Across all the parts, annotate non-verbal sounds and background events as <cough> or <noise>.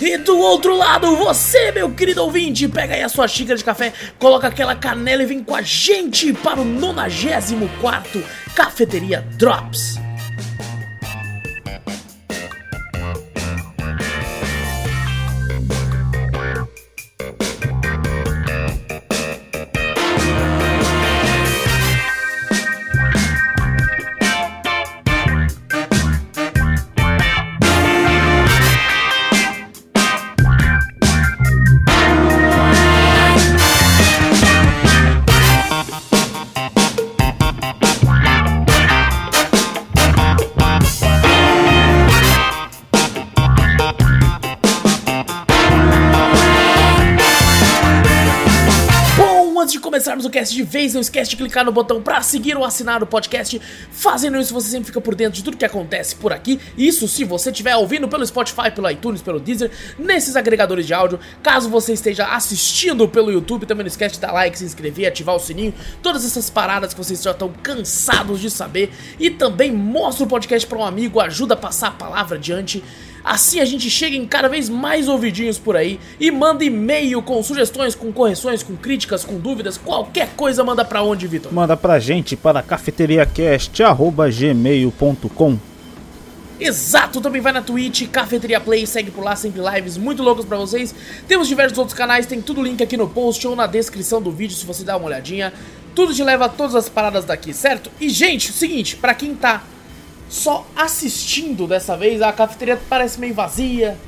E do outro lado, você, meu querido ouvinte, pega aí a sua xícara de café, coloca aquela canela e vem com a gente para o 94 Cafeteria Drops. Vez, não esquece de clicar no botão para seguir ou assinar o podcast. Fazendo isso, você sempre fica por dentro de tudo que acontece por aqui. Isso se você estiver ouvindo pelo Spotify, pelo iTunes, pelo Deezer, nesses agregadores de áudio. Caso você esteja assistindo pelo YouTube, também não esquece de dar like, se inscrever, ativar o sininho. Todas essas paradas que vocês já estão cansados de saber. E também mostra o podcast para um amigo, ajuda a passar a palavra adiante. Assim a gente chega em cada vez mais ouvidinhos por aí e manda e-mail com sugestões, com correções, com críticas, com dúvidas, qualquer coisa manda pra onde, Vitor? Manda pra gente para cafeteriacast@gmail.com. Exato, também vai na Twitch, Cafeteria Play, segue por lá, sempre lives muito loucos para vocês. Temos diversos outros canais, tem tudo link aqui no post ou na descrição do vídeo se você dá uma olhadinha. Tudo te leva a todas as paradas daqui, certo? E gente, o seguinte, para quem tá só assistindo dessa vez, a cafeteria parece meio vazia,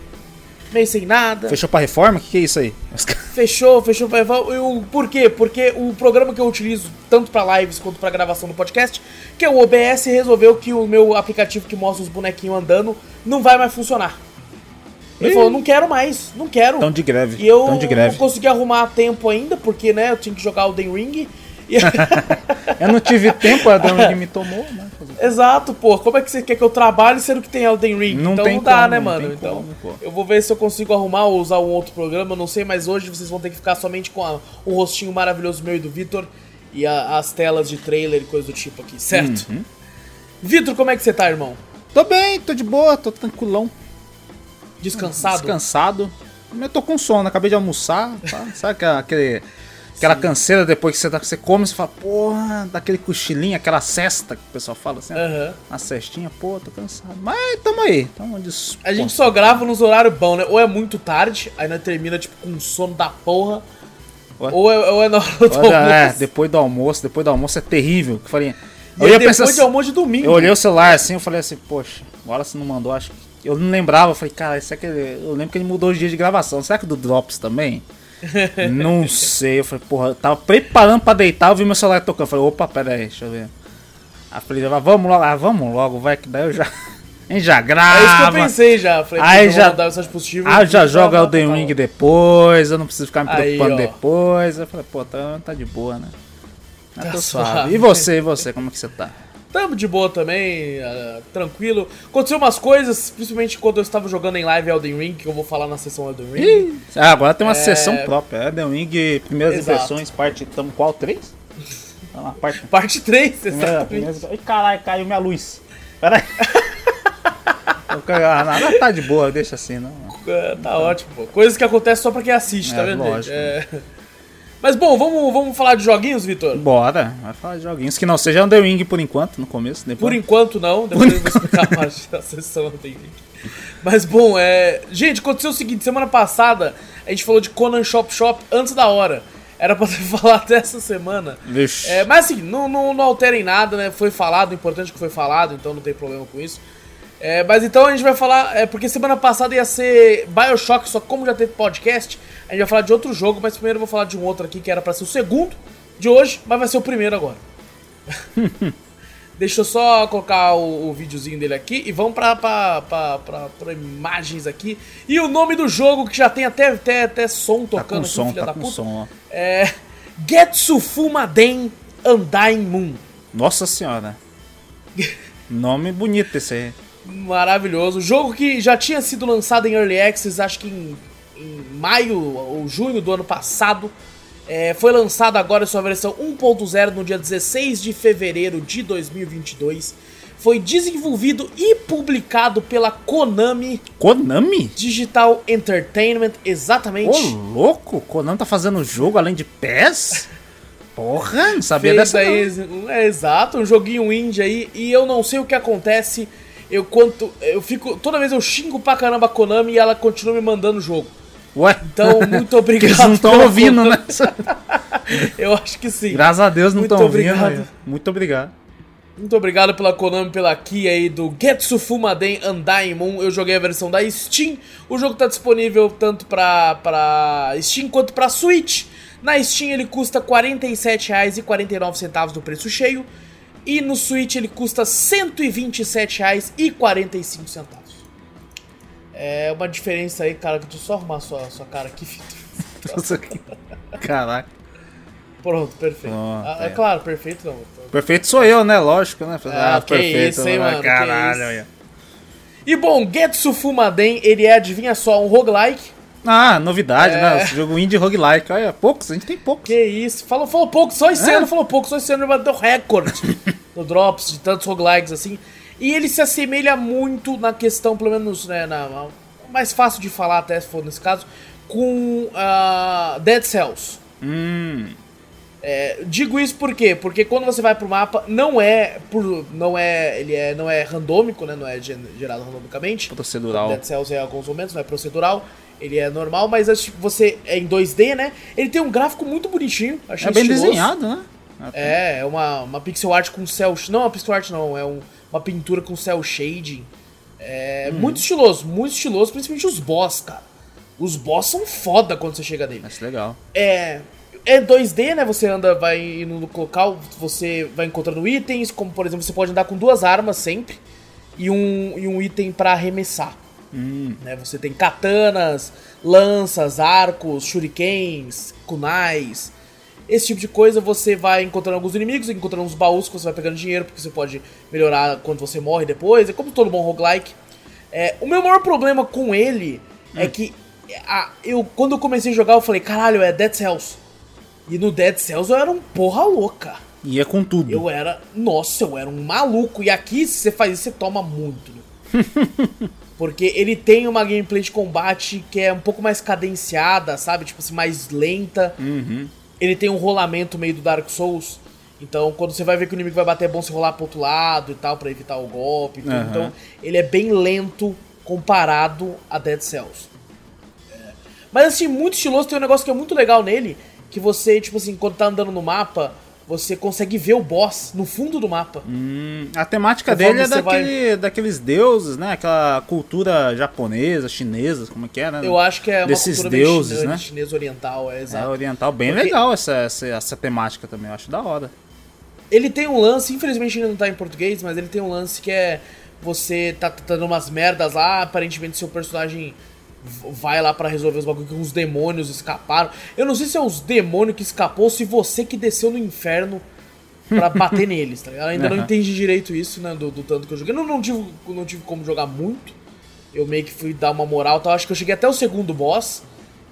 meio sem nada. Fechou pra reforma? O que, que, é isso aí? <laughs> Fechou, fechou pra reforma. Eu, por quê? Porque o programa que eu utilizo, tanto pra lives quanto pra gravação do podcast, que é o OBS, resolveu que o meu aplicativo que mostra os bonequinhos andando não vai mais funcionar. Ele Ih. falou, não quero mais, não quero. Tão de greve. E eu de greve. não consegui arrumar tempo ainda, porque, né, eu tinha que jogar o Den Ring. <laughs> Eu não tive tempo, a Elden Ring me tomou, né? Exato, pô. Como é que você quer que eu trabalhe sendo que tem Elden Ring? Não então tem não dá, como, né, não mano? Então como, eu vou ver se eu consigo arrumar ou usar um outro programa, eu não sei, mas hoje vocês vão ter que ficar somente com a, o rostinho maravilhoso meu e do Vitor e a, as telas de trailer e coisa do tipo aqui, certo? Uhum. Vitor, como é que você tá, irmão? Tô bem, tô de boa, tô tranquilão. Descansado? Descansado. Eu tô com sono, acabei de almoçar, tá? Sabe aquele Aquela Sim. canseira depois que você, você come, você fala, porra, daquele cochilinho, aquela cesta que o pessoal fala assim, uhum. a cestinha, pô, tô cansado. Mas tamo aí, tamo disposto. A gente só grava nos horários bons, né? Ou é muito tarde, aí nós termina, tipo, com sono da porra. Ou é, ou é na hora do almoço. É, depois do almoço, depois do almoço é terrível. Que falei, eu ia depois pensar, de almoço de domingo. Eu olhei o celular assim, eu falei assim, poxa, agora você não mandou, acho que. Eu não lembrava, eu falei, cara, isso é que. Eu lembro que ele mudou os dias de gravação. Será que do Drops também? Não sei. Eu falei, porra, eu tava preparando pra deitar, eu vi meu celular tocando. Eu falei, opa, pera aí, deixa eu ver. Aí falei, vamos logo, ah, vamos logo, vai, que daí eu já. <laughs> A gente já grava. É isso que eu pensei já. Falei, aí já, ah, já joga o The Ring depois, eu não preciso ficar me preocupando aí, depois. Eu falei, pô, tá, tá de boa, né? Tá, tá suave. suave. E você, e você, como é que você tá? Tamo de boa também, uh, tranquilo. Aconteceu umas coisas, principalmente quando eu estava jogando em live Elden Ring, que eu vou falar na sessão Elden Ring. Ah, agora tem uma é... sessão própria, Elden Ring, primeiras Exato. impressões, parte. Tamo qual? 3? Tá <laughs> parte... parte 3, exatamente. Primeira, Ai, caralho, caiu minha luz. Pera aí. <laughs> ah, nada tá de boa, deixa assim, não. É, tá, ótimo, pô. Coisas que acontecem só pra quem assiste, tá é, tá vendo? Lógico. É... Mas bom, vamos, vamos falar de joguinhos, Vitor? Bora, vai falar de joguinhos. Que não seja The Ring por enquanto, no começo. Depois. Por enquanto não, depois eu vou explicar <laughs> mais da sessão The Ring. Mas bom, é. Gente, aconteceu o seguinte: semana passada a gente falou de Conan Shop Shop antes da hora. Era pra <laughs> ter falado até essa semana. É, mas assim, não, não, não alterem nada, né? Foi falado, o importante é que foi falado, então não tem problema com isso. É, mas então a gente vai falar, é, porque semana passada ia ser Bioshock, só como já teve podcast, a gente vai falar de outro jogo, mas primeiro eu vou falar de um outro aqui que era para ser o segundo de hoje, mas vai ser o primeiro agora. <laughs> Deixa eu só colocar o, o videozinho dele aqui e vamos pra, pra, pra, pra, pra imagens aqui. E o nome do jogo, que já tem até, até, até som tocando tá com aqui, som, filha tá da com puta. Som, ó. É. Getsu Fumaden Undying Moon. Nossa senhora. <laughs> Nome bonito esse aí. Maravilhoso. Jogo que já tinha sido lançado em Early Access, acho que em, em maio ou junho do ano passado. É, foi lançado agora sua versão 1.0 no dia 16 de fevereiro de 2022. Foi desenvolvido e publicado pela Konami. Konami? Digital Entertainment, exatamente. Ô, louco! Konami tá fazendo jogo além de PES? Porra, não sabia Fez dessa aí, não. É, exato, um joguinho indie aí. E eu não sei o que acontece. Eu quanto. Eu fico. Toda vez eu xingo pra caramba a Konami e ela continua me mandando jogo. Ué? Então, <laughs> muito obrigado. Eles não estão ouvindo, né? <laughs> Eu acho que sim. Graças a Deus não estão ouvindo. aí. Muito obrigado. Muito obrigado pela Konami, pela key aí do Getsu Fumaden Undying Moon. Eu joguei a versão da Steam. O jogo tá disponível tanto pra, pra Steam quanto pra Switch. Na Steam ele custa R$ 47,49 no preço cheio. E no Switch ele custa R$ 127,45. É uma diferença aí, cara, que tu só arrumar sua, sua cara aqui, filho. Caraca. Pronto, perfeito. Pronto, Ah, é. é. claro, perfeito não. Perfeito sou eu, né? Lógico, né? Ah, que isso, hein, né? mano, que Caralho. isso. aí. E bom, Getsu Fumaden, ele é, adivinha só, um roguelike. Ah, novidade, É. né? Esse jogo indie roguelike. Olha, poucos, a gente tem poucos. Que isso, falou, falou pouco, só esse É. ano falou pouco, só esse ano bateu recorde <laughs> no Drops de tantos roguelikes assim. E ele se assemelha muito na questão, pelo menos, né, na, mais fácil de falar até se for nesse caso, com ah, Dead Cells. Hum. É, digo isso por quê? Porque quando você vai pro mapa, não é por. não é. ele é, não é randômico, né? Não é gerado randomicamente. Procedural. Dead Cells é em alguns momentos, não é procedural. Ele é normal, mas acho que você é em 2D, né? Ele tem um gráfico muito bonitinho, achei É bem estiloso. desenhado, né? É, é uma, uma pixel art com cel... Não, uma pixel art não, é um- uma pintura com cel shading. É Uhum. muito estiloso, muito estiloso, principalmente os boss, cara. Os boss são foda quando você chega nele. Mas legal. É, é 2D, né? Você anda, vai indo no local, você vai encontrando itens, como por exemplo, você pode andar com duas armas sempre e um, e um item pra arremessar. Né? Você tem katanas, lanças, arcos, shurikens, kunais. Esse tipo de coisa você vai encontrando alguns inimigos, encontrando uns baús que você vai pegando dinheiro, porque você pode melhorar quando você morre depois. É como todo bom roguelike. É, o meu maior problema com ele é que a- eu, quando eu comecei a jogar, eu falei, caralho, é Dead Cells. E no Dead Cells eu era um porra louca. Ia com tudo. Eu era. Nossa, eu era um maluco. E aqui, se você faz isso, você toma muito. né? <laughs> Porque ele tem uma gameplay de combate que é um pouco mais cadenciada, sabe? Tipo assim, mais lenta. Uhum. Ele tem um rolamento meio do Dark Souls. Então, quando você vai ver que o inimigo vai bater, é bom você rolar pro outro lado e tal, pra evitar o golpe. Aham. Então, ele é bem lento comparado a Dead Cells. É. Mas assim, muito estiloso, tem um negócio que é muito legal nele, que você, tipo assim, quando tá andando no mapa, você consegue ver o boss no fundo do mapa. Hum, a temática Conforme dele é você vai- daquele, daqueles deuses, né? Aquela cultura japonesa, chinesa, como é que é, né? Eu acho que é uma Desses cultura deuses, chinesa, né? chinesa oriental, é É exato. oriental, bem Porque- legal essa, essa, essa temática também, eu acho da hora. Ele tem um lance, infelizmente ainda não tá em português, mas ele tem um lance que é você tá, dando umas merdas lá, aparentemente seu personagem vai lá pra resolver os bagulho que uns demônios escaparam. Eu não sei se é os demônios que escapou ou se você que desceu no inferno pra bater <laughs> neles, tá ligado? Eu ainda não Aham. entendi direito isso, né, do, do tanto que eu joguei. Não, não, tive, não tive como jogar muito. Eu meio que fui dar uma moral, então acho que eu cheguei até o segundo boss.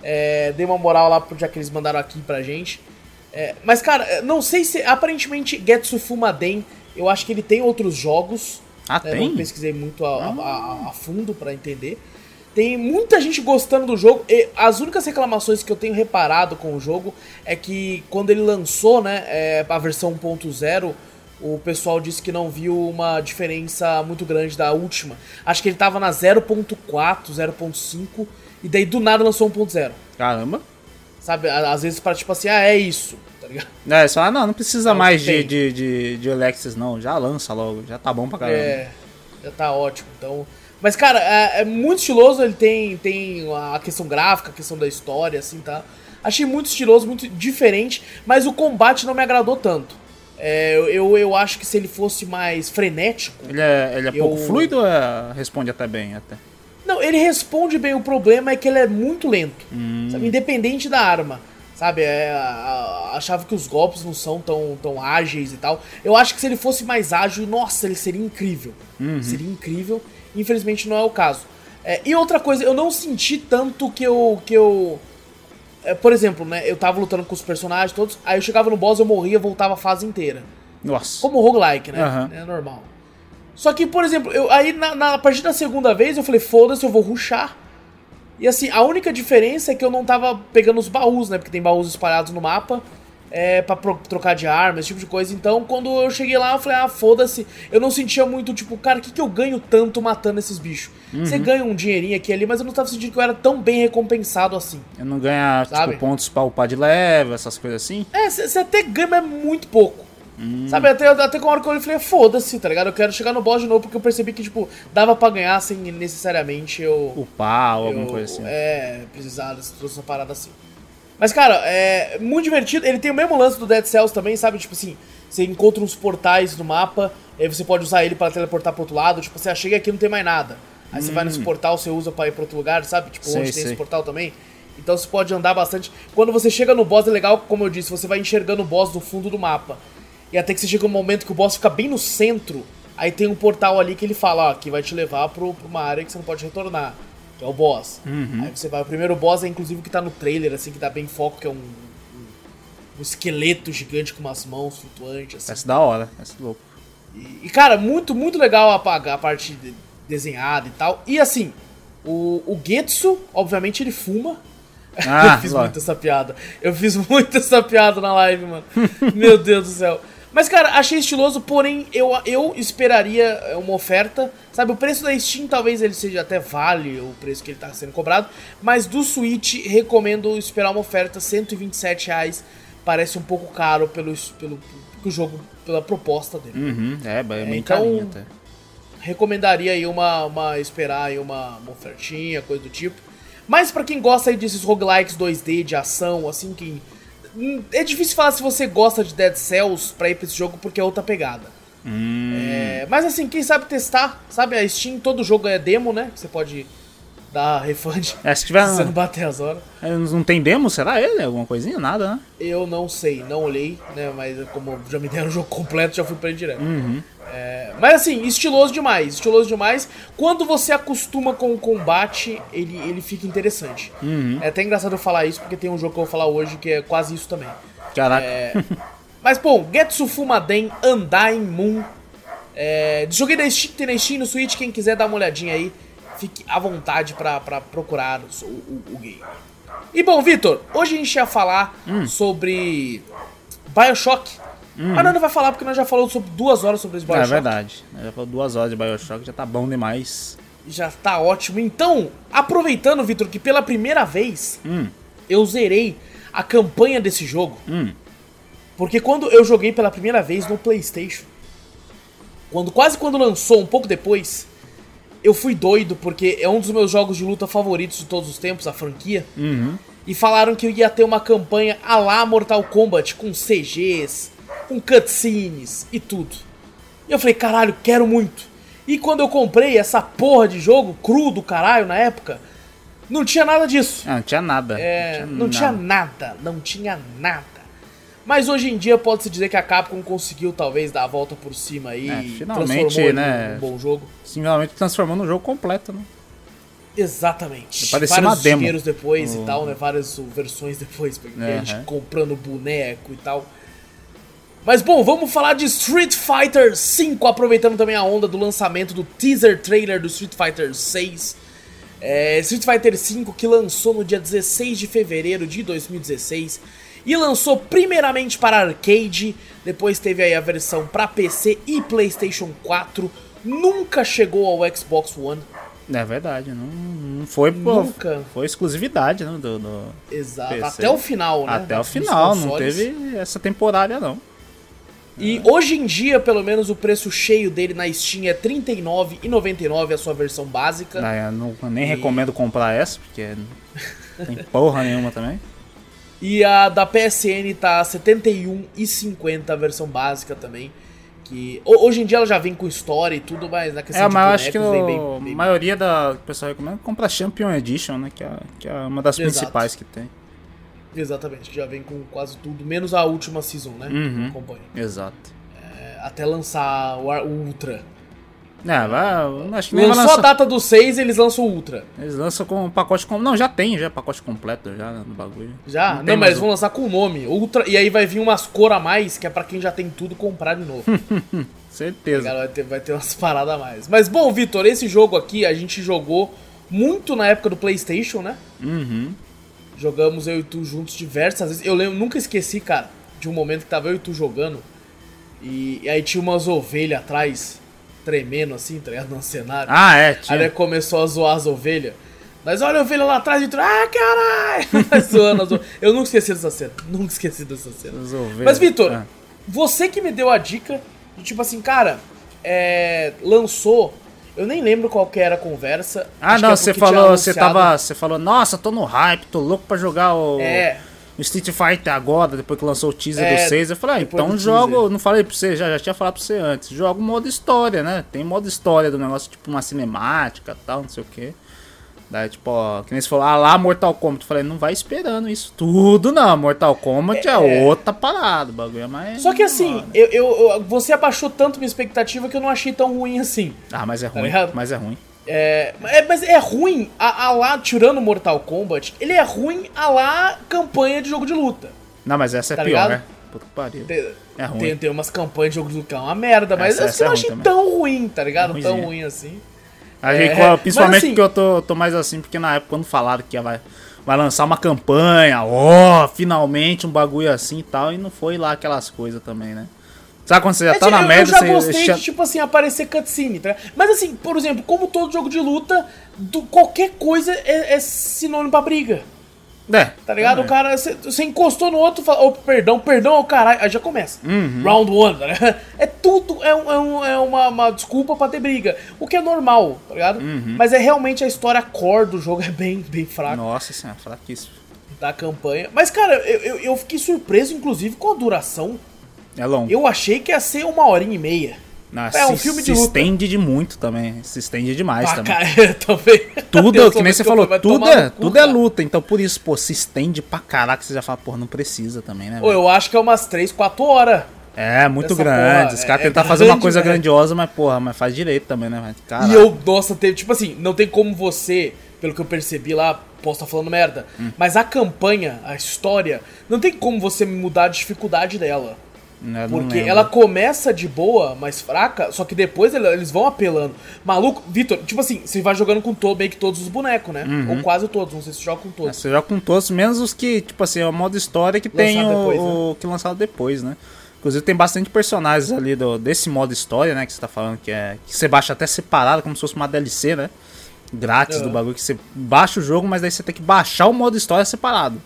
É, dei uma moral lá pro já que eles mandaram aqui pra gente. É, mas, cara, é, não sei se. Aparentemente, Getsu Fumaden, eu acho que ele tem outros jogos. Ah, né, tem? Não pesquisei muito a, a- a- a fundo pra entender. Tem muita gente gostando do jogo. E as únicas reclamações que eu tenho reparado com o jogo é que quando ele lançou, né, é, a versão 1.0, o pessoal disse que não viu uma diferença muito grande da última. Acho que ele tava na 0.4, 0.5, e daí do nada lançou 1.0. Caramba. Sabe? Às vezes para tipo assim, ah, é isso, tá ligado? É, só, ah, não, não precisa É mais de, de, de, de Alexis, não. Já lança logo, já tá bom pra caramba. É, já tá ótimo. Então, mas cara, é, é muito estiloso, ele tem tem a questão gráfica, a questão da história assim, tá? Achei muito estiloso, muito diferente, mas o combate não me agradou tanto. É, eu, eu, acho que se ele fosse mais frenético, Ele é, ele é Eu- pouco fluido ou é- responde até bem? Até? Não, ele responde bem. O problema é que ele é muito lento. Hum. sabe? Independente da arma. Sabe, é, achava que os golpes não são tão, tão ágeis e tal. Eu acho que se ele fosse mais ágil, nossa, ele seria incrível. Seria incrível. Infelizmente não é o caso. É, e outra coisa, eu não senti tanto que eu. Que eu é, por exemplo, né? Eu tava lutando com os personagens todos, aí eu chegava no boss, eu morria, voltava a fase inteira. Nossa. Como roguelike, né? Aham. É normal. Só que, por exemplo, eu, aí na, na, a partir da segunda vez eu falei, foda-se, eu vou rushar. E assim, a única diferença é que eu não tava pegando os baús, né? Porque tem baús espalhados no mapa. É, pra trocar de arma, esse tipo de coisa. Então, quando eu cheguei lá, eu falei, ah, foda-se. Eu não sentia muito, tipo, cara, o que, que eu ganho tanto matando esses bichos? Você ganha um dinheirinho aqui e ali, mas eu não tava sentindo que eu era tão bem recompensado assim. Eu não ganhar, Sabe? tipo, pontos pra upar de level, essas coisas assim. É, você até ganha, mas é muito pouco. Sabe, até, até com a hora que eu olhei, falei, foda-se, tá ligado? Eu quero chegar no boss de novo, porque eu percebi que, tipo, dava pra ganhar sem necessariamente eu... Upar ou alguma coisa assim. É, precisar dessa parada assim. Mas, cara, é muito divertido. Ele tem o mesmo lance do Dead Cells também, sabe? Tipo assim, você encontra uns portais no mapa, aí você pode usar ele pra teleportar pro outro lado. Tipo, você chega aqui e não tem mais nada. Aí você vai nesse portal, você usa pra ir pra outro lugar, sabe? Tipo, Hum. Sei, onde tem sei. esse portal também. Então você pode andar bastante. Quando você chega no boss, é legal, como eu disse, você vai enxergando o boss do fundo do mapa. E até que você chega um momento que o boss fica bem no centro. Aí tem um portal ali que ele fala, ó, que vai te levar pro, pra uma área que você não pode retornar. Que é o boss. Uhum. Aí você vai. O primeiro boss é inclusive o que tá no trailer, assim, que dá bem foco, que é um. um, um esqueleto gigante com umas mãos flutuantes, assim. Parece da hora, parece louco. E, e, cara, muito, muito legal a, a parte de- desenhada e tal. E assim, o, o Getsu, obviamente, ele fuma. <laughs> Ah, eu fiz lógico. muito essa piada. Eu fiz <laughs> muito essa piada na live, mano. <laughs> Meu Deus do céu. Mas, cara, achei estiloso, porém, eu, eu esperaria uma oferta. Sabe, o preço da Steam talvez ele seja até vale o preço que ele tá sendo cobrado. Mas do Switch, recomendo esperar uma oferta, 127 reais. Parece um pouco caro pelo, pelo, pelo jogo, pela proposta dele. Uhum, é, bem bem então- carinho até. recomendaria aí uma, uma esperar aí uma, uma ofertinha, coisa do tipo. Mas pra quem gosta aí desses roguelikes 2D de ação, assim, que é difícil falar se você gosta de Dead Cells pra ir pra esse jogo porque é outra pegada. Hum, É, mas assim, quem sabe testar, sabe? A Steam, todo jogo é demo, né? Você pode dar <laughs> refund É, se tiver. se você não bater as horas. Não tem demo, será ele? Alguma coisinha? Nada, né? Eu não sei, não olhei, né? Mas como já me deram o jogo completo, já fui pra ele direto. É, mas assim, estiloso demais, estiloso demais. Quando você acostuma com o combate, ele, ele fica interessante. É até engraçado eu falar isso, porque tem um jogo que eu vou falar hoje que é quase isso também. Caraca. É, mas bom, Getsu Fumaden Undying Moon. É, joguei na Steam, tem na Steam no Switch, quem quiser dar uma olhadinha aí, fique à vontade pra, pra procurar o, o, o game. E bom, Vitor, hoje a gente ia falar sobre Bioshock. Nós não vai falar porque nós já falamos sobre duas horas sobre esse É, Bioshock. verdade. Já falou duas horas de Bioshock, já tá bom demais. Já tá ótimo. Então, aproveitando, Vitor, que pela primeira vez Hum, eu zerei a campanha desse jogo. hum. Porque quando eu joguei pela primeira vez no PlayStation, quando quase quando lançou, um pouco depois, eu fui doido porque é um dos meus jogos de luta favoritos de todos os tempos, a franquia. Uhum. E falaram que eu ia ter uma campanha a lá Mortal Kombat, com CGs, com cutscenes e tudo. E eu falei, caralho, quero muito. E quando eu comprei essa porra de jogo, cru do caralho na época, não tinha nada disso. Ah, não tinha nada. É, não tinha nada, não tinha nada. Mas hoje em dia pode-se dizer que a Capcom conseguiu talvez dar a volta por cima aí É, e finalmente, né? num bom jogo. Finalmente transformando o jogo completo, né? Exatamente. Parecia Vários uma demo. dinheiros depois e tal, né? Várias versões depois, porque a gente comprando boneco e tal. Mas bom, vamos falar de Street Fighter V, aproveitando também a onda do lançamento do teaser trailer do Street Fighter 6. É, Street Fighter V que lançou no dia 16 de fevereiro de 2016 e lançou primeiramente para arcade, depois teve aí a versão para PC e PlayStation 4, nunca chegou ao Xbox One. É verdade, não, não foi pô, Nunca. Foi exclusividade, né? Do, do- Exato, PC. até o final, né? Até o final, não teve essa temporária, não. E hoje em dia, pelo menos, o preço cheio dele na Steam é R$ 39,99 a sua versão básica. Ah, eu não- nem E- recomendo comprar essa, porque não tem <laughs> porra nenhuma também. E a da PSN tá R$ 71,50 a versão básica também. Que ho- hoje em dia ela já vem com história e tudo, mas na questão É, de mas eu acho que bonecos o- bem, bem- a maioria da o pessoal recomenda compra Champion Edition, né? Que é, que é uma das Exato. principais que tem. Exatamente, que já vem com quase tudo, menos a última season, né? Uhum. Acompanha. Exato. É, até lançar o, Ultra. É, vai, acho que Lançou a lançar. data do 6, eles lançam o Ultra. Eles lançam com um pacote com. Não, já tem, já pacote completo já né, no bagulho. Já? Não Não, mas vão lançar com o nome. Ultra, e aí vai vir umas cor a mais, que é pra quem já tem tudo comprar de novo. <laughs> Certeza. Cara, vai, ter, vai ter umas paradas a mais. Mas bom, Vitor, esse jogo aqui a gente jogou muito na época do PlayStation, né? Uhum. Jogamos eu e tu juntos diversas vezes. Eu lembro, nunca esqueci, cara, de um momento que tava eu e tu jogando. E, e aí tinha umas ovelhas atrás, tremendo assim, tá ligado? No cenário. Ah, é, Aí tinha. ele começou a zoar as ovelhas. Mas olha a ovelha lá atrás e tu, ah, caralho! <laughs> Zoando as ovelhas. Eu nunca esqueci dessa cena. <laughs> Nunca esqueci dessa cena. As ovelhas. Mas, Vitor, Ah. você que me deu a dica de tipo assim, cara, é, lançou. Eu nem lembro qual que era a conversa. Ah, acho não, é você falou, você tava. Você falou, nossa, tô no hype, tô louco pra jogar o. É. o Street Fighter agora, depois que lançou o teaser É, do 6, eu falei, ah, então jogo, teaser. não falei pra você, já, já tinha falado pra você antes, joga o modo história, né? Tem modo história do negócio, tipo uma cinemática e tal, não sei o que. Daí, tipo, ó, que nem você falou, ah lá, Mortal Kombat. Eu falei, não vai esperando isso tudo, não. Mortal Kombat é, É. outra parada, o bagulho é mais. Só que assim, eu, eu- você abaixou tanto minha expectativa que eu não achei tão ruim assim. Ah, mas é ruim, ligado? mas é ruim. É, é, mas é ruim a, a lá, tirando Mortal Kombat, ele é ruim a lá campanha de jogo de luta. Não, mas essa é Tá pior, ligado? né? Puta que pariu. Tem, É ruim. tem, tem umas campanhas de jogo de luta que é uma merda, mas Essa- essa, essa eu não é achei também. tão ruim, tá ligado? É tão ruimzinha. ruim assim. É, principalmente assim- porque eu tô, tô mais assim, porque na época quando falaram que ia vai, vai lançar uma campanha, ó, finalmente um bagulho assim e tal, e não foi lá aquelas coisas também, né? Sabe quando você já É, tá tipo, na eu, merda, eu já você gostei cha- de, tipo assim, aparecer cutscene, tá? Mas assim, por exemplo, como todo jogo de luta, do- qualquer coisa é, é sinônimo pra briga. É, Tá ligado? é. O cara, você- encostou no outro, fala, oh, perdão, perdão, oh, caralho. Aí já começa. Uhum. Round one, tá ligado? É tudo, é, um- é um- é uma, uma desculpa pra ter briga. O que é normal, tá ligado? Uhum. Mas é realmente a história core do jogo <laughs> é bem, bem fraca Nossa senhora, fraquíssimo. da campanha. Mas, cara, eu, eu, eu fiquei surpreso, inclusive, com a duração. É longo. Eu achei que ia ser uma horinha e meia. É um se, filme de se estende de muito também. Se estende demais Ah, também. cara, <laughs> também. Tudo, Deus, que nem você falou, tudo é, cu, tudo é luta. Então por isso, pô, se estende pra caraca. Você já fala, pô, não precisa também, né? Ô, velho? eu acho que é umas 3, 4 horas. É, muito grande. porra Os caras é- tentar é fazer uma coisa velho. grandiosa, mas porra, mas faz direito também, né? Caralho. E eu, nossa, teve, tipo assim, não tem como você, pelo que eu percebi lá, posso estar falando merda, Hum. mas a campanha, a história, não tem como você mudar a dificuldade dela. Né, Porque ela começa de boa, mais fraca, só que depois ele- eles vão apelando. Maluco, Vitor, tipo assim, você vai jogando com todo, meio que todos os bonecos, né? Uhum. Ou quase todos, não sei se joga com É, todos. Você joga com todos, menos os que, tipo assim, é o modo história que tem o, Lançado depois, né? o- que lançado depois, né? Inclusive tem bastante personagens ali do, desse modo história, né? Que você tá falando que é. Que você baixa até separado, como se fosse uma DLC, né? Grátis do Aham. bagulho, que você baixa o jogo, mas daí você tem que baixar o modo história separado.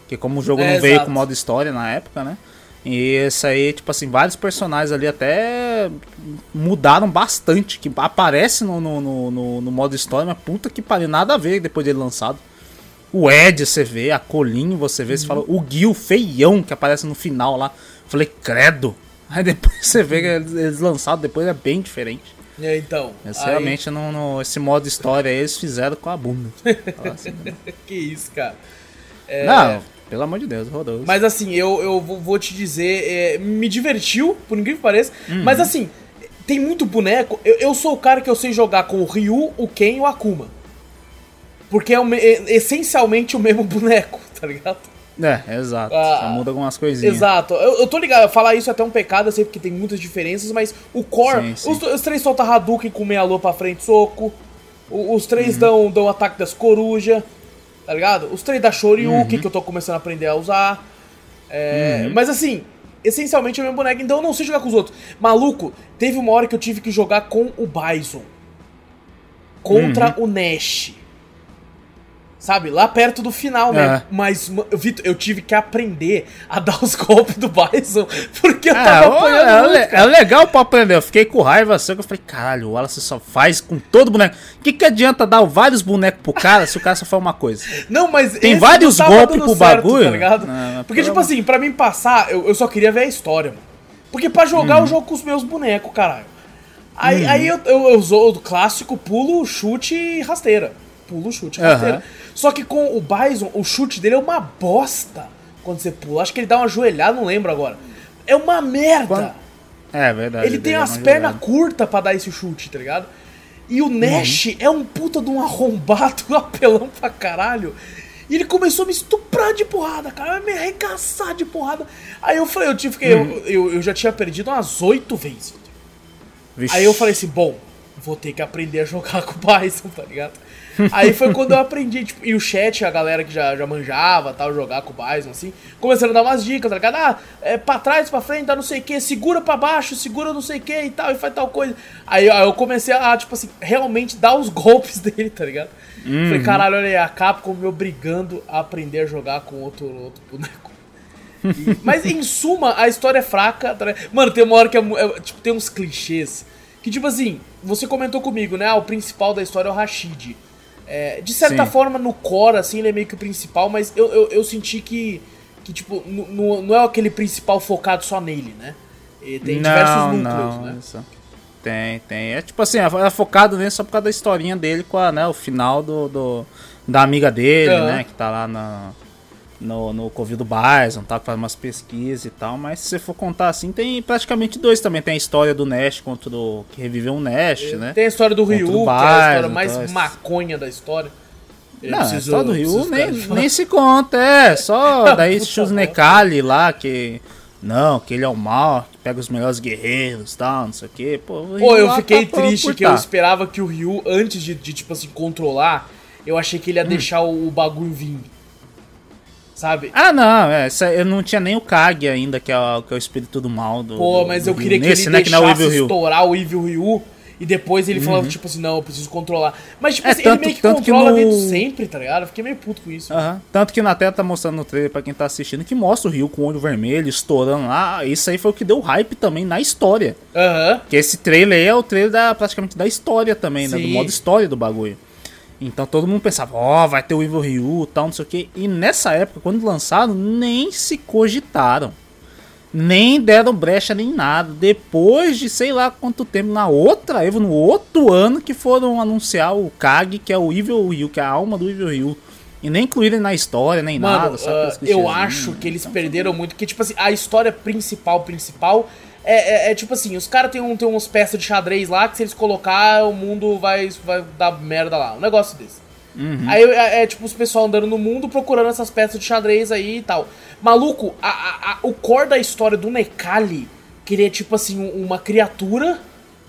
Porque como o jogo É, não veio exato. com modo história na época, né? E esse aí, tipo assim, vários personagens ali até mudaram bastante. Que aparece no, no, no, no- modo história, mas puta que pariu, nada a ver depois dele lançado. O Ed você vê, a Colin você vê, você fala, o Gil feião que aparece no final lá. Falei, credo. <laughs> Aí depois você vê que eles, lançaram depois é bem diferente. É, então. Esse, aí- realmente, no, no- esse modo história aí, eles fizeram com a bunda. <laughs> Assim, né? Que isso, cara. Não, pelo amor de Deus, rodou. É. Mas assim, eu, eu vou te dizer, é, me divertiu, por incrível que pareça. Uhum. Mas assim, tem muito boneco. Eu, eu sou o cara que eu sei jogar com o Ryu, o Ken e o Akuma. Porque é, o é essencialmente o mesmo <laughs> boneco, tá ligado? É, exato. Ah, Só muda algumas coisinhas. Exato. Eu, eu tô ligado, falar isso é até um pecado, eu sei porque tem muitas diferenças, mas o core, Sim, sim. Os, os três soltam Hadouken com meia lua pra frente, soco. O- os três Uhum. dão, dão ataque das corujas, tá ligado? Os três da Shoryuken, Uhum. que eu tô começando a aprender a usar. É, Mas assim, essencialmente é o mesmo boneco, então eu não sei jogar com os outros. Maluco, teve uma hora que eu tive que jogar com o Bison. Contra Uhum. o Nash. Sabe, lá perto do final, né? É. Mas, ma- Vitor, eu tive que aprender a dar os <laughs> golpes do Bison, porque eu É, tava ó, apanhando é, muito, é legal pra aprender. Eu fiquei com raiva assim, que eu falei, caralho, o Wallace só faz com todo boneco. O que, que adianta dar vários bonecos pro cara se o cara só faz uma coisa? Não, mas Tem vários golpes pro certo, bagulho? Tá ligado? Não, Porque, tipo assim, pra mim passar, eu, eu só queria ver a história, mano. Porque pra jogar Uhum. eu jogo com os meus bonecos, caralho. Aí, aí eu, eu, eu uso o clássico pulo, chute e rasteira. Pulo, chute e rasteira. Só que com o Bison, o chute dele é uma bosta. quando você pula. Acho que ele dá uma joelhada, não lembro agora. É uma merda. Quando- É verdade. ele tem as pernas curtas pra dar esse chute, tá ligado? E o Nash Uhum. é um puta de um arrombado, um <laughs> apelão pra caralho. E ele começou a me estuprar de porrada, cara, me arregaçar de porrada. Aí eu falei, eu tive que. eu- Uhum. Eu, eu já tinha perdido umas oito vezes. Vixe. Aí eu falei assim, bom, vou ter que aprender a jogar <laughs> com o Bison, tá ligado? Aí foi quando eu aprendi, tipo, e o chat, a galera que já, já manjava, tal, jogar com o Bison, assim, começando a dar umas dicas, tá ligado? Ah, é pra trás, pra frente, dá não sei o que, segura pra baixo, segura não sei o que e tal, e faz tal coisa. Aí, aí eu comecei a, tipo assim, realmente dar os <laughs> golpes dele, tá ligado? Falei, caralho, olha aí, a Capcom me obrigando a aprender a jogar com outro, outro boneco. E- mas em suma, a história é fraca. tá ligado? Mano, tem uma hora que é, é, tipo, tem uns clichês. Que tipo assim, você comentou comigo, né? Ah, o principal da história é o Rashid. É, de certa Sim. forma, no core, assim, ele é meio que o principal, mas eu, eu, eu senti que, que tipo, nu- não é aquele principal focado só nele, né? E tem diversos não, núcleos, não, né? isso. Tem, tem. É tipo assim, é focado nele só por causa da historinha dele com a, né, o final do, do- da amiga dele, né? Que tá lá na, no, no Covil do Bison, tá? Faz umas pesquisas e tal. Mas se você for contar assim, tem praticamente dois também. Tem a história do Nash contra o. que reviveu um Nash, né? Tem a história do Ryu, o que é a história mais então, maconha da história. Eu Não, a preciso- história do Ryu nem, nem se conta, é. Só <laughs> daí Puta existe os merda. Nekali lá que. Não, que ele é o mal, que pega os melhores guerreiros e tal, não sei o que. Pô, o Pô, eu lá fiquei tá triste que eu tá. esperava que o Ryu, antes de, de, tipo assim, controlar, eu achei que ele ia Hum. deixar o, o bagulho vir. Sabe? Ah, não, é, essa- eu não tinha nem o Kage ainda, que é o, que é o espírito do mal do. Pô, mas do eu queria que Nesse, ele né, que é o deixasse Ryu. estourar o Evil Ryu e depois ele falava, tipo assim, não, eu preciso controlar. Mas, tipo É, assim, tanto- ele meio que tanto que controla no- desde sempre, tá ligado? Eu fiquei meio puto com isso. Aham. Tanto que na tela tá mostrando no trailer pra quem tá assistindo que mostra o Ryu com o olho vermelho, estourando lá. Isso aí foi o que deu hype também na história. Aham. Que esse trailer aí é o trailer da, praticamente da história também, né? Do Sim. modo história do bagulho. Então todo mundo pensava, ó, vai ter o Evil Ryu e tal, não sei o que. E nessa época, quando lançaram, nem se cogitaram. Nem deram brecha nem nada. Depois de sei lá quanto tempo, na outra Evo, no outro ano, que foram anunciar o Kage, que é o Evil Ryu, que é a alma do Evil Ryu. E nem incluíram ele na história, nem Mano, nada. sabe? Aqueles eu acho que eles perderam muito, que, tipo assim, a história principal, principal, é, é- é tipo assim, os caras têm um, tem uns peças de xadrez lá que se eles colocar, o mundo vai, vai dar merda lá. Um negócio desse. Uhum. Aí é, é, tipo os pessoal andando no mundo procurando essas peças de xadrez aí e tal. Maluco, a- a- a- o core da história do Nekali, que ele é tipo assim, um- uma criatura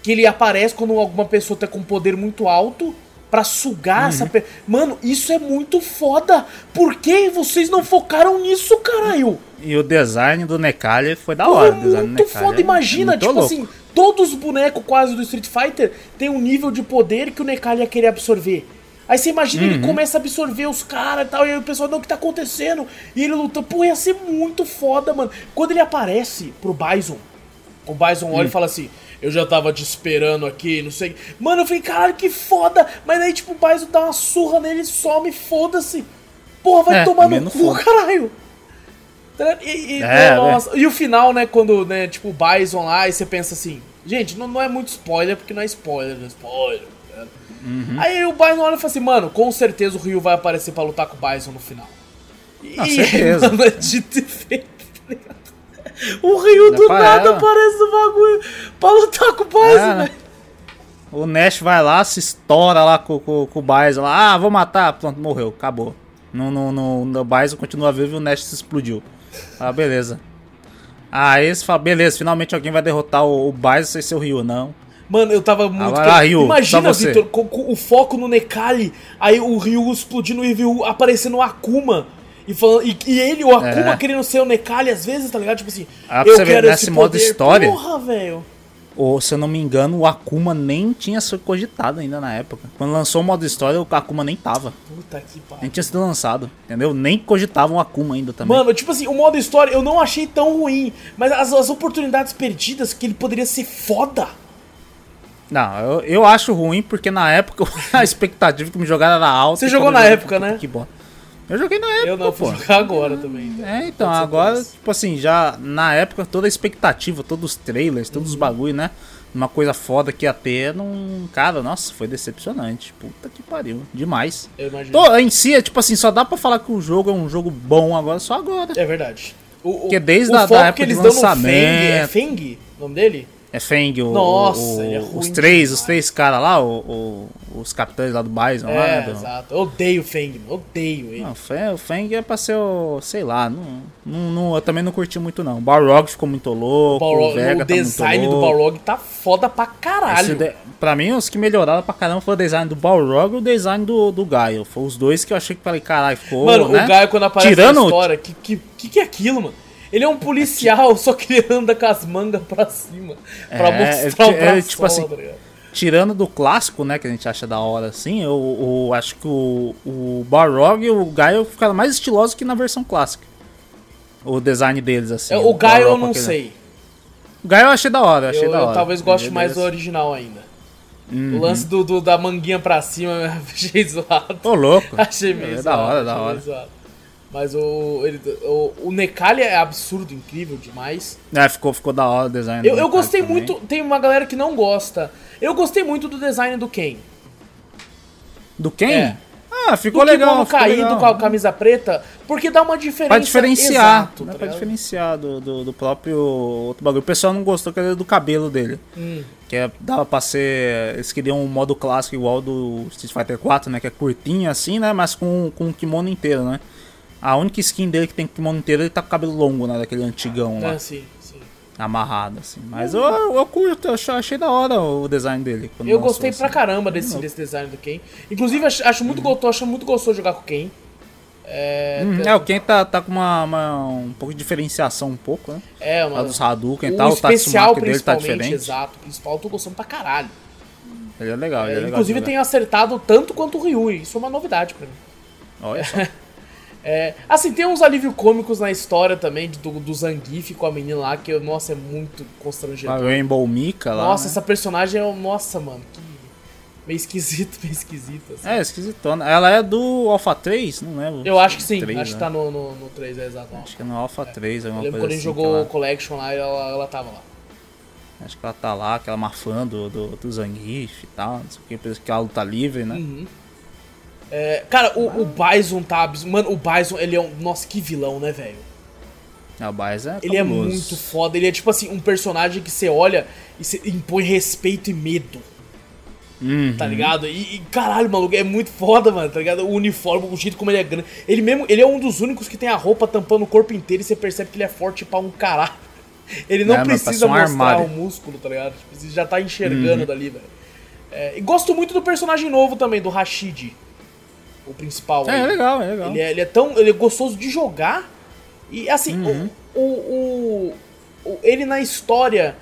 que ele aparece quando alguma pessoa tá com um poder muito alto pra sugar essa Uhum. pe... Mano, isso é muito foda. Por que vocês não focaram nisso, caralho? E o design do Nekali foi da hora. o design do muito foda. é- Imagina, é muito tipo louco. assim, todos os bonecos quase do Street Fighter tem um nível de poder que o Nekali ia querer absorver. Aí você imagina, Uhum. ele começa a absorver os caras e tal, e aí o pessoal, não, o que tá acontecendo? E ele luta, pô, ia ser muito foda, mano. Quando ele aparece pro Bison, o Bison Hum. olha e fala assim, eu já tava te esperando aqui, não sei. Mano, eu falei, caralho, que foda! Mas aí, tipo, o Bison dá uma surra nele, some, foda-se. Porra, vai É, tomar no cu, foda. caralho. Tá E, e- É, nossa, e o final, né, quando, né, tipo, o Bison lá, e você pensa assim, gente, não, não é muito spoiler, porque não é spoiler, não é spoiler. Uhum. Aí o Bison olha e fala assim, mano, com certeza o Ryu vai aparecer pra lutar com o Bison no final. E, Com <laughs> certeza. mano, é dito e feito, tá ligado? O Ryu do Pra nada ela. aparece no bagulho pra lutar com o Bison, É, velho. O Nash vai lá, se estoura lá com, com, com o Bison lá. Ah, vou matar. Pronto, morreu, acabou. No, no, no, no Bison continua vivo e o Nash se explodiu. Ah, beleza. Aí você fala, beleza, finalmente alguém vai derrotar o, o Bison sem ser o Ryu, não. Mano, eu tava muito. Agora, que- Ryu, Imagina. Vitor, o foco no Nekali, aí o Ryu explodindo e o aparecendo o Akuma. E, falando, e, e ele, o Akuma, É. querendo ser o Nekali às vezes, tá ligado? Tipo assim, Ah, pra eu você ver, quero nesse esse modo poder. história- Porra, velho. Ou, se eu não me engano, o Akuma nem tinha sido cogitado ainda na época. Quando lançou o modo história, o Akuma nem tava. Puta que pariu. Nem tinha sido lançado, entendeu? Nem cogitavam o Akuma ainda também. Mano, tipo assim, o modo história eu não achei tão ruim, mas as, as oportunidades perdidas que ele poderia ser foda. Não, eu, eu acho ruim porque na época <laughs> a expectativa que me jogaram era alta. Você jogou na época, né? Que bom. Eu joguei na época, Eu não, pô. vou jogar agora também. É, então, ser por agora, tipo assim, já na época toda a expectativa, todos os trailers, todos os Uhum. bagulho, né? uma coisa foda que ia ter, num. Cara, nossa, foi decepcionante. Puta que pariu. Demais. Eu imagino. Tô, em si, é, tipo assim, só dá pra falar que o jogo é um jogo bom agora, só agora. É verdade. O, Porque desde o a da época que eles de dão no Feng, é lançamento- Feng o nome dele? É Feng, o, Nossa, o- é ruim os três, demais. os três caras lá, o- o- os capitães lá do Bison lá, É, né, do- exato. Eu odeio o Feng. Odeio ele. Não, o Feng, o é pra ser o. sei lá, não, não, não- eu também não curti muito não. O Balrog ficou muito louco, o, Balrog- Vega o tá design muito do. Balrog tá foda pra caralho. De- Pra mim, os que melhoraram pra caramba foi o design do Balrog e o design do, do Gaio. Foi os dois que eu achei que falei, caralho, ficou. Mano, né? o Gaio quando aparece Tirando- na história, que, que, que que é aquilo, mano? Ele é um policial, só que ele anda com as mangas pra cima. Pra É, mostrar é, o braço. é, tipo assim, Tirando do clássico, né, que a gente acha da hora assim, eu, eu acho que o, o Balrog e o Gaio ficaram mais estilosos que na versão clássica. O design deles, assim. o Gaio eu não aquele- sei. O Gaio eu achei da hora, eu achei Eu, da eu hora. talvez goste Ele- mais do original ainda. Uhum. O lance do, do- da manguinha pra cima eu <laughs> achei zoado. Ô, louco. Achei meio É zoado. da hora, da hora. zoado. Mas o, ele, o, o Necalha é absurdo, incrível demais. É, ficou, ficou da hora o design. Eu, do eu gostei também. muito. Tem uma galera que não gosta. Eu gostei muito do design do Ken. Do quem? É. Ah, ficou do legal. ficou caído legal. com a camisa preta, porque dá uma diferença. Pra diferenciar, exato, né, tá pra ligado? diferenciar do, do, do próprio outro bagulho. O pessoal não gostou que era do cabelo dele. Hum. Que é, dava pra ser. Eles queriam um modo clássico igual do Street Fighter 4, né? Que é curtinho assim, né? Mas com, com o kimono inteiro, né? A única skin dele que tem kimono inteiro, ele tá com o cabelo longo, né? Daquele antigão lá. É, sim, sim. Amarrado, assim. Mas eu, eu curto, eu achei- da hora o design dele. Eu lançou, gostei pra assim. caramba desse, desse design do Ken. Inclusive, acho, acho muito gostoso, acho muito gostoso jogar com o Ken. É, Hum, é, o Ken tá, tá com uma, uma- um pouco de diferenciação, um pouco, né? é uma. dos Hadouken e O tal, o especial, dele tá diferente. exato. O principal eu tô gostando pra caralho. Ele é legal, ele É, é legal. inclusive, tem acertado tanto quanto o Ryu. Isso é uma novidade pra mim. Olha só. <laughs> É, assim, tem uns alívios cômicos na história também do, do Zangief com a menina lá, que, nossa, é muito A constrangedor. Rainbow Mika lá. Nossa, né? essa personagem é. Nossa, mano, que. Meio esquisito, meio esquisito. Assim. É, esquisitona. Ela é do Alpha 3? Não lembro. Eu acho que sim, 3, acho que né? tá no, no, no 3, é exato. Acho que é no Alpha 3, Eu alguma lembro coisa quando a gente assim, jogou que o ela- Collection lá, ela, ela tava lá. Acho que ela tá lá, aquela má fã do, do, do Zangief e tal, não sei o que, que ela luta livre, né? Uhum. É, cara, o, o Bison tá. Mano, o Bison, ele é um. Nossa, que vilão, né, velho? A Baez é Ele é muito foda. Ele é tipo assim, um personagem que você olha e você impõe respeito e medo. Uhum. Tá ligado? E, e, caralho, maluco, é muito foda, mano, tá ligado? O uniforme, o jeito como ele é grande. Ele mesmo, ele é um dos únicos que tem a roupa tampando o corpo inteiro e você percebe que ele é forte pra um caralho. <laughs> Ele não mas precisa um mostrar armário. o músculo, tá ligado? Tipo, Você já tá enxergando dali, velho. É, e gosto muito do personagem novo também, do Rashid. O principal. É, aí. é legal, é legal. Ele é, ele é tão. Ele é gostoso de jogar. E assim, Uhum. o, o, o- o- Ele na história.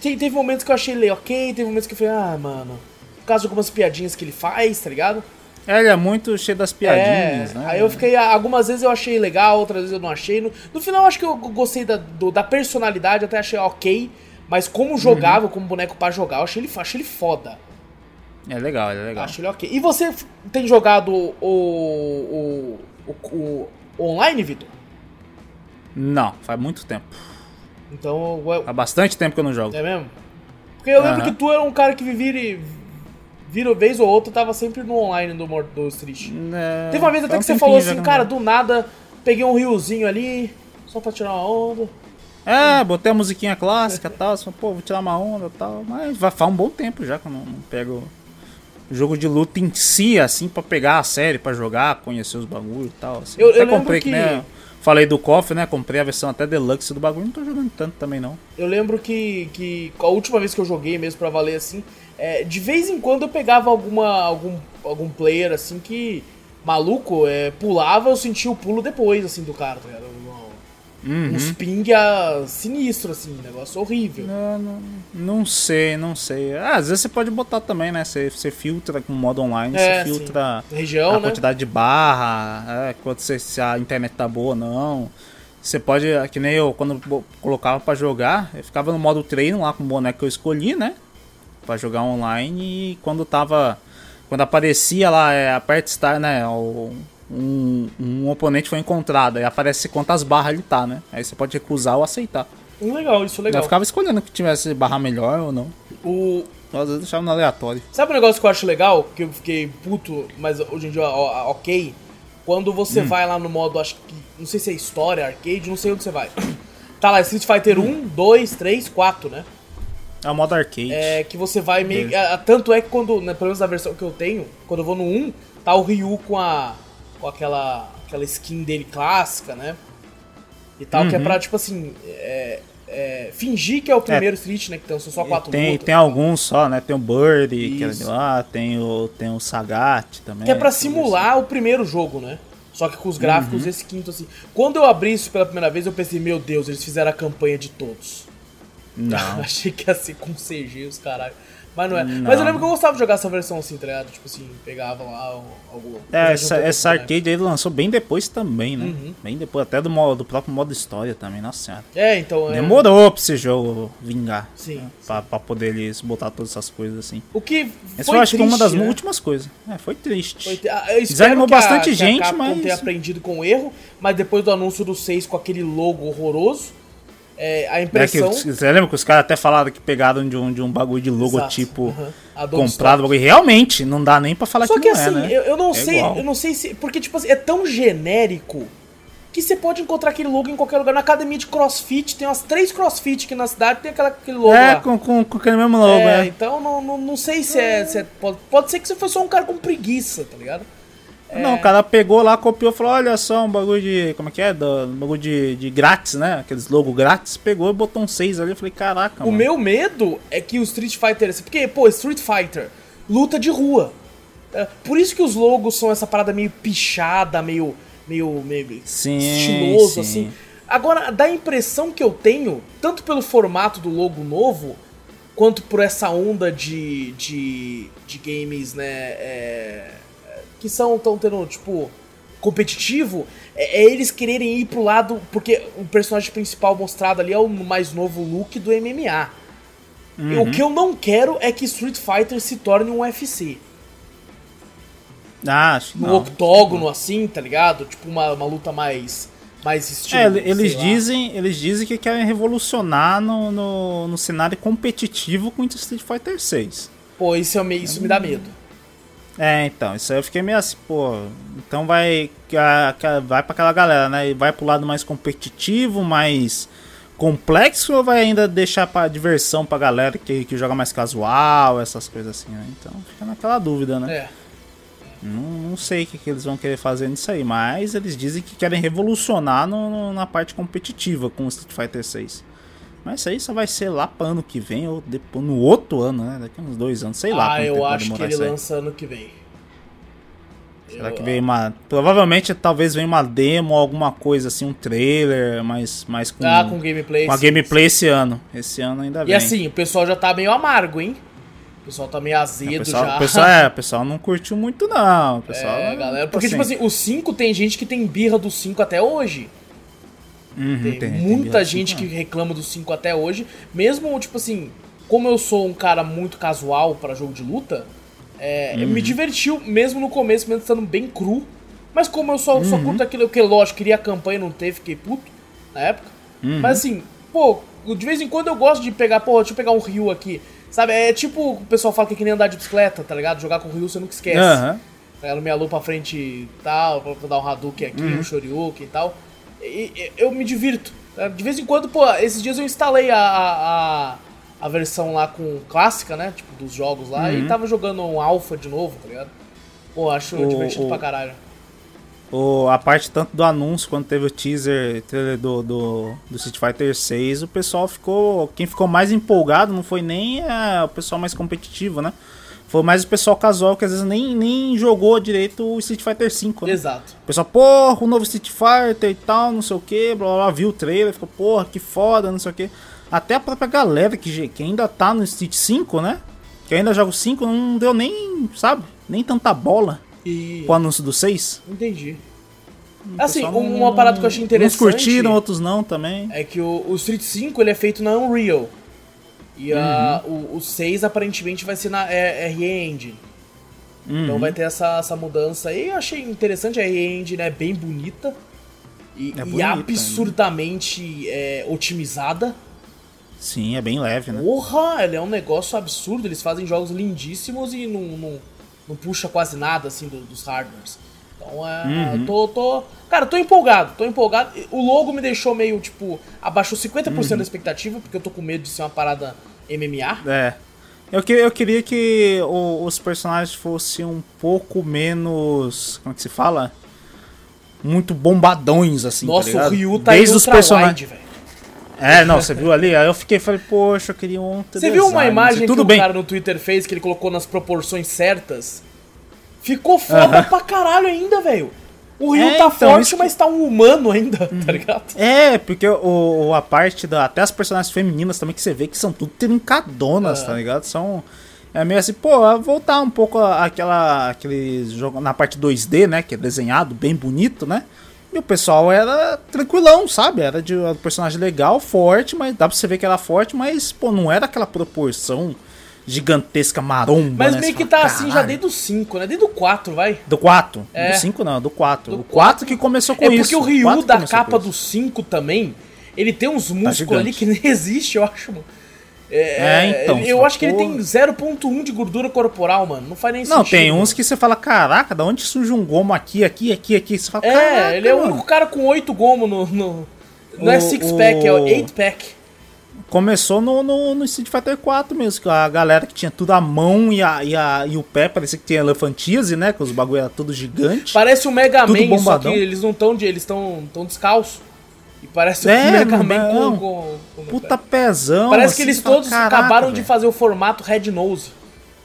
te- teve momentos que eu achei ele ok, teve momentos que eu falei, ah, mano. Por causa de algumas piadinhas que ele faz, tá ligado? É, ele é muito cheio das piadinhas, É, né? Aí eu fiquei. Algumas vezes eu achei legal, outras vezes eu não achei. No, no final eu acho que eu gostei da, do- da personalidade, até achei ok. Mas como jogável, como boneco pra jogar, eu achei ele, achei ele foda. É legal, é legal. Acho ele ok. E você tem jogado o. o, o, o- online, Vitor? Não, faz muito tempo. Então, ué, Faz bastante tempo que eu não jogo. é mesmo? Porque eu lembro Aham. que tu era um cara que vivia. Vira vez ou outra, tava sempre no online do, do Street. É, Teve uma vez até faz que você falou assim, eu cara, do nada, peguei um riozinho ali, só pra tirar uma onda. É, botei a musiquinha clássica e tal. Só, pô, vou tirar uma onda e tal. Mas vai faz um bom tempo já que eu não, não pego jogo de luta em si, assim, pra pegar a série, pra jogar, conhecer os bagulhos e tal. Assim. Eu- eu até lembro comprei, que- né? Falei do KOF, né? Comprei a versão até deluxe do bagulho. Não tô jogando tanto também, não. Eu lembro que, que a última vez que eu joguei mesmo pra valer assim, é, de vez em quando eu pegava alguma, algum, algum player assim que maluco é, pulava, eu sentia o pulo depois assim do cara, tá ligado? Um- Uhum. Uns ping ah, sinistro assim, negócio horrível. Não, não, não sei, não sei. Ah, às vezes você pode botar também, né? Você, você filtra com modo online, É, você filtra Região, a né? quantidade de barra, é, quanto você, se a internet tá boa ou não. Você pode, que nem eu, quando colocava pra jogar, eu ficava no modo treino lá com o boneco que eu escolhi, né? Pra jogar online e quando tava. Quando aparecia lá, é, aperte estar, né? O, um, um oponente foi encontrado, aí aparece quantas barras ele tá, né? Aí você pode recusar ou aceitar. Legal, isso é legal. Eu ficava escolhendo que tivesse barra melhor ou não. O... Às vezes deixava no aleatório. Sabe um negócio que eu acho legal? Que eu fiquei puto, mas hoje em dia ó, ok. Quando você vai lá no modo, acho que. Não sei se é história, arcade, não sei onde você vai. Tá lá, Street Fighter 1, 2, 3, 4, né? É o modo arcade. É que você vai meio. é, tanto é que quando, né, pelo menos na versão que eu tenho, quando eu vou no 1, tá o Ryu com a. com aquela. aquela skin dele clássica, né? E tal, que é pra, tipo assim. É, é, fingir que é o primeiro Street, né? Que então, são só quatro tem, lutas. tem alguns só, né? Tem o Birdie, que é de lá, tem o, tem o Sagat também. Que é pra simular o primeiro jogo, né? Só que com os gráficos esse quinto, assim. Quando eu abri isso pela primeira vez, eu pensei, meu Deus, eles fizeram a campanha de todos. Não. <laughs> Achei que ia ser com CG, os caralho. Mas não é. Não. Mas eu lembro que eu gostava de jogar essa versão assim, tá ligado? Tipo assim, pegava lá algum. É, essa, essa arcade aí lançou bem depois também, né? Uhum. Bem depois, até do, modo, do próprio modo história também, nossa senhora. É, então. É... Demorou pra esse jogo vingar. Sim, né? Pra, pra poder eles botar todas essas coisas assim. O que. Essa foi eu acho que é uma das né? últimas coisas. É, foi triste. Foi- ah, eu espero Desanimou que a- bastante que a gente, Capcom mas- tenha aprendido com o erro, mas depois do anúncio do 6 com aquele logo horroroso, é, a É que, impressão. você lembra que os caras até falaram que pegaram de um, de um bagulho de logotipo. Adobe comprado, bagulho. Realmente, não dá nem pra falar Só que, que não assim, é, né? eu, eu não É sei, igual. eu não sei se. Porque, tipo assim, é tão genérico que você pode encontrar aquele logo em qualquer lugar. Na academia de crossfit, tem umas três crossfit aqui na cidade, tem aquela, aquele logo É, lá. com, com, com aquele mesmo logo, É, é. então não, não, não sei se é. Se é- pode, pode ser que você foi só um cara com preguiça, tá ligado? Não, o cara pegou lá, copiou falou, olha só, um bagulho de. Como é que é? Do, um bagulho de, de grátis, né? Aqueles logo grátis, pegou e botou um 6 ali. Eu falei, caraca, O mano. meu medo é que o Street Fighter. Porque, pô, Street Fighter, luta de rua. É, por isso que os logos são essa parada meio pichada, meio. meio. meio Sim, estiloso, sim. assim. Agora, dá a impressão que eu tenho, tanto pelo formato do logo novo, quanto por essa onda de. de, de games, né? é, que são tão tendo, tipo, competitivo, é, é eles quererem ir pro lado. Porque o personagem principal mostrado ali é o mais novo look do MMA. Uhum. O que eu não quero é que Street Fighter se torne um UFC. Ah, acho No não. octógono, assim, tá ligado? Tipo, uma, uma luta mais. mais estilo. É, eles dizem, eles dizem que querem revolucionar no, no, no cenário competitivo com Street Fighter 6. Pô, isso, é meio, isso me dá medo. É, então, isso aí eu fiquei meio assim, pô. Então vai, vai pra aquela galera, né? E vai pro lado mais competitivo, mais complexo, ou vai ainda deixar pra diversão pra galera que, que joga mais casual, essas coisas assim, né? Então fica naquela dúvida, né? É. Não, não sei o que, que eles vão querer fazer nisso aí, mas eles dizem que querem revolucionar no- no- na parte competitiva com o Street Fighter 6. Mas isso aí só vai ser lá para ano que vem ou depois, no outro ano, né? Daqui uns dois anos, sei lá. ah, eu acho que ele lança ano que vem. Será Eu- que vem uma. Provavelmente talvez venha uma demo, alguma coisa assim, um trailer, mas, mas com, Ah, com gameplay. com a sim. gameplay esse ano. Esse ano ainda vem. E assim, o pessoal já tá meio amargo, hein? O pessoal tá meio o azedo pessoal, já. o pessoal, é, o pessoal não curtiu muito, não. O pessoal, É, galera. Porque, tipo assim, o 5 tem gente que tem birra do 5 até hoje. Uhum, Tem, tem- tem muita birra gente que reclama do 5 até hoje. Mesmo, tipo assim, como eu sou um cara muito casual pra jogo de luta, é, Uhum. me divertiu, mesmo no começo, mesmo estando bem cru. Mas como eu só, só Uhum. curto aquilo, que lógico, queria a campanha, não teve, fiquei puto na época. Uhum. Mas assim, pô, de vez em quando eu gosto de pegar, pô, deixa eu pegar um Ryu aqui. Sabe, é tipo, o pessoal fala que é que nem andar de bicicleta, tá ligado? Jogar com o Ryu você nunca esquece. Aham. Ela me alou pra frente e tal, pra dar um Hadouken aqui, Uhum. um Shoryuken e tal. E, eu me divirto. tá? De vez em quando, pô, esses dias eu instalei a, a, a, versão lá com clássica, né? Tipo, dos jogos lá, e tava jogando um alpha de novo, tá ligado? Pô, acho Uhum. O- divertido o- pra caralho. O, a parte tanto do anúncio quando teve o teaser do, do, do Street Fighter 6, o pessoal ficou. Quem ficou mais empolgado não foi nem é, o pessoal mais competitivo, né? Foi mais o pessoal casual que às vezes nem, nem jogou direito o Street Fighter 5. Né? Exato. O pessoal, porra, o novo Street Fighter e tal, não sei o que, blá blá, blá, viu o trailer, ficou, porra, que foda, não sei o que. Até a própria galera que, que ainda tá no Street 5, né? Que ainda joga o 5, não deu nem, sabe, nem tanta bola E. com o anúncio do 6. Entendi. Assim, não- uma parada que eu achei interessante. Uns curtiram, outros não também. É que o, o Street 5 ele é feito na Unreal. E a, Uhum. o, o 6 aparentemente vai ser na é, RE Engine. Então Uhum. vai ter essa, essa mudança aí. Eu achei interessante, a RE Engine é bem bonita. E, É e bonita, absurdamente é, otimizada. Sim, é bem leve, né? Porra, ele é um negócio absurdo. Eles fazem jogos lindíssimos e não, não, não puxa quase nada assim do, dos hardwares. Então é. Uhum. Tô, tô. Cara, tô empolgado, tô empolgado. O logo me deixou meio, tipo, abaixou 50% uhum. da expectativa, porque eu tô com medo de ser uma parada MMA. É. Eu, que, eu queria que o, os personagens fossem um pouco menos. Como é que se fala? Muito bombadões, assim. Tá Nossa, tá o Ryu tá Desde os personagens. velho. É, não, você viu ali? Aí eu fiquei falei, poxa, eu queria um. Você viu uma imagem tudo que bem. o cara no Twitter fez que ele colocou nas proporções certas? Ficou foda uh -huh. pra caralho ainda, velho. O Ryu é, tá então, forte, mas tá um humano ainda, uhum. tá ligado? É, porque o, a parte da. Até as personagens femininas também que você vê que são tudo trincadonas, é. tá ligado? São. É meio assim, pô, voltar um pouco aquela. aquele jogo na parte 2D, né? Que é desenhado, bem bonito, né? E o pessoal era tranquilão, sabe? Era de um personagem legal, forte, mas dá pra você ver que era forte, mas, pô, não era aquela proporção gigantesca maromba. Mas né? meio que tá assim já desde o 5, né? Desde o 4, vai. Do 4? É. Do 5 não, do 4. Do o 4 que começou com é isso. É porque o Ryu da capa do 5 também, ele tem uns tá músculos tá ali que nem <laughs> existe, eu acho, mano. É, é, então. Eu acho que ele tem 0.1 de gordura corporal, mano. Não faz nem não, sentido. Não, tem uns que você fala, caraca, da onde surge um gomo aqui, aqui, aqui, aqui? Você fala, é, ele é o único cara com 8 gomos no, no. Não é six pack, o... é o 8 pack. Começou no, no, no Street Fighter 4 mesmo, que a galera que tinha tudo a mão e, a, e, a, e o pé, parecia que tinha elefantíase, né? Que os bagulho era tudo gigante. Parece o Mega Man, bombadão. só que eles não estão eles estão tão descalços. E parece é, o Mega Man com, com, com, Puta pezão. Parece assim, que eles todos caraca, acabaram véio. de fazer o formato Red Nose.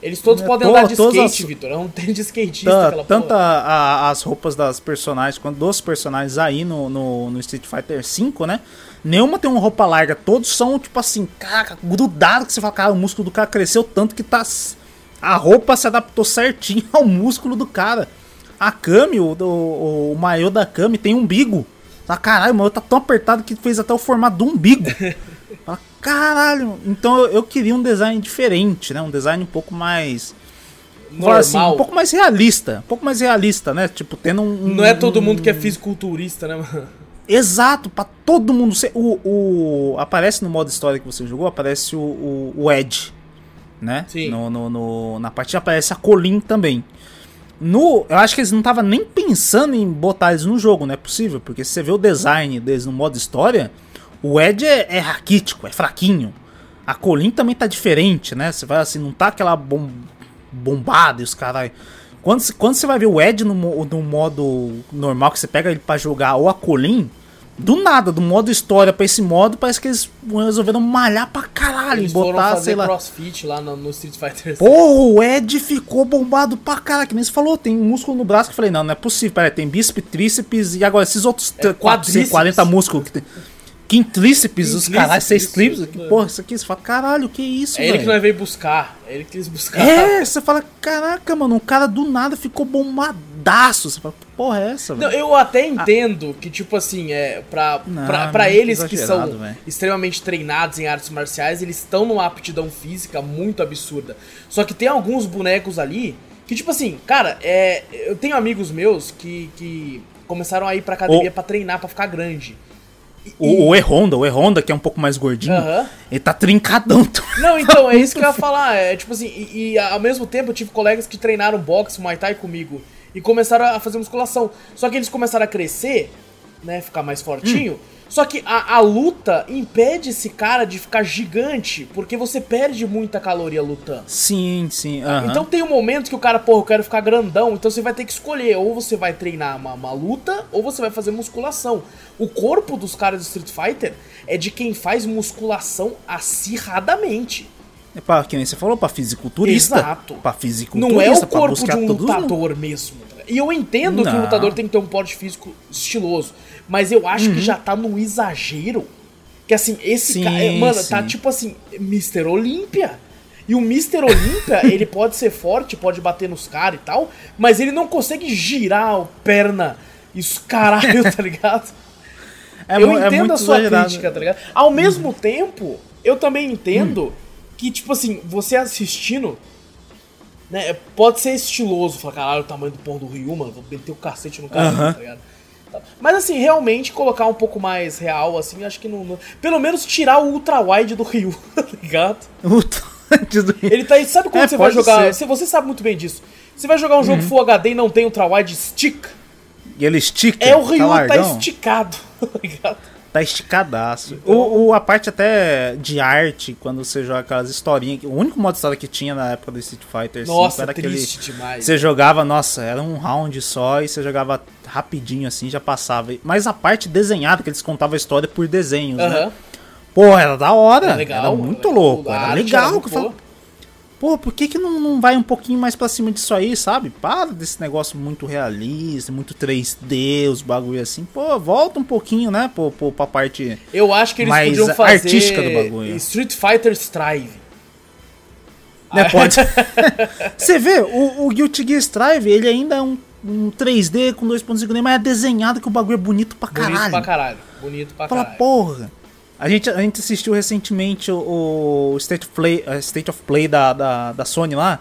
Eles todos é, podem andar de skate, as... Vitor. É um tênis de skatista tá, aquela Tanto a, a, as roupas das personagens quanto dos personagens aí no, no, no Street Fighter V, né? Nenhuma tem uma roupa larga, todos são, tipo assim, cara, grudado que você fala, cara, o músculo do cara cresceu tanto que tá. A roupa se adaptou certinho <laughs> ao músculo do cara. A Kami, o, o, o maiô da Kami tem umbigo. Fala, caralho, o maiô tá tão apertado que fez até o formato do umbigo. <laughs> Caralho. Então eu, eu, queria um design diferente, né? Um design um pouco mais. Normal. Assim, um pouco mais realista. Um pouco mais realista, né? Tipo, tendo um. Não é todo mundo que é fisiculturista, né, mano? Exato, para todo mundo ser. O, o, aparece no modo história que você jogou, aparece o, o, o Ed, né? Sim. No, no, no, na partida aparece a Colin também. No, eu acho que eles não estavam nem pensando em botar eles no jogo, não é possível, porque se você vê o design deles no modo história, o Ed é, é raquítico, é fraquinho. A Colin também tá diferente, né? Você vai assim, não tá aquela bom, bombada e os caras. Quando, quando você vai ver o Ed no, no modo normal, que você pega ele para jogar, ou a Colin, do nada, do modo história pra esse modo, parece que eles resolveram malhar pra caralho. Eles botar, sei lá. crossfit lá no, no Street Fighter. Porra, o Ed ficou bombado pra caralho. Que nem você falou, tem músculo no braço que eu falei, não, não é possível. Peraí, tem bíceps, tríceps e agora esses outros é, 40 músculos que tem. Quintríceps, os caras, seis clipes. Porra, isso aqui, você fala, caralho, que isso, É ele que nós veio buscar. É ele que quis buscar. É, você fala, caraca, mano, um cara do nada ficou bombadaço. Você fala, que porra é essa, velho? Eu até entendo ah. que, tipo assim, é, pra, não, pra, pra eles que são véio. extremamente treinados em artes marciais, eles estão numa aptidão física muito absurda. Só que tem alguns bonecos ali que, tipo assim, cara, é, eu tenho amigos meus que, que começaram a ir pra academia o... pra treinar, pra ficar grande. O, o E-Honda, o E-Honda, que é um pouco mais gordinho, ele tá trincadão. <laughs> Não, então, é isso que eu ia falar. É tipo assim, e, e, ao mesmo tempo eu tive colegas que treinaram boxe, Muay Thai comigo e começaram a fazer musculação. Só que eles começaram a crescer, né, ficar mais fortinho. Hum. Só que a, a, luta impede esse cara de ficar gigante, porque você perde muita caloria lutando. Sim, sim. Então tem um momento que o cara, porra, eu quero ficar grandão, então você vai ter que escolher. Ou você vai treinar uma, uma luta, ou você vai fazer musculação. O corpo dos caras do Street Fighter é de quem faz musculação acirradamente. É pra, que nem você falou, pra fisiculturista. Exato. Pra fisiculturista. Não é o corpo de um lutador mesmo. E eu entendo Não. que o lutador tem que ter um porte físico estiloso. Mas eu acho uhum. que já tá no exagero. Que assim, esse cara. Mano, tá sim. tá tipo assim, Mr. Olímpia. E o Mr. Olímpia, <laughs> ele pode ser forte, pode bater nos caras e tal, mas ele não consegue girar a perna e os caralho, tá <laughs> ligado? É, eu é entendo a sua exagerado. crítica, tá ligado? Ao mesmo tempo, eu também entendo hum. que, tipo assim, você assistindo, né, pode ser estiloso, falar, caralho, o tamanho do pão do Ryu, mano, vou meter o cacete no cara, tá ligado? Tal. Mas assim, realmente colocar um pouco mais real, assim, acho que não. não- pelo menos tirar o ultra wide do Ryu, <laughs> tá ligado? <laughs> Do- Ele tá aí. Sabe quando É, você vai jogar. ser. Uhum. Você, sabe muito bem disso. Você vai jogar um jogo Full HD e não tem ultra wide stick. E ele estica. É o Ryu tá, largão. esticado, <laughs> tá ligado? Tá esticadaço. O, o- a parte até de arte, quando você joga aquelas historinhas. O único modo de história que tinha na época do Street Fighter V Nossa, era aquele. triste demais. Você jogava, nossa, era um round só e você jogava rapidinho assim, já passava. Mas a parte desenhada, que eles contavam a história por desenhos, né? Aham. Pô, era da hora. Era legal, era muito legal. louco. Era legal. era que muito eu. Pô, por que, que não, não vai um pouquinho mais pra cima disso aí, sabe? Para desse negócio muito realista, muito 3D, os bagulho assim. Pô, volta um pouquinho, né? Pô, pô, pra parte. Eu acho que eles mais podiam fazer artística do bagulho. Street Fighter Strive. Né, pode. <laughs> Você vê, o, o Guilty Gear Strive, ele ainda é um, um 3D com 2.5D, mas é desenhado que o bagulho é bonito pra caralho. Bonito pra caralho. Bonito pra Fala, caralho. porra. A gente, a gente assistiu recentemente o, o State of Play, eh, State of Play da, da, da Sony lá.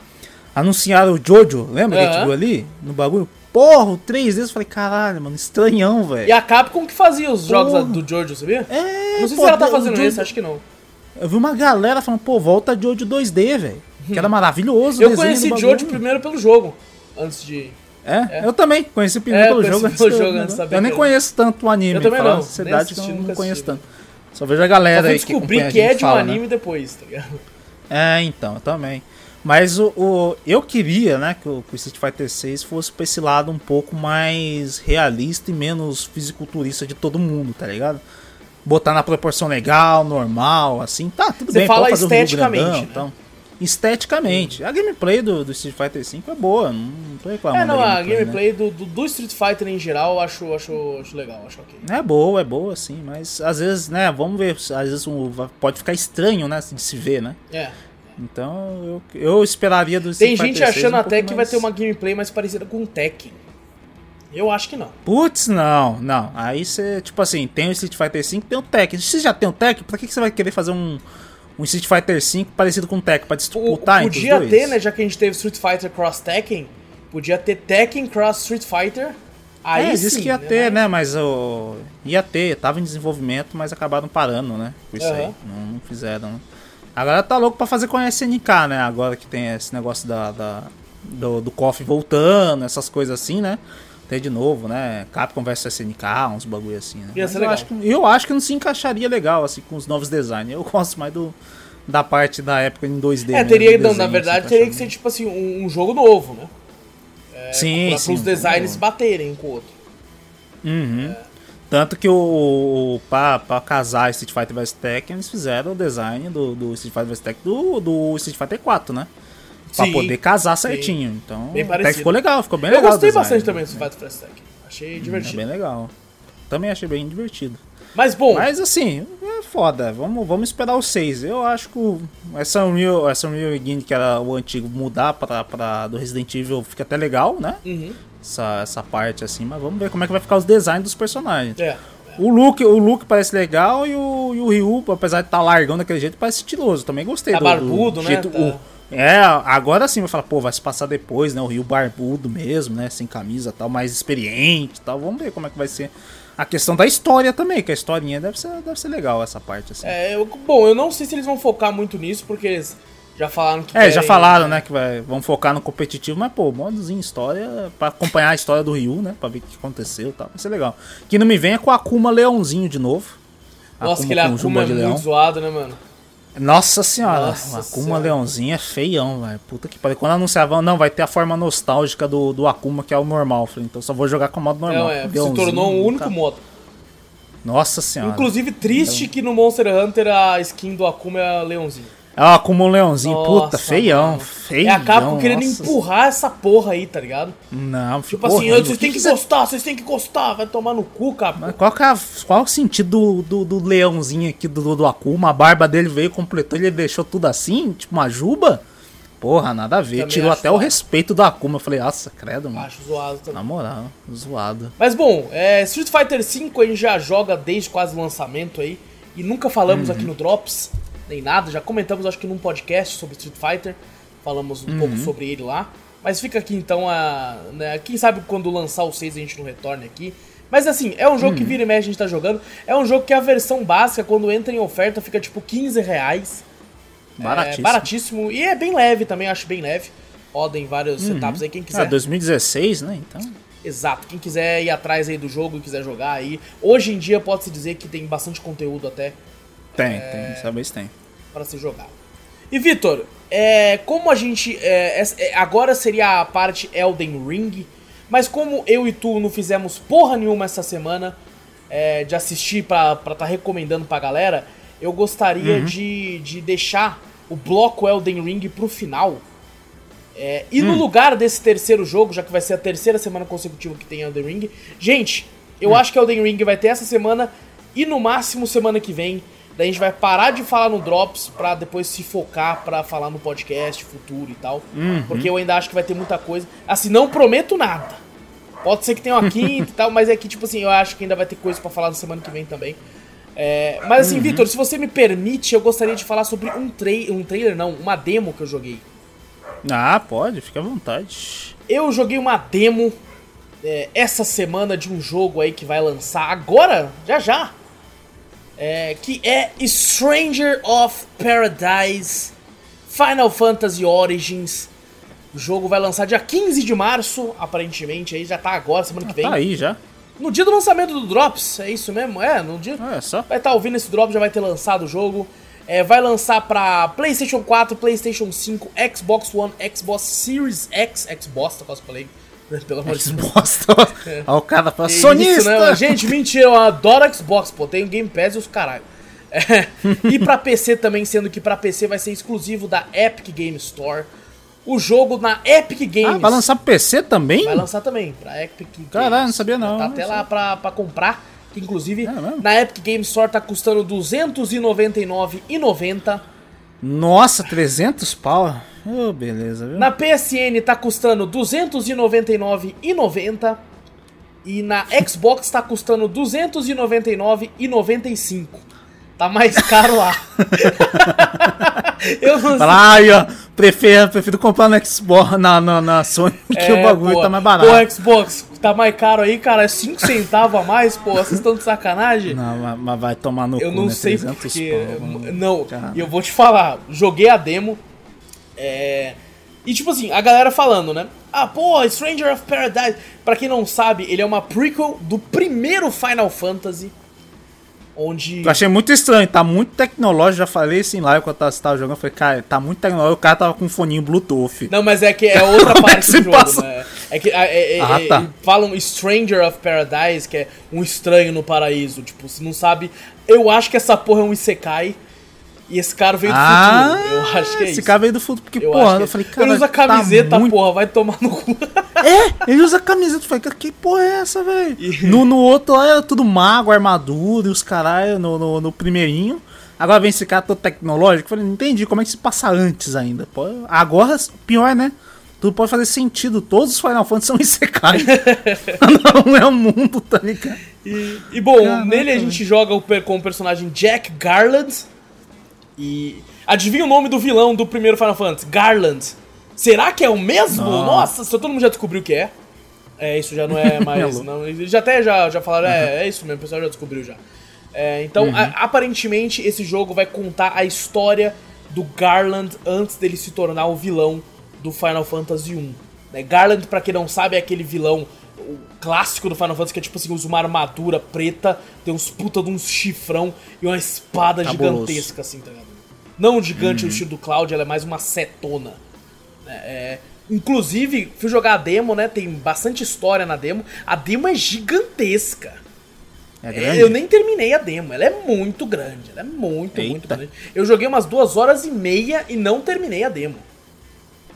Anunciaram o Jojo, lembra que a gente viu ali? No bagulho. Porra, o 3D, eu falei, caralho, mano, estranhão, velho. E a Capcom que fazia os jogos Porra. do Jojo, sabia? É, não sei pô, se ela tá fazendo Jojo- isso, acho que não. Eu vi uma galera falando, pô, volta Jojo 2D, velho. Que era maravilhoso. o Eu conheci. Jojo primeiro pelo jogo, antes de... É, eu também conheci primeiro É, pelo conheci jogo. antes pelo do- jogo antes saber eu nem eu- conheço tanto o anime. Eu também não, Verdade assisti, eu nunca não conheço tanto. Só vejo a galera aí que descobrir a que é de um fala, né? anime depois, tá ligado? É, então, eu também. Mas o, o- eu queria, né, que o, que o Street Fighter 6 fosse pra esse lado um pouco mais realista e menos fisiculturista de todo mundo, tá ligado? Botar na proporção legal, normal, assim, tá, tudo Você bem. fala o Ryu esteticamente, grandão, né? então. Esteticamente. A gameplay do, do Street Fighter 5 é boa, não, não tô reclamando. É, não, da a né? gameplay do, do, do Street Fighter em geral eu acho, acho, acho legal, acho ok. É boa, é boa, sim, mas às vezes, né, vamos ver, às vezes um- pode ficar estranho, né, de se ver, né? É. Então eu, eu esperaria do Tem Street gente Fighter 6 achando um até que vai mais- ter uma gameplay mais parecida com o Tekken. Eu acho que não. Putz, não, não. Aí você, tipo assim, tem o Street Fighter 5, tem o Tekken. Se você já tem o Tekken, pra que você vai querer fazer um, um Street Fighter 5 parecido com o Tekken? Pra O, disputar entre os podia ter, né, já que a gente teve Street Fighter Cross Tekken, podia ter Tekken Cross Street Fighter. Aí é, disse que ia né, ter, né? Mas o. Ia ter, tava em desenvolvimento, mas acabaram parando, né? Com isso aí. Aham. Não, não fizeram, né? Agora tá louco pra fazer com a SNK, né? Agora que tem esse negócio da, da- do, do KOF voltando, essas coisas assim, né? Tem de novo, né? Capcom vs SNK, uns bagulho assim, né? Ia ser eu, legal. acho que, eu acho que não se encaixaria legal, assim, com os novos designs. Eu gosto mais do, da parte da época em 2D. É, mesmo, teria, não, na desenho, verdade teria que ser tipo assim, um, um jogo novo, né? sim, Pra, sim. pros designs baterem um com o outro. Uhum. Tanto que o, o pra, pra casar Street Fighter vs Tekken, eles fizeram o design do, do Street Fighter vs Tekken do, do Street Fighter 4, né? Pra Sim, poder casar certinho. Então, Bem até ficou legal, ficou bem Eu legal. o gostei design. bastante também do Street Fighter Tekken. Achei É divertido. bem legal. Também achei bem divertido. Mas bom, Mas assim, é foda. Vamos, vamos esperar o 6. Eu acho que essa Unreal, essa Unreal Engine, que era o antigo, mudar pra, pra do Resident Evil fica até legal, né? uhum, Essa, essa parte assim, mas vamos ver como é que vai ficar os designs dos personagens. é. O look, o look parece legal e o, e o Ryu, apesar de estar largão daquele jeito, parece estiloso. Também gostei Tá do, barbudo, do né? jeito- Tá- o- é, agora sim vai falar, pô, vai se passar depois, né? O Ryu barbudo mesmo, né? Sem camisa tal, mais experiente e tal. Vamos ver como é que vai ser a questão da história também, que a historinha deve ser, deve ser legal essa parte, assim. É, É, eu- bom, eu não sei se eles vão focar muito nisso, porque eles já falaram que. já querem- falaram, né, que vai, vão focar no competitivo, mas, pô, modozinho história, pra acompanhar a história do Ryu, né? Pra ver o que aconteceu e tal, vai ser legal. Que não me venha com a Akuma Leãozinho de novo. Nossa, aquele com Akuma é muito zoado, né, mano? Nossa senhora, Nossa o Akuma senhora. Leãozinho é feião, velho. Puta que pariu. Quando anunciavam, não, vai ter a forma nostálgica do, do Akuma, que é o normal. Falei, então só vou jogar com o modo normal. Não, é, se Leãozinho, tornou um único tá- modo. Nossa senhora. Inclusive, triste que no Monster Hunter a skin do Akuma é a Leãozinho. É o Akuma Leãozinho, puta, Nossa, feião, mano. feião. É a Capcom querendo nossa. empurrar essa porra aí, tá ligado? Não, Tipo assim, horrível. vocês têm que gostar, vocês têm que gostar, vai tomar no cu, Capcom. Mas Qual, é qual o sentido do, do, do leãozinho aqui do, do Akuma? A barba dele veio, completou, ele deixou tudo assim, tipo uma juba? Porra, nada a ver. Também Tirou até o zoado. respeito do Akuma. Eu falei, nossa, credo, mano. Acho zoado também. Na moral, zoado. Mas bom, é, Street Fighter V a gente já joga desde quase o lançamento aí. E nunca falamos Uhum. aqui no Drops, nem nada. Já comentamos, acho que num podcast sobre Street Fighter. Falamos um Uhum. pouco sobre ele lá. Mas fica aqui então a. Né, quem sabe quando lançar o 6 a gente não retorne aqui. Mas assim, é um jogo que vira e mexe a gente tá jogando. É um jogo que a versão básica, quando entra em oferta, fica tipo 15 reais. Baratíssimo. É baratíssimo. E é bem leve também, acho bem leve. Roda em vários setups aí, quem quiser. Ah, 2016, né? Então. Exato, quem quiser ir atrás aí do jogo e quiser jogar aí. Hoje em dia pode-se dizer que tem bastante conteúdo até Tem, tem. Dessa vez tem. para ser jogado. E Vitor, é, como a gente. é, é, agora seria a parte Elden Ring, mas como eu e tu não fizemos porra nenhuma essa semana é, de assistir pra estar tá recomendando pra galera, eu gostaria de, de deixar o bloco Elden Ring pro final. É, e no lugar desse terceiro jogo, já que vai ser a terceira semana consecutiva que tem Elden Ring, gente, eu acho que Elden Ring vai ter essa semana e no máximo semana que vem. Daí a gente vai parar de falar no Drops pra depois se focar pra falar no podcast futuro e tal. Porque eu ainda acho que vai ter muita coisa. Assim, não prometo nada. Pode ser que tenha uma <laughs> quinta e tal, mas é que, tipo assim, eu acho que ainda vai ter coisa pra falar na semana que vem também. É, mas assim, Vitor, se você me permite, eu gostaria de falar sobre um, trai um trailer, não, uma demo que eu joguei. Ah, pode, fica à vontade. Eu joguei uma demo é, essa semana de um jogo aí que vai lançar agora, já já. É, que é Stranger of Paradise Final Fantasy Origins. O jogo vai lançar dia 15 de março, aparentemente, aí já tá agora, semana que vem. Tá aí já. No dia do lançamento do Drops, é isso mesmo? É, no dia. Olha só. Vai estar ouvindo esse drop, já vai ter lançado o jogo. É, vai lançar pra PlayStation 4, PlayStation 5, Xbox One, Xbox Series X, Xbox, tá quase falei. Pelo amor de Deus. Bosta. Olha o cara fala, Que sonista! Isso, né? Gente, mentira, eu adoro Xbox, pô. Tem o Game Pass e os caralho. É, e pra PC também, sendo que pra PC vai ser exclusivo da Epic Game Store. O jogo na Epic Games. Ah, vai lançar pro PC também? Vai lançar também, pra Epic Games. Caralho, não sabia não. Tá até lá pra, pra comprar. Que inclusive É na Epic Games Store tá custando R$ 299,90. Nossa, 300 pau. Ô, beleza, viu? Na PSN tá custando R$ 299,90. E na Xbox tá custando R$ 299,95. Tá mais caro lá. <laughs> Eu não sei. Ó, prefiro, prefiro comprar no Xbox, na, na, na Sony, <laughs> que o bagulho É, pô, tá mais barato. Pô, Xbox, tá mais caro aí, cara. É 5 centavos a mais, pô. Vocês estão de sacanagem? Não, mas, mas vai tomar no Eu cu, não né? sei 300 porque. pau. Não, e eu vou te falar, joguei a demo. É. E tipo assim, a galera falando, né? Ah, pô, Stranger of Paradise. Pra quem não sabe, ele é uma prequel do primeiro Final Fantasy. Onde. Eu achei muito estranho, tá muito tecnológico, já falei isso em live quando eu tava jogando, eu falei, cara, tá muito tecnológico, o cara tava com um foninho Bluetooth. Não, mas é que é outra <laughs> é parte que do jogo, passa? né? É que ah, é- é- Ah, é- tá. falam Stranger of Paradise, que é um estranho no paraíso. Tipo, se não sabe. Eu acho que essa porra é um Isekai. E esse cara veio do Ah, futuro. Eu acho que é esse isso. cara veio do futuro, porque, Eu porra, que eu é- falei, cara, Ele usa tá camiseta, muito- porra, vai tomar no cu. <laughs> É, ele usa camiseta, eu falei, cara, que porra é essa, velho? E- <laughs> No, no outro lá era tudo mago, armadura e os caralho, no, no, no primeirinho. Agora vem esse cara todo tecnológico, eu falei, não entendi, como é que se passa antes ainda? Pô, agora, pior, né? Tudo pode fazer sentido, todos os Final Fantasy são <laughs> Isekai. não é o mundo, tá ligado? E, e, bom, Caraca, nele a velho. gente joga o com o personagem Jack Garland. E. Adivinha o nome do vilão do primeiro Final Fantasy? Garland. Será que é o mesmo? Nossa. Nossa, se todo mundo já descobriu que é. É, isso já não é <laughs> mais. não, eles já até já, já falaram, é, é isso mesmo, o pessoal já descobriu já. É, então, Uhum. a- aparentemente, esse jogo vai contar a história do Garland antes dele se tornar o vilão do Final Fantasy 1. né? Garland, pra quem não sabe, é aquele vilão o clássico do Final Fantasy que é tipo assim, usa uma armadura preta, tem uns puta de uns chifrão e uma espada Cabuloso. gigantesca, assim, tá ligado? Não gigante no estilo do Cloud, ela é mais uma setona. né? É, inclusive, fui jogar a demo, né? Tem bastante história na demo. A demo é gigantesca. É É, grande? Eu nem terminei a demo, ela é muito grande, ela é muito, muito Eita. grande. Eu joguei umas duas horas e meia e não terminei a demo.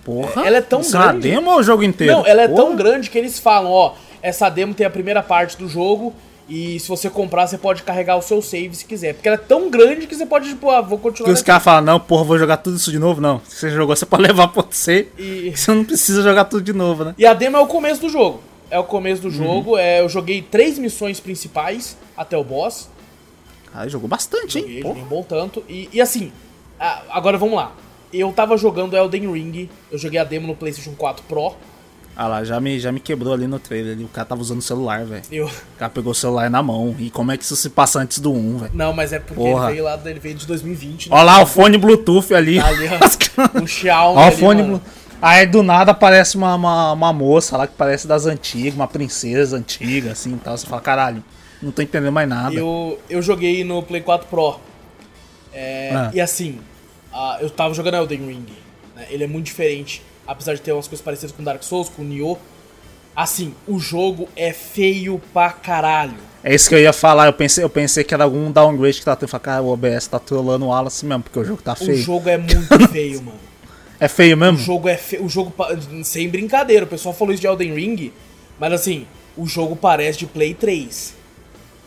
Porra, Ela é tão isso é grande. demo ou o jogo inteiro? Não, ela é Porra. tão grande que eles falam, ó, essa demo tem a primeira parte do jogo e se você comprar você pode carregar o seu save se quiser. Porque ela é tão grande que você pode, tipo, ah, vou continuar. Que os caras falam, não, porra, vou jogar tudo isso de novo. Não, se você jogou, você pode levar pra você. E- <laughs> Você não precisa jogar tudo de novo, né? E a demo é o começo do jogo. É o começo Uhum. do jogo. É, eu joguei três missões principais até o boss. Ah, jogou bastante, hein? Joguei, Porra. joguei um bom tanto. E, e assim, agora vamos lá. Eu tava jogando Elden Ring, eu joguei a demo no PlayStation 4 Pro. Ah lá, já me, já me quebrou ali no trailer. ali, O cara tava usando o celular, velho. Eu... O cara pegou o celular na mão. E como é que isso se passa antes do 1, velho? Não, mas é porque Porra. ele veio lá, ele veio de 2020. né? Olha lá o fone Bluetooth ali. Tá ali, ó. <laughs> O Xiaomi. Ó o fone. Bluetooth. Aí do nada aparece uma, uma, uma moça lá que parece das antigas, uma princesa antiga, assim e tal. Você fala, caralho, não tô entendendo mais nada. Eu, eu joguei no Play 4 Pro. É, Ah. E assim, ah, eu tava jogando Elden Ring. né? Ele é muito diferente. Apesar de ter umas coisas parecidas com Dark Souls, com Nioh. Assim, o jogo é feio pra caralho. É isso que eu ia falar. Eu pensei, eu pensei que era algum downgrade que tá tendo. Cara, o OBS tá trolando o Wallace mesmo, porque o jogo tá O feio. jogo é <laughs> muito feio, mano. É feio O mesmo? jogo é feio. O jogo. Sem brincadeira, o pessoal falou isso de Elden Ring. Mas assim, o jogo parece de Play 3.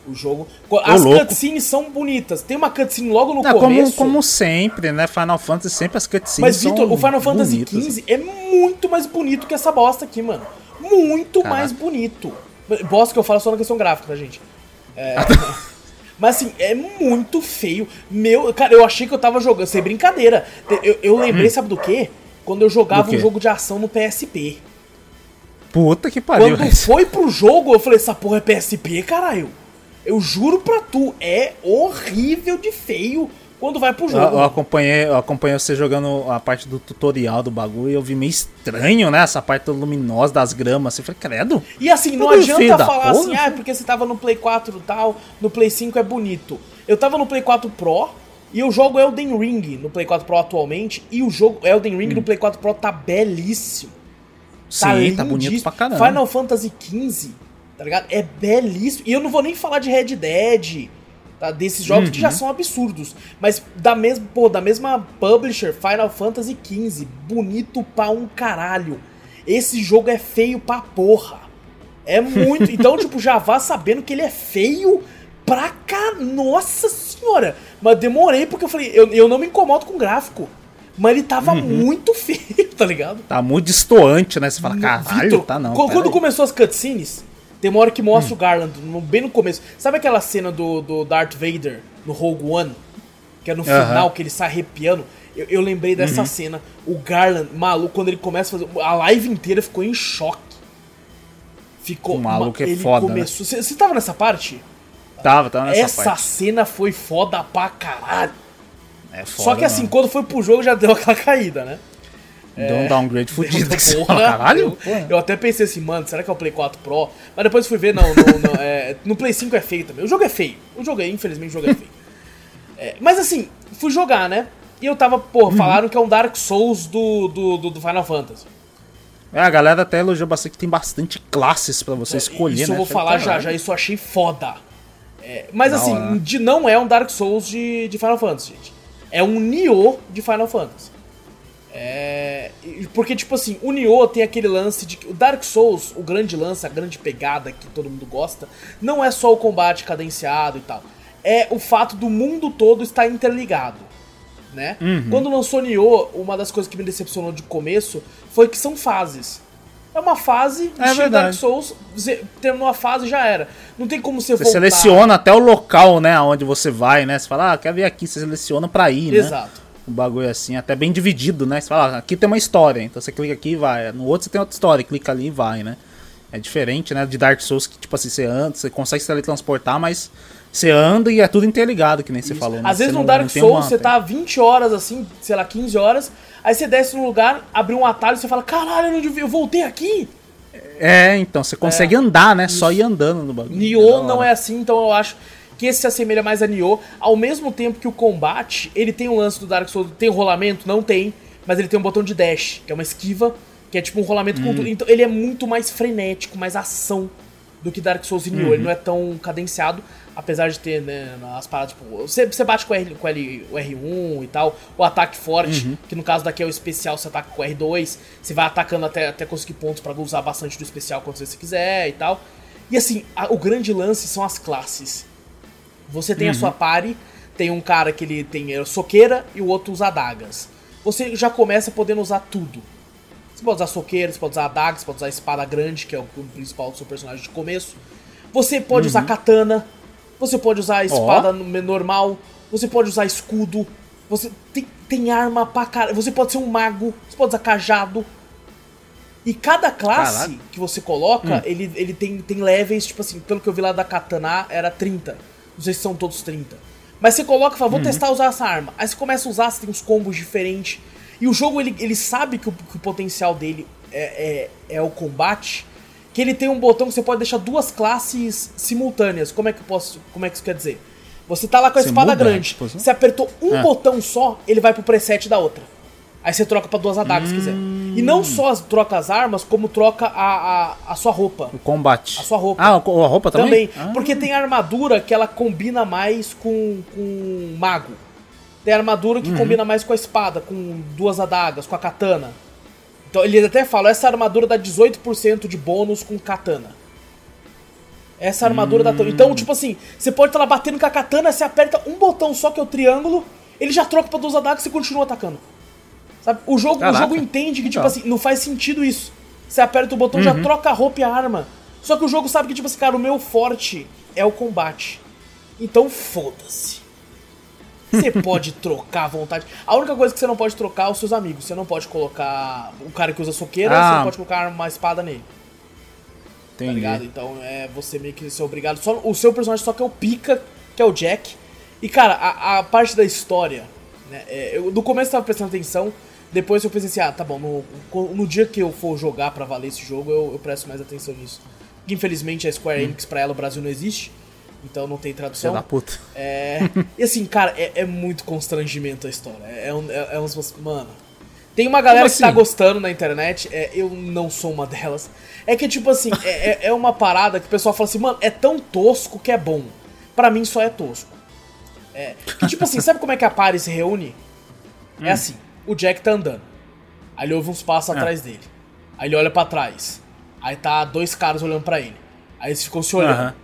O jogo. As cutscenes são bonitas. Tem uma cutscene logo no como, começo. como sempre, né? Final Fantasy sempre as cutscenes Mas, são Vitor, o Final Fantasy. XV é muito mais bonito que essa bosta aqui, mano. Muito Caraca. mais bonito. Bosta que eu falo só na questão gráfica, tá, gente? É... <laughs> Mas assim, é muito feio. Meu, cara, eu achei que eu tava jogando, sem brincadeira. Eu, eu lembrei, sabe do quê? Quando eu jogava Hum. Um jogo de ação no PSP. Puta que pariu. Quando foi pro jogo, eu falei, essa porra é PSP, caralho. Eu juro pra tu, é horrível de feio quando vai pro Eu, jogo. eu acompanhei, eu acompanhei você jogando a parte do tutorial do bagulho e eu vi meio estranho, né? Essa parte luminosa das gramas. Assim, eu falei, credo. E assim, não adianta falar assim, ah, é porque você tava no Play 4 e tal, no Play 5 é bonito. Eu tava no Play 4 Pro e eu jogo Elden Ring no Play 4 Pro atualmente e o jogo Elden Ring no Play 4 Pro tá belíssimo. Sim, tá bonito pra caramba. Final Fantasy XV, tá ligado? É belíssimo. E eu não vou nem falar de Red Dead, tá? Desses jogos que Uhum. já são absurdos. Mas da mesma, pô, da mesma publisher, Final Fantasy XV, bonito pra um caralho. Esse jogo é feio pra porra. É muito. <laughs> Então, tipo, já vá sabendo que ele é feio pra cá. Nossa senhora! Mas demorei porque eu falei, eu, eu não me incomodo com gráfico. Mas ele tava Uhum. muito <laughs> feio, tá ligado? Tá muito distoante, né? Você fala, caralho, Vitor, tá não. Quando, pera quando aí." começou as cutscenes, tem uma hora que mostra o Garland, no- bem no começo. Sabe aquela cena do, do Darth Vader no Rogue One? Que é no Aham. final, que ele sai arrepiando. Eu, eu lembrei dessa cena. O Garland, maluco, quando ele começa a fazer. A live inteira ficou em choque. Ficou. O maluco ma- é ele foda, né? começou. Você tava nessa parte? Tava, tava nessa Essa parte. cena foi foda pra caralho. É foda, Só que assim, mano. quando foi pro jogo já deu aquela <laughs> caída, né? Deu um downgrade <laughs> fudido. você Porra, caralho, eu, porra. eu até pensei assim, mano, será que é o Play 4 Pro? Mas depois fui ver, não, não, não, <laughs> é, no Play 5 é feio também. O jogo é feio. O jogo é, infelizmente, o jogo é feio. É, mas assim, fui jogar, né? E eu tava, pô, Uhum. falaram que é um Dark Souls do, do, do, do Final Fantasy. É, a galera até elogiou bastante que tem bastante classes pra você escolher, isso né? eu vou falar já, já, isso eu achei foda. É, mas Da assim, de, não é um Dark Souls de, de Final Fantasy, gente. É um Nioh de Final Fantasy. É, porque, tipo assim, o Nioh tem aquele lance de que o Dark Souls, o grande lance, a grande pegada que todo mundo gosta, não é só o combate cadenciado e tal. É o fato do mundo todo estar interligado, né? Uhum. Quando lançou Nioh, uma das coisas que me decepcionou de começo foi que são fases. É uma fase, É. Dark Souls, terminou a fase já era. Não tem como você, Você voltar. seleciona até o local, né, aonde você vai, né? Você fala, ah, quer vir aqui, você seleciona pra ir, né? Exato. O bagulho é assim, até bem dividido, né? Você fala, ah, aqui tem uma história, então você clica aqui e vai. No outro você tem outra história, clica ali e vai, né? É diferente, né? De Dark Souls, que tipo assim, você anda, você consegue se teletransportar, mas você anda e é tudo interligado, que nem você falou. né? Às vezes Você no não- Dark Souls você tá 20 horas assim, sei lá, 15 horas, aí você desce num lugar, abre um atalho e você fala, caralho, eu, eu voltei aqui. É, então, você consegue andar, né? Só ir andando no bagulho. Nioh da não é assim, então eu acho que esse se assemelha mais a Nioh. Ao mesmo tempo que o combate, ele tem um lance do Dark Souls, tem rolamento? Não tem, mas ele tem um botão de dash, que é uma esquiva, que é tipo um rolamento Hum. com tudo. Então ele é muito mais frenético, mais ação do que Dark Souls e Nioh. Uhum. Ele não é tão cadenciado, apesar de ter né, as paradas, tipo, você, você bate com, o R, com o L, o R1 e tal, o ataque forte, Uhum. que no caso daqui é o especial, você ataca com o R2, você vai atacando até, até conseguir pontos pra usar bastante do especial quando você quiser e tal. E assim, a- o grande lance são as classes. Você tem a sua party, tem um cara que ele tem eh, soqueira e o outro usa adagas. Você já começa podendo usar tudo. Você pode usar soqueira, você pode usar adaga, você pode usar espada grande, que é o principal do seu personagem de começo. Você pode usar katana, você pode usar espada no- normal, você pode usar escudo, você tem, tem arma pra caralho. Você pode ser um mago, você pode usar cajado. E cada classe Caralho. que você coloca, Hum. ele, ele tem, tem levels, tipo assim, pelo que eu vi lá da Katana, era 30. Não sei se são todos 30. Mas você coloca e fala, vou Uhum. testar usar essa arma. Aí você começa a usar, você tem uns combos diferentes. E o jogo, ele, ele sabe que o, que o potencial dele é, é, é o combate. Que ele tem um botão que você pode deixar duas classes simultâneas. Como é que posso. Como é que isso quer dizer? Você tá lá com a Você espada grande. Você apertou um É. botão só, ele vai pro preset da outra. Aí você troca pra duas adagas se quiser. E não só as- troca as armas, como troca a, a, a sua roupa. O combate. A sua roupa. Ah, a roupa também? Também. Ah. Porque tem armadura que ela combina mais com, com mago. Tem armadura Uhum. que combina mais com a espada, com duas adagas, com a katana. Então ele até fala, essa armadura dá 18% de bônus com katana. Essa armadura dá... Hum. Então, tipo assim, você pode estar lá batendo com a katana, você aperta um botão só, que é o triângulo, ele já troca pra duas adagas e continua atacando. Sabe? O jogo, o jogo entende que, tipo Legal. assim, não faz sentido isso. Você aperta o botão, já troca a roupa e a arma. Só que o jogo sabe que, tipo assim, cara, o meu forte é o combate. Então foda-se. Você <laughs> pode trocar à vontade. A única coisa que você não pode trocar é os seus amigos. Você não pode colocar o cara que usa soqueira, Ah. você não pode colocar uma espada nele, tá Entendi. ligado? Então é você meio que ser obrigado. Só, o seu personagem só que é o pica, que é o Jack. E cara, a, a parte da história, né? é, eu, no começo eu tava prestando atenção, depois eu pensei assim, ah, tá bom, no, no dia que eu for jogar pra valer esse jogo, eu, eu presto mais atenção nisso. Porque, infelizmente a Square Enix pra ela o Brasil não existe, então não tem Filha tradução. da puta. É. E assim, cara, é, é muito constrangimento a história. É, é, um, é, é uns. Mano. Tem uma galera Como que tá assim? gostando na internet, é, eu não sou uma delas. É que, tipo assim, é, é- é uma parada que o pessoal fala assim, mano, é tão tosco que é bom. Pra mim só é tosco. É. Que, tipo assim, sabe como é que a party se reúne? Hum. É assim, o Jack tá andando. Aí ele ouve uns passos Ah. atrás dele. Aí ele olha pra trás. Aí tá dois caras olhando pra ele. Aí eles ficam se olhando. Aham.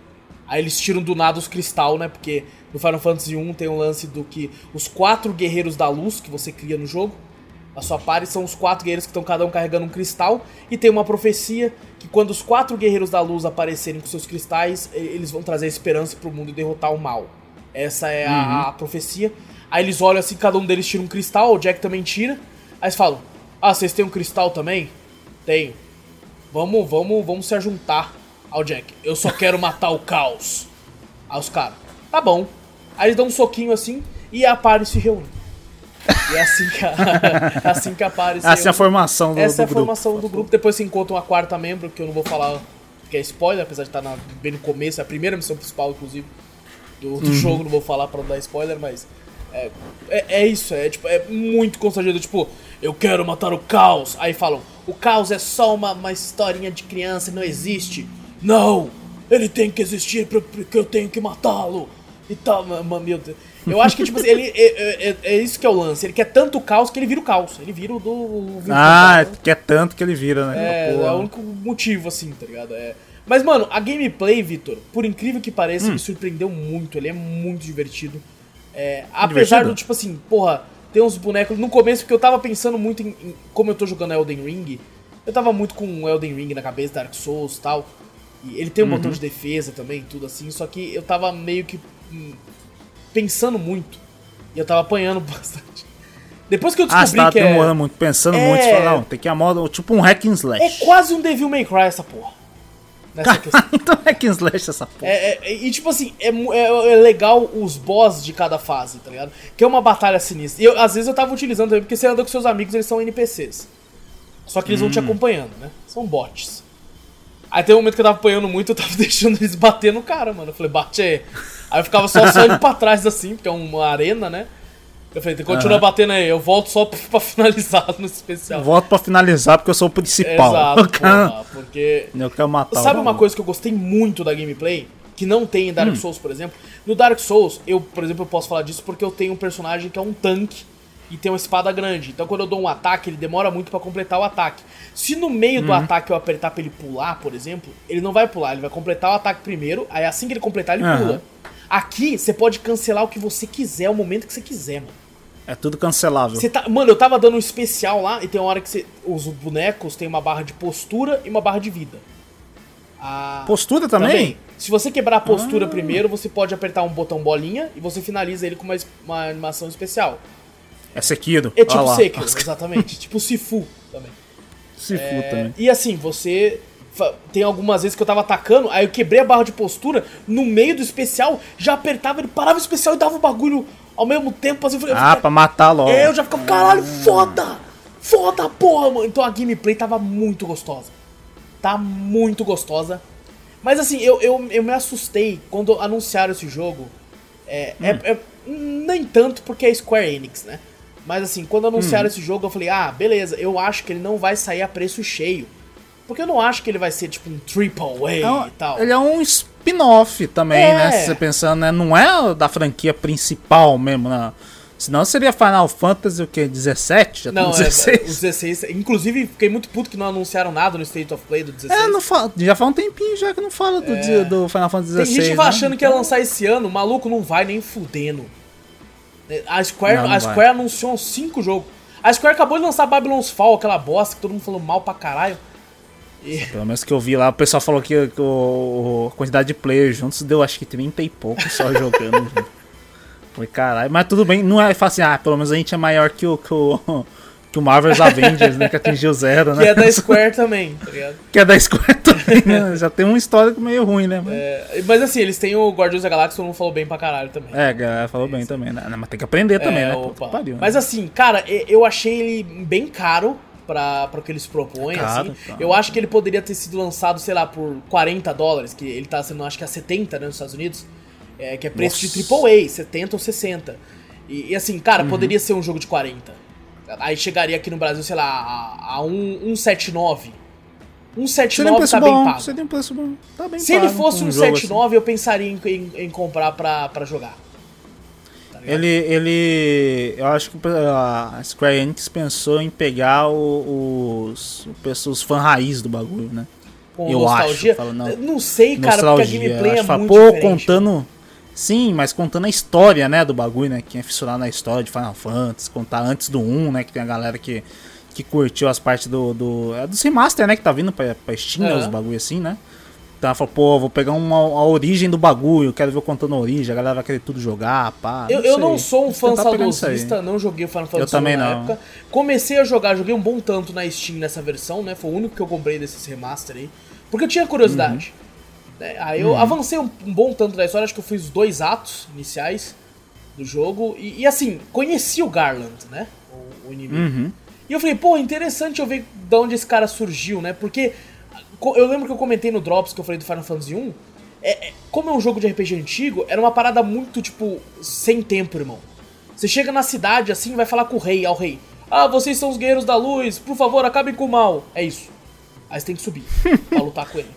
Aí eles tiram do nada os cristal, né? Porque no Final Fantasy 1 tem um lance do que os quatro guerreiros da luz que você cria no jogo, a sua party são os quatro guerreiros que estão cada um carregando um cristal, e tem uma profecia que quando os quatro guerreiros da luz aparecerem com seus cristais, eles vão trazer esperança pro mundo e derrotar o mal. Essa é a, a profecia. Aí eles olham assim, cada um deles tira um cristal, o Jack também tira. Aí eles falam: Ah, vocês têm um cristal também? Tenho. Vamos, vamos, vamos se juntar ao Jack. Eu só quero matar o caos. Aí os caras, tá bom. Aí eles dão um soquinho assim e a party se reúne. E é assim que a, é <laughs> assim que a party se Essa é a formação do, Essa do é a grupo. formação do grupo. Depois você encontra uma quarta membro, que eu não vou falar que é spoiler, apesar de estar na- bem no começo. É a primeira missão principal, inclusive, do, Uhum. do jogo. Não vou falar pra não dar spoiler, mas... É, é, é isso, é, tipo, é muito constrangedor. Tipo, eu quero matar o caos. Aí falam, o caos é só uma, uma historinha de criança, não existe. Não! Ele tem que existir porque eu tenho que matá-lo. E tal, ma- meu Deus. Eu acho que, tipo assim, ele, é, é- é isso que é o lance. Ele quer tanto caos que ele vira o caos. Ele vira o do. o Ah, Vincent, que é tanto que ele vira, né? é, Pô. é o único motivo, assim, tá ligado? É. Mas, mano, a gameplay, Vitor, por incrível que pareça, Hum. me surpreendeu muito. Ele é muito divertido. É, apesar do, tipo assim, porra, tem uns bonecos. No começo, porque eu tava pensando muito em, em como eu tô jogando Elden Ring. Eu tava muito com Elden Ring na cabeça, Dark Souls e tal. E ele tem um Uhum. botão de defesa também, tudo assim. Só que eu tava meio que hum, pensando muito. E eu tava apanhando <laughs> bastante. Depois que eu Ah, descobri tava que é, muito, pensando É. muito. Você falou, não, tem que ir a moda, tipo um hack and é slash. quase um Devil May Cry essa porra. Nessa questão. <laughs> então hack and slash essa porra. É, é- e tipo assim, é, é- é legal os boss de cada fase, tá ligado? Que é uma batalha sinistra. E eu, às vezes eu tava utilizando também, porque você anda com seus amigos, eles são NPCs. Só que eles vão te acompanhando, né? São bots. Aí tem um momento que eu tava apanhando muito, eu tava <laughs> deixando eles bater no cara, mano. Eu falei, bate aí. Aí eu ficava só, só indo pra trás assim, porque é uma arena, né? Eu falei, continua Aham. batendo aí, eu volto só pra, <laughs> pra finalizar no especial. Volto pra finalizar porque eu sou o principal. Exato, Eu <laughs> quero- porra, porque Eu quero matar Sabe uma coisa que eu gostei muito da gameplay? Que não tem em Dark Souls, por exemplo? No Dark Souls, eu, por exemplo, eu posso falar disso porque eu tenho um personagem que é um tanque e tem uma espada grande. Então quando eu dou um ataque, ele demora muito pra completar o ataque. Se no meio do ataque eu apertar pra ele pular, por exemplo, ele não vai pular, ele vai completar o ataque primeiro, aí assim que ele completar, ele Aham. pula. Aqui, você pode cancelar o que você quiser, o momento que você quiser, mano. É tudo cancelável. Tá, mano, eu tava dando um especial lá e tem uma hora que você, os bonecos têm uma barra de postura e uma barra de vida. A- Postura também? Se você quebrar a postura Ah. primeiro, você pode apertar um botão bolinha e você finaliza ele com uma, uma animação especial. É Sekiro. É tipo lá. Sekiro, <laughs> exatamente. tipo Sifu também. Se é, também. E assim, você. Tem algumas vezes que eu tava atacando, aí eu quebrei a barra de postura, no meio do especial, já apertava, ele parava o especial e dava o bagulho ao mesmo tempo. Assim, eu ah, pra matar logo. É, eu já ficava, caralho, foda! Foda, porra, mano. Então a gameplay tava muito gostosa. Tá muito gostosa. Mas assim, eu, eu, eu me assustei quando anunciaram esse jogo. É, hum. é, é, nem tanto porque é Square Enix, né? Mas assim, quando anunciaram hum. esse jogo, eu falei, ah, beleza, eu acho que ele não vai sair a preço cheio. Porque eu não acho que ele vai ser tipo um triple A é e tal. Ele é um spin-off também, é. né? Se você pensando, né? Não é da franquia principal mesmo, né? Senão seria Final Fantasy o que? 17? Já não, 16? É, os 16. Inclusive, fiquei muito puto que não anunciaram nada no State of Play do 16. É, não fala, já faz um tempinho já que não fala do, é. do Final Fantasy 16. Tem gente né? achando que ia lançar esse ano, o maluco não vai nem fudendo. A Square, não, não a Square anunciou 5 jogos. A Square acabou de lançar Babylon's Fall, aquela bosta que todo mundo falou mal pra caralho. E... Pelo menos que eu vi lá, o pessoal falou que, que o, a quantidade de players juntos deu acho que 30 e pouco só jogando. <laughs> Foi caralho, mas tudo bem, não é fácil assim, ah, pelo menos a gente é maior que o, que o, <laughs> que o Marvel's Avengers, né, que atingiu zero, né? Que é da <laughs> Square também, tá ligado? Que é da Square também, né? Já tem um histórico meio ruim, né? Mas... É, mas assim, eles têm o Guardiões da Galáxia, todo mundo falou bem pra caralho também. É, galera falou é bem também, né? Mas tem que aprender também, é, né? Pariu, né? Mas assim, cara, eu achei ele bem caro para o que eles propõem, é assim. Tá. Eu acho que ele poderia ter sido lançado, sei lá, por 40 dólares, que ele tá sendo, acho que a 70, né, nos Estados Unidos. É, que é preço Nossa. de AAA, 70 ou 60. E, e assim, cara, uhum. poderia ser um jogo de 40. Aí chegaria aqui no Brasil, sei lá, a, a um, 179. 179 tá bem pago. Seria um preço bom. Tá bem Se pago, ele fosse um 79, assim. eu pensaria em, em, em, comprar pra, pra jogar. Tá ele, ele. Eu acho que a Square Enix pensou em pegar os, os, os fãs raiz do bagulho, né? Com eu nostalgia. acho. Falo, não, não sei, cara, nostalgia. porque a gameplay é falo, muito Pô, contando Sim, mas contando a história, né, do bagulho, né? Quem é fissurado na história de Final Fantasy, contar antes do 1, né? Que tem a galera que, que curtiu as partes do. do é dos remaster, né? Que tá vindo pra, pra Steam, uhum. os bagulho assim, né? Então ela falou, pô, vou pegar uma, a origem do bagulho, quero ver eu contando a origem, a galera vai querer tudo jogar, pá. Eu não, eu não sou um fã saudosista, não joguei o Final Fantasy eu também na não. época. Comecei a jogar, joguei um bom tanto na Steam nessa versão, né? Foi o único que eu comprei desses remaster aí. Porque eu tinha curiosidade. Uhum. Né? Aí eu hum. avancei um, um, bom tanto da história, acho que eu fiz os dois atos iniciais do jogo. E, e assim, conheci o Garland, né? O, o inimigo. Uhum. E eu falei, pô, interessante eu ver de onde esse cara surgiu, né? Porque eu lembro que eu comentei no Drops que eu falei do Final Fantasy 1. É, é, como é um jogo de RPG antigo, era uma parada muito, tipo, sem tempo, irmão. Você chega na cidade assim vai falar com o rei, ao rei. Ah, vocês são os guerreiros da luz, por favor, acabem com o mal. É isso. Aí você tem que subir <laughs> pra lutar com ele.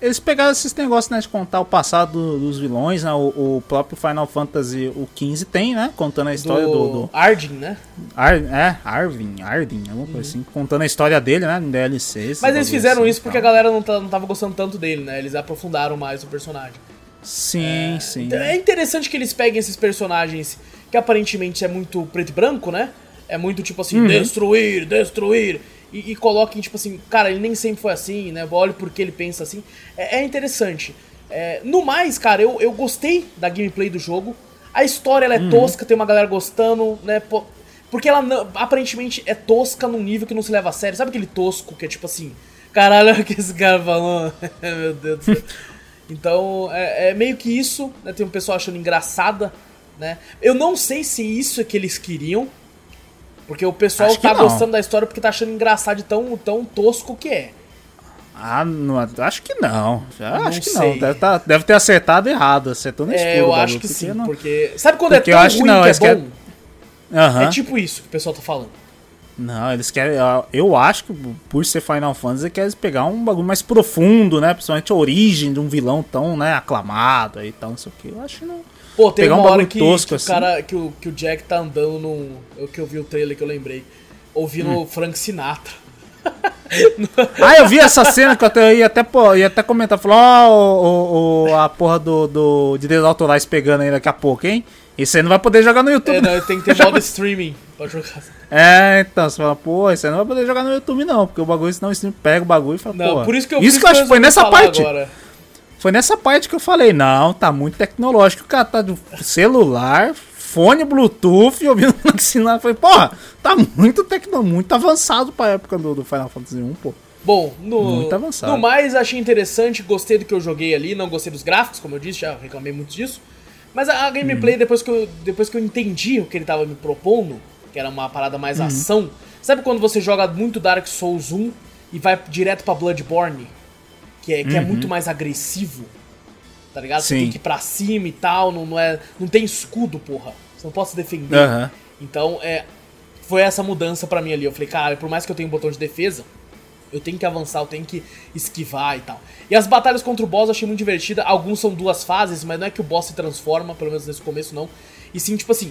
Eles pegaram esses negócios, né, de contar o passado dos vilões, né? O, o próprio Final Fantasy, o 15 tem, né? Contando a história do... do, do... Ardin, né? Ar, é, Arvin, Ardin, alguma uhum. coisa assim. Contando a história dele, né? No DLC. Mas eles fizeram assim, isso porque a galera não, tá, não tava gostando tanto dele, né? Eles aprofundaram mais o personagem. Sim, é, sim. Então é interessante que eles peguem esses personagens que aparentemente é muito preto e branco, né? É muito tipo assim, uhum. destruir, destruir e, e coloquem, tipo assim, cara, ele nem sempre foi assim, né? Olhe porque ele pensa assim. É, é interessante. É, no mais, cara, eu, eu gostei da gameplay do jogo. A história ela é uhum. tosca, tem uma galera gostando, né? Porque ela aparentemente é tosca num nível que não se leva a sério. Sabe aquele tosco que é tipo assim, caralho, <laughs> olha o que esse cara falou. <laughs> Meu Deus do céu. <laughs> Então, é, é, meio que isso, né? Tem um pessoal achando engraçada, né? Eu não sei se isso é que eles queriam, porque o pessoal acho tá gostando da história porque tá achando engraçado de tão, tão tosco que é. Ah, não, acho que não. Já, não acho que sei. não. Deve, tá, deve ter acertado errado. Acertou no é, escuro. Eu acho que sim, não... porque. Sabe quando é porque é tão eu acho ruim não, que é bom? Uhum. É tipo isso que o pessoal tá falando. Não, eles querem. Eu acho que por ser Final Fantasy, querem pegar um bagulho mais profundo, né? Principalmente a origem de um vilão tão, né, aclamado e tal, não sei o que. Eu acho que não. Pô, tem uma um hora que, tosco, que assim. o cara, que o, que o Jack tá andando num. Eu que eu vi o trailer que eu lembrei. Ouvindo hum. Frank Sinatra. ah, eu vi essa cena que eu até, ia, até, pô, ia até comentar, falou, ó, oh, a porra do, do direitos autorais pegando aí daqui a pouco, hein? Isso aí não vai poder jogar no YouTube. É, não, tem que ter modo streaming pra jogar. <laughs> É, então, você fala, pô, isso aí não vai poder jogar no YouTube não, porque o bagulho, senão o stream pega o bagulho e fala, não, pô. Por isso que eu, isso que eu acho que foi nessa parte. Agora. Foi nessa parte que eu falei, não, tá muito tecnológico. O cara tá do celular, fone Bluetooth, ouvindo <laughs> ensinando. Falei, porra, tá muito tecno, muito avançado pra época do, do Final Fantasy 1, pô. Bom, no, Muito avançado. no mais achei interessante, gostei do que eu joguei ali, não gostei dos gráficos, como eu disse, já reclamei muito disso. Mas a, a gameplay, Uhum. depois, que eu, depois que eu entendi o que ele tava me propondo, que era uma parada mais Uhum. ação, sabe quando você joga muito Dark Souls 1 e vai direto pra Bloodborne? Que é, que é muito mais agressivo, tá ligado? Você Uhum. Sim. tem que ir pra cima e tal, não, não, é, não tem escudo, porra. Você não pode se defender. Aham. Então, é, foi essa mudança pra mim ali. Eu falei, caralho, por mais que eu tenha um botão de defesa, eu tenho que avançar, eu tenho que esquivar e tal. E as batalhas contra o boss eu achei muito divertida. Alguns são duas fases, mas não é que o boss se transforma, pelo menos nesse começo não. E sim, tipo assim,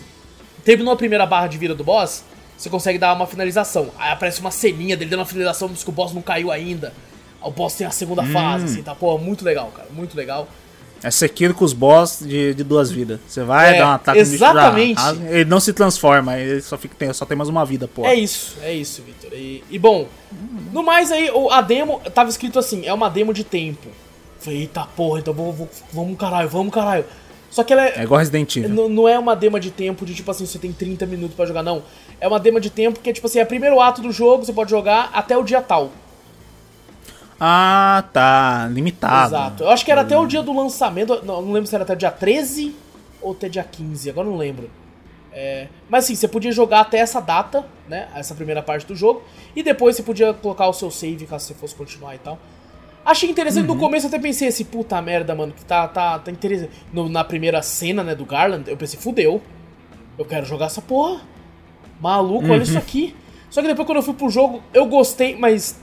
terminou a primeira barra de vida do boss, você consegue dar uma finalização. Aí aparece uma ceninha dele dando uma finalização, diz que o boss não caiu ainda. O boss tem a segunda fase, assim, tá? Pô, muito legal, cara, muito legal. É Sekiro com os boss de, de duas vidas. Você vai É, dar um ataque no bicho, exatamente. arrasa, Ele não se transforma, ele só, fica, tem, só tem mais uma vida, pô. É isso, é isso, Victor. E, e, bom, no mais aí, a demo tava escrito assim, é uma demo de tempo. Falei, eita porra, então vou, vou- vamos caralho, vamos caralho. Só que ela É é, igual Resident Evil. n- não é uma demo de tempo de tipo assim, você tem 30 minutos pra jogar, não. É uma demo de tempo que é tipo assim, é o primeiro ato do jogo, você pode jogar até o dia tal. Ah, tá. Limitado. Exato. Eu acho que era até o dia do lançamento, não, não lembro se era até o dia 13 ou até dia 15, agora não lembro. É, mas assim, você podia jogar até essa data, né? Essa primeira parte do jogo. E depois você podia colocar o seu save caso você fosse continuar e tal. Achei interessante, no começo eu até pensei assim, puta merda, mano, que tá, tá, tá interessante. No- na primeira cena, né, do Garland, eu pensei, fudeu. Eu quero jogar essa porra. Maluco, olha isso aqui. Só que depois quando eu fui pro jogo, eu gostei, mas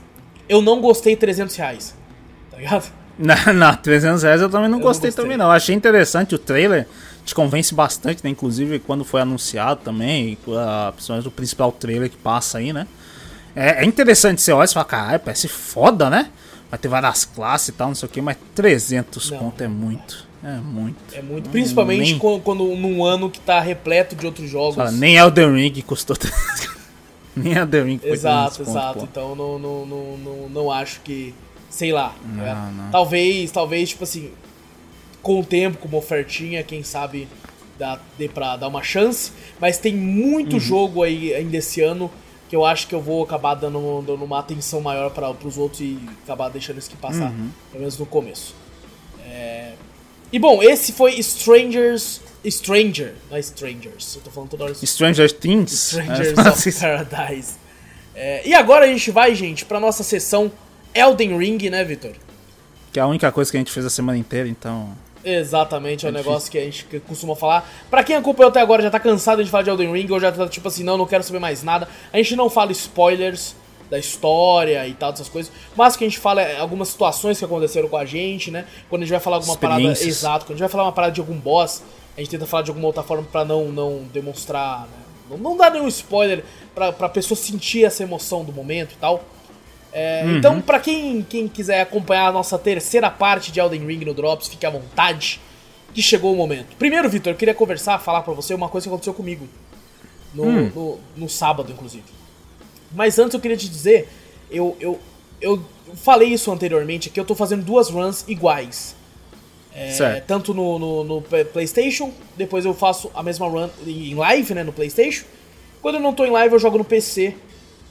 eu não gostei 300 reais. Tá ligado? <laughs> Não, não, 300 reais eu também não Eu não gostei gostei. também não. Achei interessante o trailer, te convence bastante, né? Inclusive quando foi anunciado também, principalmente o principal trailer que passa aí, né? É, é interessante, você olha e fala, caralho, parece foda, né? Vai ter várias classes e tal, não sei o que, mas 300 Não. conto é muito. É muito. É muito. Principalmente nem- quando, quando num ano que tá repleto de outros jogos. Fala, nem Elden Ring custou <laughs> 300 <laughs> Nem Elden Ring foi exato, 300 conto, exato. Então não, não, não, não, não acho que. Sei lá. Não, né? não. Talvez, talvez, tipo assim, com o tempo, com uma ofertinha, quem sabe dá, dê pra dar uma chance. Mas tem muito Uhum. jogo aí ainda esse ano que eu acho que eu vou acabar dando, dando uma atenção maior para pros outros e acabar deixando isso que passar. Uhum. Pelo menos no começo. É, E bom, esse foi Strangers. Stranger, não é Strangers. Eu tô falando toda hora Stranger Things? Strangers É, <laughs> of Paradise. É, e agora a gente vai, gente, pra nossa sessão Elden Ring, né, Vitor? Que é a única coisa que a gente fez a semana inteira, então. Exatamente, é um É negócio que a gente costuma falar. Pra quem acompanhou até agora já tá cansado de falar de Elden Ring, ou já tá tipo assim, não, não quero saber mais nada. A gente não fala spoilers da história e tal, dessas coisas. Mas o que a gente fala é algumas situações que aconteceram com a gente, né? Quando a gente vai falar alguma parada. Exato, quando a gente vai falar uma parada de algum boss, a gente tenta falar de alguma outra forma pra não, não demonstrar, né? Não, não dar nenhum spoiler pra, pra pessoa sentir essa emoção do momento e tal. É, Então, pra quem, quem quiser acompanhar a nossa terceira parte de Elden Ring no Drops, fique à vontade, que chegou o momento. Primeiro, Vitor, eu queria conversar, falar pra você uma coisa que aconteceu comigo. No, no, no sábado, inclusive. Mas antes eu queria te dizer, eu, eu, eu falei isso anteriormente, que eu tô fazendo duas runs iguais. É, tanto no, no, no PlayStation, depois eu faço a mesma run em live, né, no PlayStation. Quando eu não tô em live, eu jogo no PC.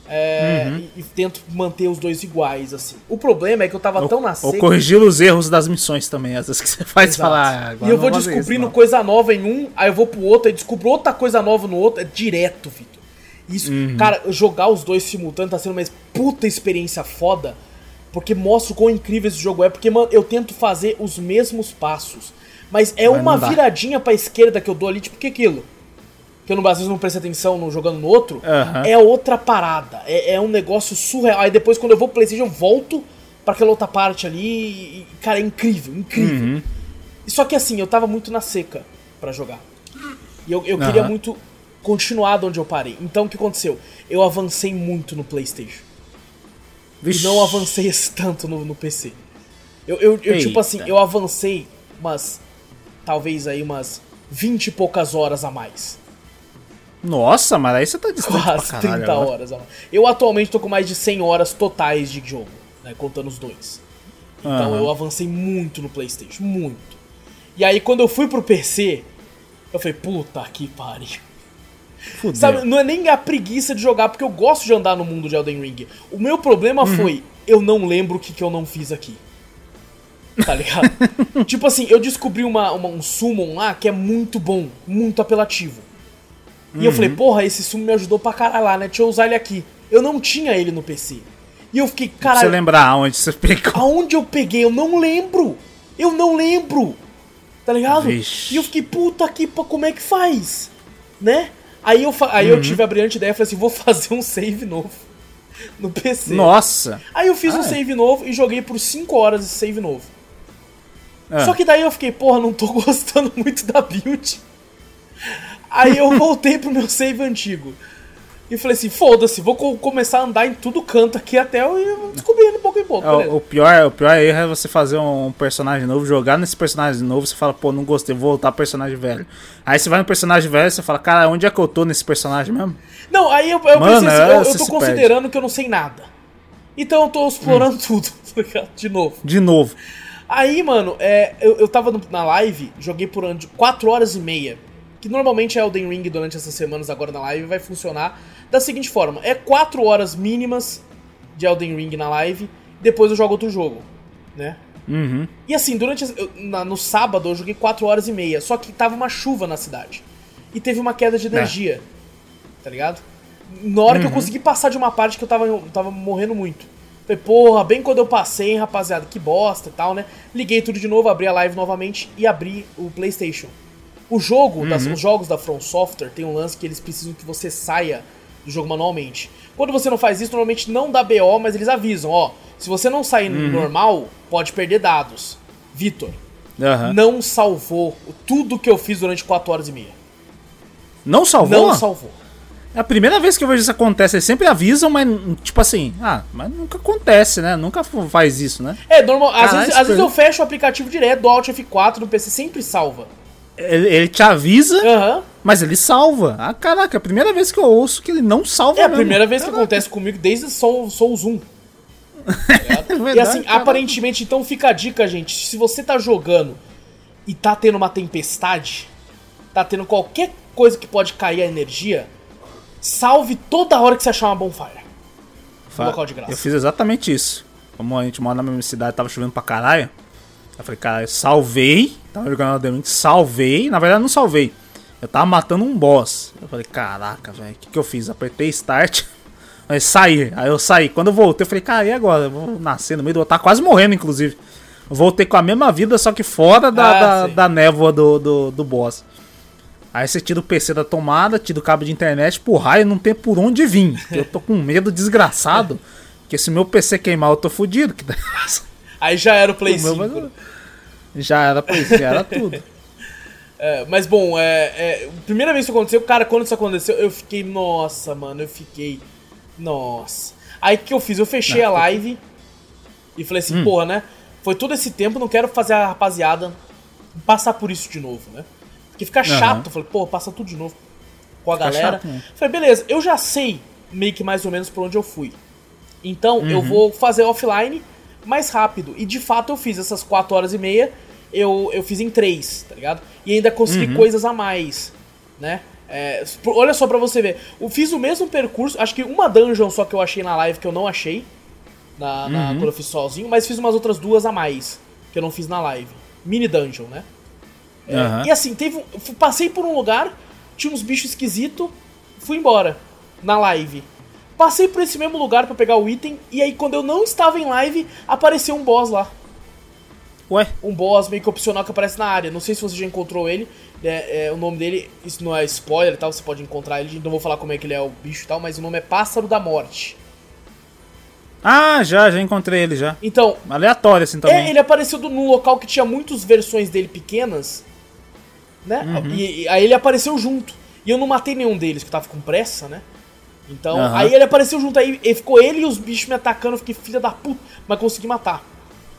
é, Uhum. e, e tento manter os dois iguais, assim. O problema é que eu tava tão na Ou seca. corrigir os erros das missões também, às vezes que você faz Exato. falar. "Ah, e eu vou isso, descobrindo não." coisa nova em um, aí eu vou pro outro, aí descubro outra coisa nova no outro, é direto, Vitor. Isso, Uhum. cara, jogar os dois simultâneos tá sendo uma puta experiência foda, porque mostra o quão incrível esse jogo é, porque, mano, eu tento fazer os mesmos passos, mas é Mas uma viradinha pra esquerda que eu dou ali, tipo, que aquilo? Que eu não, às vezes não prestei atenção no jogando no outro, Aham. é outra parada, é, é um negócio surreal. Aí depois, quando eu vou pro PlayStation, eu volto pra aquela outra parte ali, e, cara, é incrível, incrível. Uhum. Só que assim, eu tava muito na seca pra jogar. E eu, eu queria Aham. muito continuar de onde eu parei. Então o que aconteceu? Eu avancei muito no PlayStation. Vixe. E não avancei esse tanto no, no PC. Eu, eu, eu tipo assim, eu avancei umas. Talvez aí umas 20 e poucas horas a mais. Nossa, mas aí você tá distante Quase pra caralho. 30 agora. horas a mais. Eu atualmente tô com mais de 100 horas totais de jogo, né? Contando os dois. Então Aham. eu avancei muito no PlayStation, muito. E aí quando eu fui pro PC, eu falei, puta que pariu. Fudeu. Sabe, não é nem a preguiça de jogar, porque eu gosto de andar no mundo de Elden Ring. O meu problema foi, eu não lembro o que, que eu não fiz aqui. Tá ligado? <laughs> tipo assim, eu descobri uma, uma- um summon lá que é muito bom, muito apelativo. E eu falei, porra, esse summon me ajudou pra caralho lá, né? Deixa eu usar ele aqui. Eu não tinha ele no PC. E eu fiquei, Pra você caralho, lembrar onde você pegou. aonde eu peguei? Eu não lembro. Eu não lembro. Tá ligado? Vixe. E eu fiquei, puta que como é que faz? Né? Aí eu, aí Uhum. eu tive a brilhante ideia, falei assim, vou <laughs> fazer um save novo no PC. Nossa! Aí eu fiz um Ah, é. save novo e joguei por 5 horas esse save novo. Ah. Só que daí eu fiquei, porra, não tô <laughs> gostando muito da build. Aí eu voltei pro meu save antigo. E falei assim, foda-se, vou co- começar a andar em tudo canto aqui até eu ir descobrindo pouco em pouco. É, o, pior, o pior erro é você fazer um personagem novo, jogar nesse personagem novo, você fala, pô, não gostei, vou voltar pro personagem velho. Aí você vai no personagem velho e você fala, cara, onde é que eu tô nesse personagem mesmo? Não, aí eu, eu Mano, pensei assim, é, eu, eu você tô considerando que eu não sei nada. Então eu tô explorando tudo, <laughs> tá? De novo. De novo. Aí, mano, é, eu, eu tava na live, joguei por 4 horas e meia. Que normalmente é Elden Ring durante essas semanas agora na live vai funcionar da seguinte forma: é 4 horas mínimas de Elden Ring na live, depois eu jogo outro jogo, né? Uhum. E assim, durante. as- eu- na- no sábado eu joguei 4 horas e meia, só que tava uma chuva na cidade. E teve uma queda de energia. Tá ligado? Na hora que eu consegui passar de uma parte que eu tava, eu tava morrendo muito. Falei, porra, bem quando eu passei, hein, rapaziada, que bosta e tal, né? Liguei tudo de novo, abri a live novamente e abri o PlayStation. O jogo, das- os jogos da From Software tem um lance que eles precisam que você saia do jogo manualmente. Quando você não faz isso, normalmente não dá BO, mas eles avisam, ó, se você não sair no normal, pode perder dados. Vitor, Aham. não salvou tudo que eu fiz durante 4 horas e meia. Não salvou? Não salvou. É a primeira vez que eu vejo isso acontecer. Eles sempre avisam, mas tipo assim, ah, mas nunca acontece, né? Nunca faz isso, né? É, normal. Às, vezes, às vezes eu fecho o aplicativo direto do Alt F4 no PC, sempre salva. Ele, ele te avisa, Aham. mas ele salva. Ah, caraca, é a primeira vez que eu ouço que ele não salva É a mesmo. primeira vez que Caraca. acontece comigo desde Soul, Soul Zoom. Tá <laughs> ligado? É e verdade, assim, caraca. aparentemente, então fica a dica, gente. Se você tá jogando e tá tendo uma tempestade, tá tendo qualquer coisa que pode cair a energia, salve toda hora que você achar uma bonfire. Fa- local de graça. Eu fiz exatamente isso. Como a gente mora na mesma cidade, tava chovendo pra caralho. Eu falei, cara, eu salvei. Tava jogando Elden Ring, salvei. Na verdade, não salvei. Eu tava matando um boss. Eu falei, caraca, velho, o que, que eu fiz? Apertei start. <laughs> Aí saí. Aí eu saí. Quando eu voltei, eu falei, cara, e agora? Eu vou nascer no meio do. Eu tava quase morrendo, inclusive. Eu voltei com a mesma vida, só que fora da, Ah, da, da névoa do, do, do boss. Aí você tira o PC da tomada, tira o cabo de internet, por raio, não tem por onde vir. Eu tô com medo desgraçado. <laughs> Porque se meu PC queimar, eu tô fudido. <laughs> Aí já era o Play o meu 5. vai- Já era isso, já era tudo. <laughs> É, mas bom, é, é, a primeira vez que isso aconteceu, cara, quando isso aconteceu, eu fiquei, nossa, mano, eu fiquei, nossa. Aí o que eu fiz? Eu fechei a live e falei assim, porra, né? Foi todo esse tempo, não quero fazer a rapaziada passar por isso de novo, né? Porque fica chato. Eu falei, pô, passa tudo de novo com a Fica galera. chato, né? Falei, beleza, eu já sei meio que mais ou menos por onde eu fui. Então Uhum. eu vou fazer offline mais rápido. E de fato eu fiz essas 4 horas e meia, eu, eu fiz em 3, tá ligado? E ainda consegui Uhum. coisas a mais, né? É, olha só pra você ver. Eu fiz o mesmo percurso, acho que uma dungeon só que eu achei na live que eu não achei. Na, na- Uhum. quando eu fiz sozinho, mas fiz umas outras duas a mais que eu não fiz na live. Mini dungeon, né? É, Aham. E assim, teve, um- passei por um lugar, tinha uns bichos esquisitos, fui embora na live. Passei por esse mesmo lugar pra pegar o item, e aí quando eu não estava em live, apareceu um boss lá. Ué, Um boss meio que opcional que aparece na área. Não sei se você já encontrou ele. né, é, o nome dele, isso não é spoiler e tal, você pode encontrar ele. Não vou falar como é que ele é o bicho e tal, mas o nome é Pássaro da Morte. ah, já, já encontrei ele já. Então, Aleatório assim também. É, ele apareceu do- num local que tinha muitas versões dele pequenas, né? E, e aí ele apareceu junto. E eu não matei nenhum deles, que eu tava com pressa, né? Então, Aham. aí ele apareceu junto, aí e ficou ele e os bichos me atacando, eu fiquei filha da puta, mas consegui matar.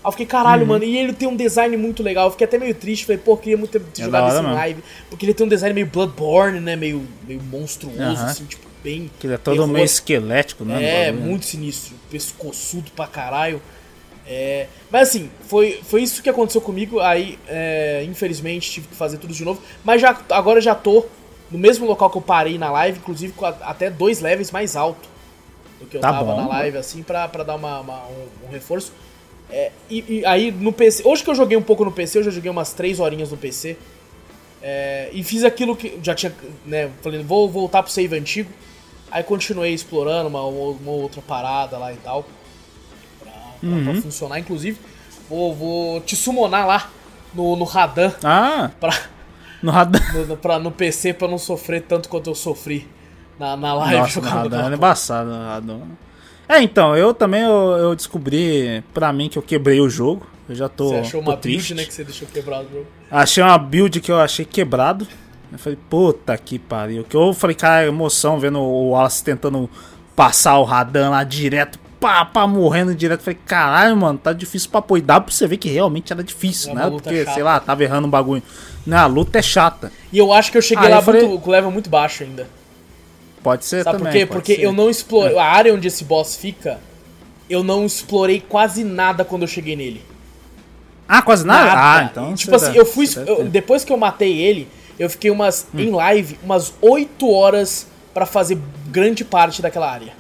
Aí eu fiquei, caralho, mano, e ele tem um design muito legal. Eu fiquei até meio triste, falei, pô, queria muito ter, É jogado isso em live. Porque ele tem um design meio Bloodborne, né? Meio, meio monstruoso, Aham. assim, tipo, bem. Que ele é todo meio esquelético, né? É, bagulho. muito sinistro, pescoçudo pra caralho. É, mas assim, foi, foi isso que aconteceu comigo. Aí, é, infelizmente, tive que fazer tudo de novo. Mas já, agora já tô no mesmo local que eu parei na live, inclusive com a, até dois levels mais alto do que eu Tá tava bom. na live, assim, pra, pra dar uma, uma- um, um reforço. É, e, e aí no PC. Hoje que eu joguei um pouco no PC, eu já joguei umas 3 horinhas no PC. É, e fiz aquilo que já tinha, né? Falei, vou voltar pro save antigo. Aí continuei explorando uma, uma outra parada lá e tal. Pra, pra- pra funcionar. Inclusive, vou, vou te summonar lá no, no Radan Ah, pra, no radar. no, no- pra- no PC pra não sofrer tanto quanto eu sofri na, na live Nossa, no jogando radar aquela é embaçado. no radar. É, então, eu também eu, eu descobri pra mim que eu quebrei o jogo. Eu já tô, Você achou tô uma triste. build, né, que você deixou quebrado o jogo. Achei uma build que eu achei quebrado. Eu falei, puta que pariu. Que eu falei, cara, emoção vendo o Wallace tentando passar o Radan lá direto, pá, pá, morrendo direto. Falei, caralho, mano, tá difícil pra pôr. E dá pra você ver que realmente era difícil, É né? Porque, chata. sei lá, tava errando um bagulho. Não, a luta é chata. E eu acho que eu cheguei Ah, lá eu falei- muito, com level muito baixo ainda. Pode ser Sabe também. por quê? Porque ser. É. eu não explorei. A área onde esse boss fica, eu não explorei quase nada quando eu cheguei nele. Ah, quase nada? Nada. Ah, então. Tipo assim, deve- eu fui. eu- depois que eu matei ele, eu fiquei umas. Hum. Em live, umas 8 horas pra fazer grande parte daquela área.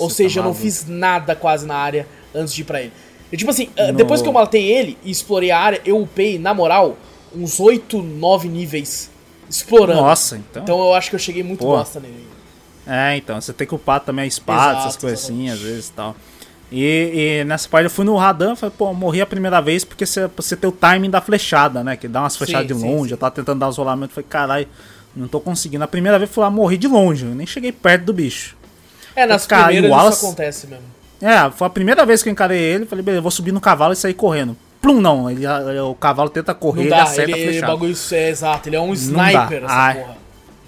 Ou Você tá seja, eu não fiz nada quase na área antes de ir pra ele. E, tipo assim, ah, No- depois que eu matei ele e explorei a área, eu upei, na moral, uns 8, 9 níveis explorando. Nossa, então. Então eu acho que eu cheguei muito Pô. bosta nele. É, então, você tem que upar também a espada, Exato, essas coisas assim, às vezes e tal. E, e nessa parte eu fui no Radan, falei, pô, morri a primeira vez porque você, você tem o timing da flechada, né? Que dá umas flechadas de sim, longe, sim. eu tava tentando dar uns rolamentos, falei, caralho, não tô conseguindo. A primeira vez eu fui lá, morri de longe, eu nem cheguei perto do bicho. É, nas Cara, primeiras Wallace- isso acontece mesmo. É, foi a primeira vez que eu encarei ele, falei, beleza, eu vou subir no cavalo e sair correndo. Plum, não, ele, o cavalo tenta correr, Não dá, acerta ele, a ele flechada. bagulho isso é exato, ele é um dá. sniper essa porra.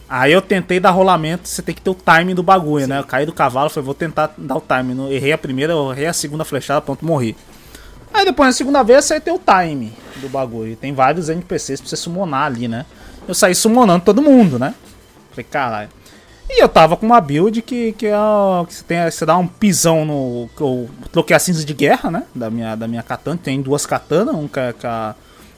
Aí eu tentei dar rolamento, você tem que ter o timing do bagulho, né? Eu caí do cavalo, falei, vou tentar dar o timing. Errei a primeira, eu errei a segunda flechada, pronto, morri. Aí depois na segunda vez você tem o timing do bagulho. Tem vários NPCs pra você summonar ali, né? Eu saí summonando todo mundo, né? Falei, caralho. E eu tava com uma build que, que, é, que você, tem, você dá um pisão no. que Eu troquei a cinza de guerra, né? Da minha, da minha katana. Tem duas katanas, um com a, com a,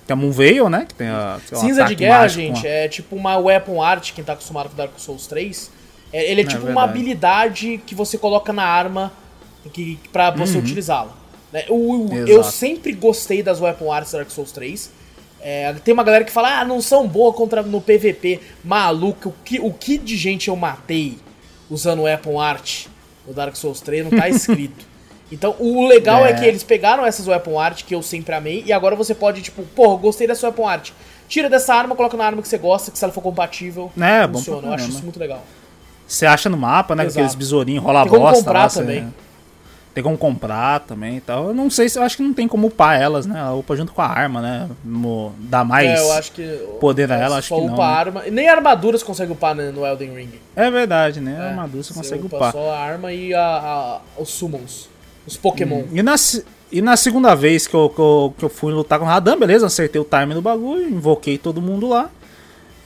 com a Moonveil, né? Que tem a, que é Cinza de guerra, gente, a- é tipo uma weapon art, quem tá acostumado com Dark Souls 3. É, ele é É tipo uma verdade. habilidade que você coloca na arma que, pra você utilizá-la. né? Uhum. Exato. eu sempre gostei das weapon arts da Dark Souls 3. É, tem uma galera que fala, ah, não são boas contra no PVP. Maluco, o que, o que de gente eu matei usando weapon art no Dark Souls 3 não tá <laughs> escrito. Então, o legal é. É. que eles pegaram essas weapon art que eu sempre amei e agora você pode, tipo, porra, gostei dessa weapon art. Tira dessa arma, coloca na arma que você gosta, que se ela for compatível, É, bom funciona. pra Eu acho isso muito legal. Você acha no mapa, né? Exato. Aqueles besourinhos, rola a Tem como bosta comprar lá, você- também. Tem como comprar também e tal. Eu não sei se eu acho que não tem como upar elas, né? Ela upa junto com a arma, né? Dá mais. é, eu acho que. poder a ela, só acho que não, né? arma. Nem armaduras consegue upar né, no Elden Ring. É verdade, né? É, armadura você consegue upa upar. só a arma e a, a- os summons. Os Pokémon. E na, e na segunda vez que eu, que, eu, que eu fui lutar com o Radan, beleza, acertei o time do bagulho, invoquei todo mundo lá.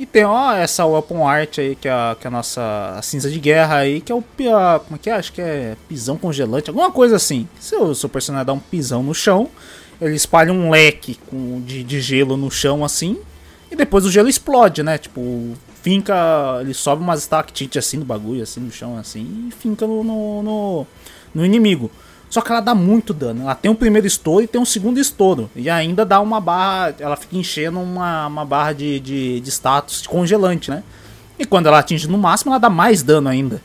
E tem, ó, essa weapon art aí, que é a, que é a nossa a cinza de guerra aí, que é o. a- Como é que é? Acho que é pisão congelante, alguma coisa assim. Se o seu personagem dá um pisão no chão, ele espalha um leque com, de, de gelo no chão assim, e depois o gelo explode, né? Tipo, finca. Ele sobe umas estalactites assim no bagulho, assim, no chão, assim, e finca no, no, no, no inimigo. Só que ela dá muito dano. Ela tem um primeiro estouro e tem um segundo estouro. E ainda dá uma barra. Ela fica enchendo uma, uma barra de, de, de status congelante, né? E quando ela atinge no máximo, ela dá mais dano ainda.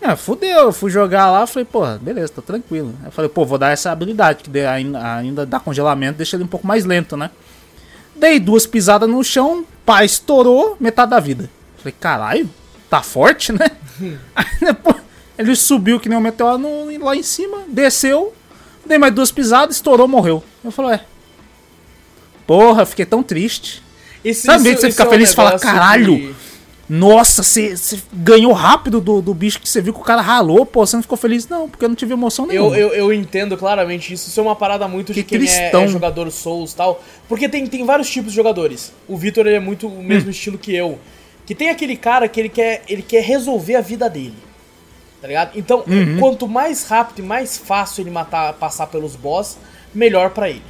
É, fudeu. Eu fui jogar lá falei, pô, beleza, tá tranquilo. Eu falei, pô, vou dar essa habilidade, que ainda dá congelamento, deixa ele um pouco mais lento, né? Dei duas pisadas no chão, pá, estourou, metade da vida. Falei, caralho, tá forte, né? <laughs> Aí depois ele subiu que nem um meteoro no- lá em cima, desceu, dei mais duas pisadas, estourou, morreu. Eu falei, é. Porra, fiquei tão triste. Esse, Sabe isso- que você isso fica é um feliz e fala, "Caralho, que- Nossa, você ganhou rápido do, do bicho que você viu que o cara ralou, pô, você não ficou feliz? Não, porque eu não tive emoção nenhuma. Eu, eu, eu entendo claramente isso. Isso é uma parada muito de Que quem é, é jogador Souls tal. Porque tem, tem vários tipos de jogadores. O Vitor ele é muito o Hum. mesmo estilo que eu. Que tem aquele cara que ele quer, ele quer resolver a vida dele. Tá ligado? Então, Uhum. quanto mais rápido e mais fácil ele matar, passar pelos boss, melhor pra ele.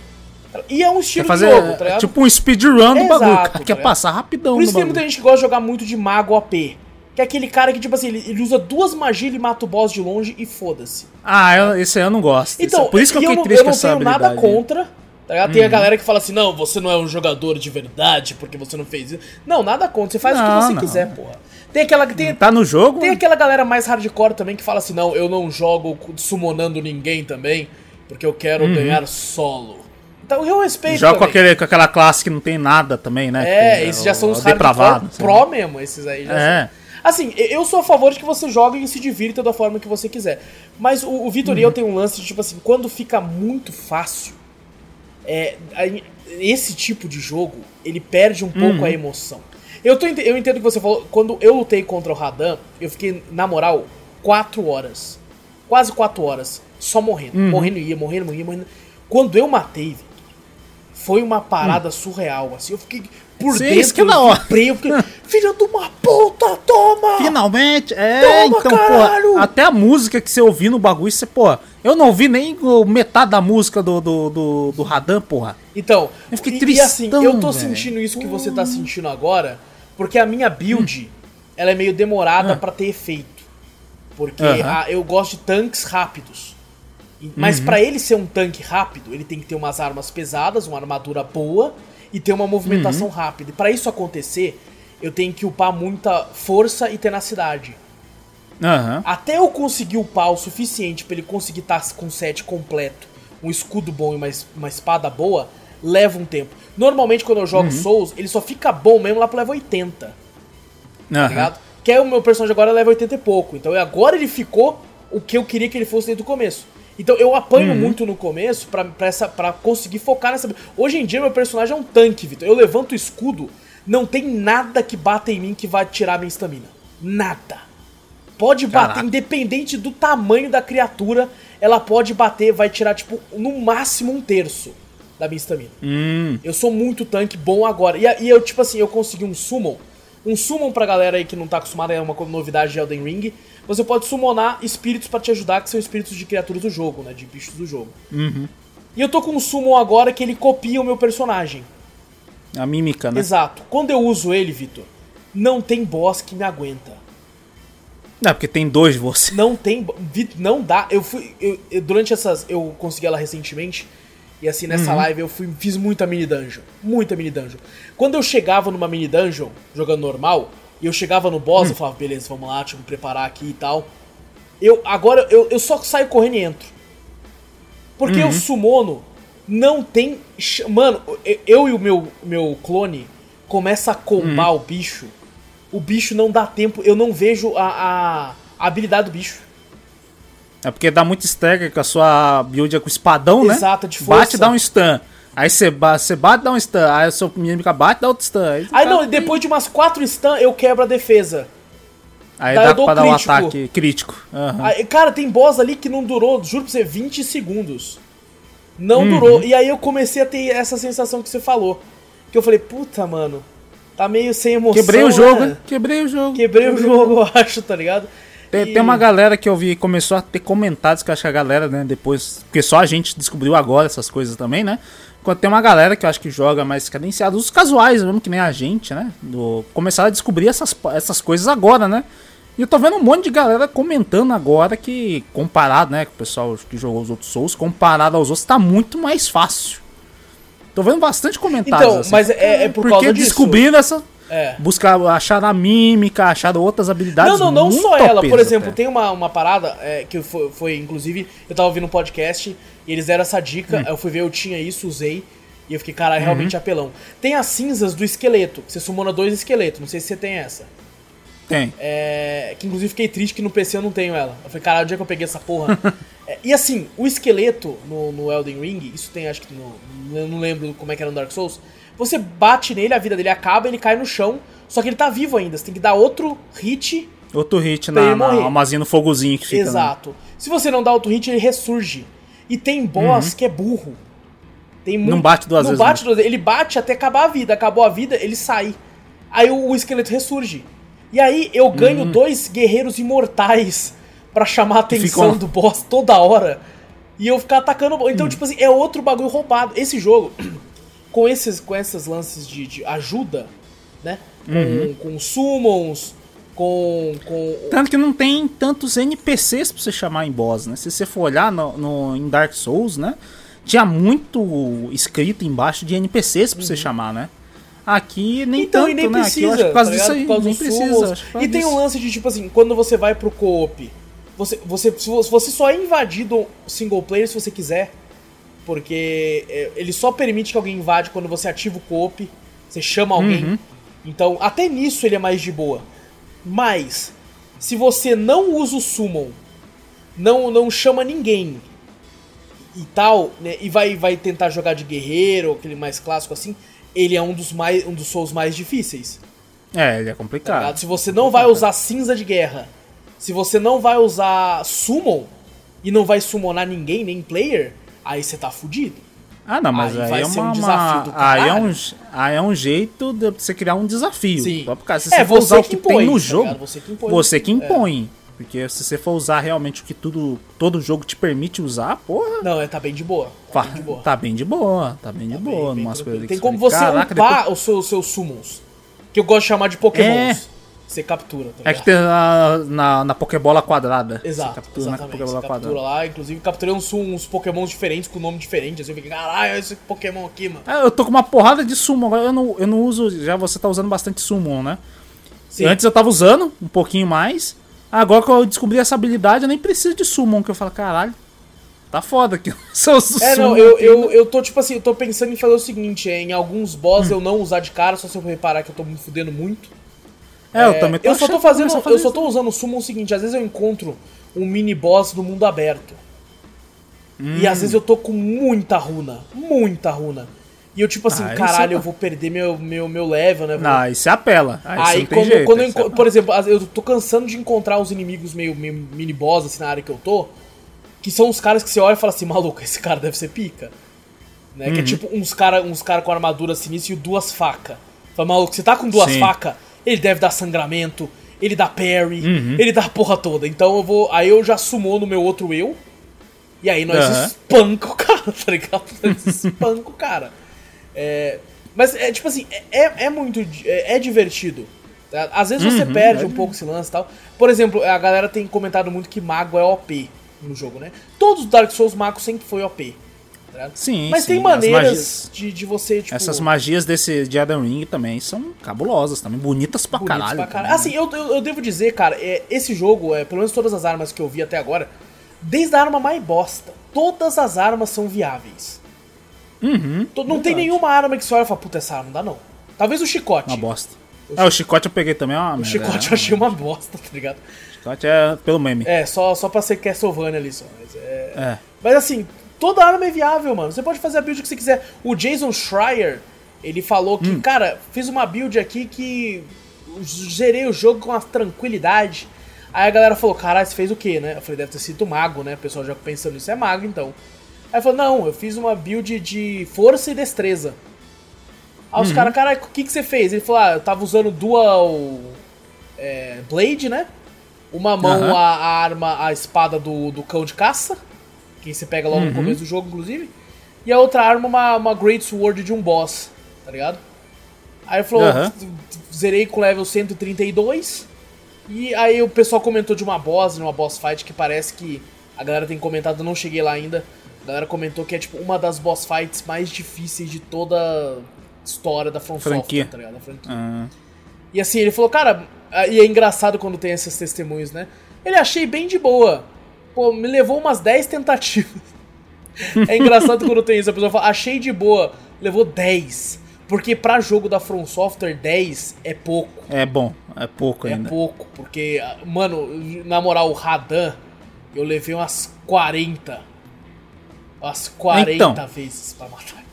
E é um Quer estilo fazer de jogo, tá ligado? tipo um speedrun do Exato, bagulho. tá Cara, quer ligado? passar rapidão Por isso tem muita gente que gosta de jogar muito de mago AP. Que é aquele cara que, tipo assim, ele, ele usa duas magias, ele mata o boss de longe e foda-se. Ah, eu- esse aí eu não gosto. Então, Esse- por isso que eu e fiquei não, triste eu não tenho nada. Uhum. contra. Tá? Tem a galera que fala assim, não, você não é um jogador de verdade porque você não fez isso. Não, nada contra. Você faz o Não, que você não. quiser, porra. Tem aquela, tem, Tá no jogo? tem aquela galera mais hardcore também que fala assim, não, eu não jogo summonando ninguém também, porque eu quero ganhar solo. Então eu respeito Uhum. Joga com, aquele, com aquela classe que não tem nada também, né? É, Que esses já são os hardcore assim. pro mesmo, esses aí já É. são. Assim, e- eu sou a favor de que você jogue e se divirta da forma que você quiser. Mas o, o Vitor e Uhum. eu tem um lance de, tipo assim, quando fica muito fácil, é, esse tipo de jogo, ele perde um pouco Uhum. a emoção. Eu, tô, eu entendo o que você falou. Quando eu lutei contra o Radan, eu fiquei, na moral, 4 horas. Quase 4 horas. Só morrendo. Uhum. Morrendo, ia, morrendo, ia, morrendo. Quando eu matei, foi uma parada surreal, assim. Eu fiquei por Sim, dentro. isso que vibrei, eu fiquei, filho de uma puta, toma! Finalmente, é, Toma, então, caralho! pô, até a música que você ouviu no bagulho, você, pô, eu não ouvi nem metade da música do, do, do, do Radan, porra. Então, Eu fiquei e, e assim, eu tô velho. sentindo isso que você tá sentindo agora, porque a minha build, ela é meio demorada Ah. pra ter efeito. Porque Aham. a- eu gosto de tanques rápidos. Mas pra ele ser um tanque rápido, ele tem que ter umas armas pesadas, uma armadura boa e ter uma movimentação rápida. E pra isso acontecer, eu tenho que upar muita força e tenacidade. Até eu conseguir upar o suficiente pra ele conseguir estar com o set completo, um escudo bom e uma, uma espada boa, leva um tempo. Normalmente quando eu jogo Souls, ele só fica bom mesmo lá pro level 80, tá aham. ligado? Que é o meu personagem agora é level 80 e pouco. Então agora ele ficou o que eu queria que ele fosse desde o começo. Então eu apanho muito no começo pra, pra, essa, pra conseguir focar nessa. Hoje em dia meu personagem é um tanque, Vitor. Eu levanto o escudo, não tem nada que bata em mim que vai tirar minha estamina. Nada. Pode bater, Caraca. independente do tamanho da criatura, ela pode bater, vai tirar, tipo, no máximo um terço da minha estamina. Hum, Eu sou muito tanque bom agora. E, e eu, tipo assim, eu consegui um summon. Um summon pra galera aí que não tá acostumada, é uma novidade de Elden Ring. Você pode summonar espíritos pra te ajudar, que são espíritos de criaturas do jogo, né? De bichos do jogo. Uhum. E eu tô com um summon agora que ele copia o meu personagem. a mímica, né? Exato. Quando eu uso ele, Vitor, não tem boss que me aguenta. Não, porque tem dois de você. Não tem. Não dá. Eu fui. eu- eu- durante essas. Eu consegui ela recentemente. E assim, nessa live eu fui, fiz muita mini dungeon. Muita mini dungeon. Quando eu chegava numa mini dungeon, jogando normal, e eu chegava no boss, eu falava, beleza, vamos lá, deixa eu me preparar aqui e tal. Eu, agora eu, eu só saio correndo e entro. Porque o Sumono não tem. Mano, eu- eu e o meu, meu clone começa a combar o bicho. O bicho não dá tempo, eu não vejo a, a, a habilidade do bicho. É porque dá muito stagger com a sua build é com espadão, né? Exato, de força. Bate, dá um stun. Aí você ba você bate, dá um stun. Aí a sua mímica bate, dá outro stun. Aí, Aí não, depois de umas 4 stun eu quebro a defesa. Aí daí dá pra dar um ataque crítico. Aham. Aí, cara, tem boss ali que não durou, juro pra você, 20 segundos. Não Uhum. durou. E aí eu comecei a ter essa sensação que você falou. Que eu falei, puta, mano, tá meio sem emoção. Quebrei o jogo, né? Quebrei o jogo. Quebrei o <laughs> jogo, eu acho, tá ligado? Tem, E- tem uma galera que eu vi começou a ter comentários que eu acho que a galera, né, depois. Porque só a gente descobriu agora essas coisas também, né? Enquanto tem uma galera que eu acho que joga mais cadenciado, os casuais mesmo, que nem a gente, né? Do, começaram a descobrir essas, essas coisas agora, né? E eu tô vendo um monte de galera comentando agora que, comparado, né, com o pessoal que jogou os outros Souls, comparado aos outros, tá muito mais fácil. Tô vendo bastante comentários. Então, assim, mas é- é por porque causa disso. descobrindo essa. É. Buscar, achar a mímica, achar outras habilidades. Não, não, não só ela. Por exemplo, até. tem uma, uma parada é, que foi, foi, inclusive, eu tava ouvindo um podcast e eles deram essa dica. Hum. Eu fui ver, eu tinha isso, usei. E eu fiquei, cara, é Uhum. realmente apelão. Tem as cinzas do esqueleto, que você sumona dois esqueletos. Não sei se você tem essa. Tem. É, que inclusive fiquei triste que no PC eu não tenho ela. Eu falei, caralho, onde é que eu peguei essa porra? <laughs> É, e assim, o esqueleto no, no Elden Ring, isso tem acho que no. Eu não lembro como é que era no Dark Souls. Você bate nele, a vida dele acaba, ele cai no chão, só que ele tá vivo ainda. Você tem que dar outro hit. Outro hit na, na almazinha no fogozinho que fica. né? Exato. Se você não dá outro hit, ele ressurge. E tem boss que é burro. Tem muito, Uhum. Não bate duas não vezes, Bate né? duas vezes. Ele bate até acabar a vida. Acabou a vida, ele sai. Aí o, o esqueleto ressurge. E aí eu ganho Uhum. dois guerreiros imortais pra chamar a atenção ficam- do boss toda hora. e eu ficar atacando. Então, tipo assim, é outro bagulho roubado. Esse jogo, com esses, com esses lances de, de ajuda, né? Com, Uhum. com summons, com. com Tanto que não tem tantos NPCs pra você chamar em boss, né? Se você for olhar no, no- em Dark Souls, né? Tinha muito escrito embaixo de NPCs pra você chamar, né? Aqui nem Uhum. então, tanto, e nem né? precisa. Aqui eu acho que por causa tá disso aí, Por causa nem precisa. E tem um disso. lance de, tipo assim, quando você vai pro co-op, você, você, se vo- se você só é invadido single player se você quiser. Porque é, ele só permite que alguém invade quando você ativa o co-op, você chama alguém. Uhum. Então, até nisso ele é mais de boa. Mas, se você não usa o summon, não, não chama ninguém e tal, né, e vai, vai tentar jogar de guerreiro, aquele mais clássico assim, ele é um dos mais um dos souls mais difíceis. É, ele é Tá complicado. ligado? Se você não vai usar cinza de guerra, se você não vai usar summon e não vai summonar ninguém, nem player, aí você tá fudido. Ah, não, mas Aí aí, é ser um uma, uma- aí é um aí é um jeito de você criar um desafio. Sim. Só por causa, se É, você for usar o que impõe, tem no tá jogo, ligado? Você que impõe. você que É. impõe. Porque se você for usar realmente o que tudo todo jogo te permite usar, porra, Não, é, tá bem de boa. Tá bem de boa. tá bem de boa, tá bem de Tá boa, bem- bem tranquilo. coisas Tem como você "Caraca, upar depois-" os seus, seus summons. Que eu gosto de chamar de pokémons. É. Você captura, tá É que tem na, na, na Pokébola quadrada. Exato, Você captura na exatamente. Pokébola Você captura quadrada. lá, inclusive capturei uns, uns pokémons diferentes, com nome diferente. Assim, eu fiquei, caralho, esse pokémon aqui, mano. É, eu tô com uma porrada de summon, agora eu não, eu não uso, já você tá usando bastante summon, né? Sim. Antes eu tava usando um pouquinho mais. Agora que eu descobri essa habilidade, eu nem preciso de summon, que eu falo, caralho, tá foda aqui. <laughs> É, não, eu, eu, né? eu tô tipo assim, eu tô pensando em fazer o seguinte, é, em alguns boss Hum. eu não usar de cara, só se eu reparar que eu tô me fudendo muito. É, eu também tô eu só tô fazendo, eu só isso. tô usando o summon o seguinte, às vezes eu encontro um mini boss no mundo aberto. Hum. E às vezes eu tô com muita runa, muita runa. E eu tipo assim, Ah, isso caralho, é- eu vou perder meu, meu, meu level, né? Vou- Não, aí você apela. Aí, você Aí quando, jeito, quando eu enco- apela. por exemplo, eu tô cansando de encontrar os inimigos meio, meio mini boss assim na área que eu tô, que são os caras que você olha e fala assim, maluco, esse cara deve ser pica. Né? Uhum. Que é tipo uns cara, uns cara com armadura sinistra e duas facas. Fala, maluco, você tá com duas facas, ele deve dar sangramento, ele dá parry, Uhum. ele dá a porra toda. Então eu vou. Aí eu já sumou no meu outro eu. E aí nós Aham. espanca o cara, <laughs> tá ligado? Nós espanca o cara. É, mas é tipo assim, é, é muito. di- É, é divertido. tá? Às vezes você Uhum, perde é um pouco esse lance e tal. Por exemplo, a galera tem comentado muito que mago é OP no jogo, né? Todos os Dark Souls magos sempre foi OP. tá ligado? Sim, Mas sim, tem as maneiras magias- de, de você, tipo. Essas magias desse de Elden Ring também são cabulosas, também bonitas pra bonitos caralho. pra caralho. Assim, eu, eu, eu devo dizer, cara, é, esse jogo, é, pelo menos todas as armas que eu vi até agora, desde a arma mais bosta, todas as armas são viáveis. Uhum, Não tem nenhuma arma que você olha e fala, puta, essa arma não dá não. Talvez o chicote. Uma bosta. É, o chicote eu peguei também, é uma O merda, chicote é. eu achei uma bosta, tá ligado? Chicote é pelo meme. É, só, só pra ser Castlevania ali só. Mas, é... É. mas assim, toda arma é viável, mano. Você pode fazer a build que você quiser. O Jason Schreier, ele falou Hum. que, cara, fiz uma build aqui que zerei o jogo com uma tranquilidade. Aí a galera falou, caralho, você fez o quê, né? Eu falei, deve ter sido mago, né? O pessoal já pensando nisso, é mago então. Aí falou, não, eu fiz uma build de força e destreza. Aí Uhum. os caras, caralho, o que, que você fez? Ele falou, ah, eu tava usando dual é, blade, né? Uma mão Aham. a, a arma, a espada do, do cão de caça, que você pega logo no Uhum. começo do jogo, inclusive. E a outra arma, uma, uma Great Sword de um boss, tá ligado? Aí ele falou, Aham. zerei com level 132. E aí o pessoal comentou de uma boss, numa boss fight, que parece que a galera tem comentado, eu não cheguei lá ainda. A galera comentou que é tipo uma das boss fights mais difíceis de toda a história da From Franquia. Software, tá ligado? Da franquia. Ah, E assim, ele falou, cara, e é engraçado quando tem esses testemunhos, né? Ele achei bem de boa. Pô, me levou umas 10 tentativas. é engraçado quando tem isso, a pessoa fala, achei de boa, levou 10. Porque pra jogo da From Software, 10 é pouco. é bom, é pouco É ainda. pouco, porque, mano, na moral, o Radan, eu levei umas 40. Umas 40 Então. vezes pra matar.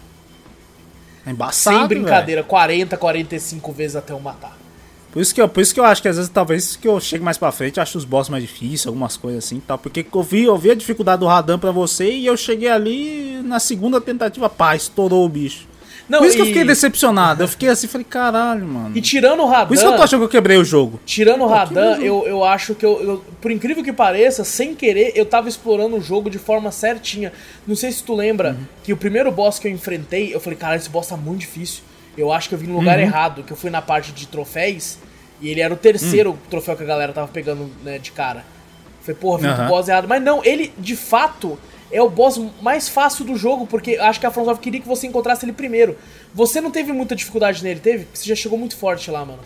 É embaçado, Sem brincadeira, 40, 45 vezes até eu matar. Por isso, que eu, por isso que eu acho que às vezes, talvez, que eu chegue mais pra frente, acho os boss mais difíceis, algumas coisas assim e tal. Porque eu vi, eu vi a dificuldade do Radan pra você e eu cheguei ali na segunda tentativa, pá, estourou o bicho. Não, Por isso que eu e- fiquei decepcionado. Eu fiquei assim, falei, caralho, mano. E tirando o Radan. Por isso que eu tô achando que eu quebrei o jogo. Tirando o Radan, eu, eu acho que eu, eu- Por incrível que pareça, sem querer, eu tava explorando o jogo de forma certinha. Não sei se tu lembra Uhum. que o primeiro boss que eu enfrentei, eu falei, cara, esse boss tá muito difícil. Eu acho que eu vim no lugar Uhum. errado, que eu fui na parte de troféus e ele era o terceiro Hum. troféu que a galera tava pegando né, de cara. Falei, porra, vim pro Aham. boss errado. Mas não, ele, de fato, é o boss mais fácil do jogo, porque acho que a From Software queria que você encontrasse ele primeiro. Você não teve muita dificuldade nele, teve? Você já chegou muito forte lá, mano.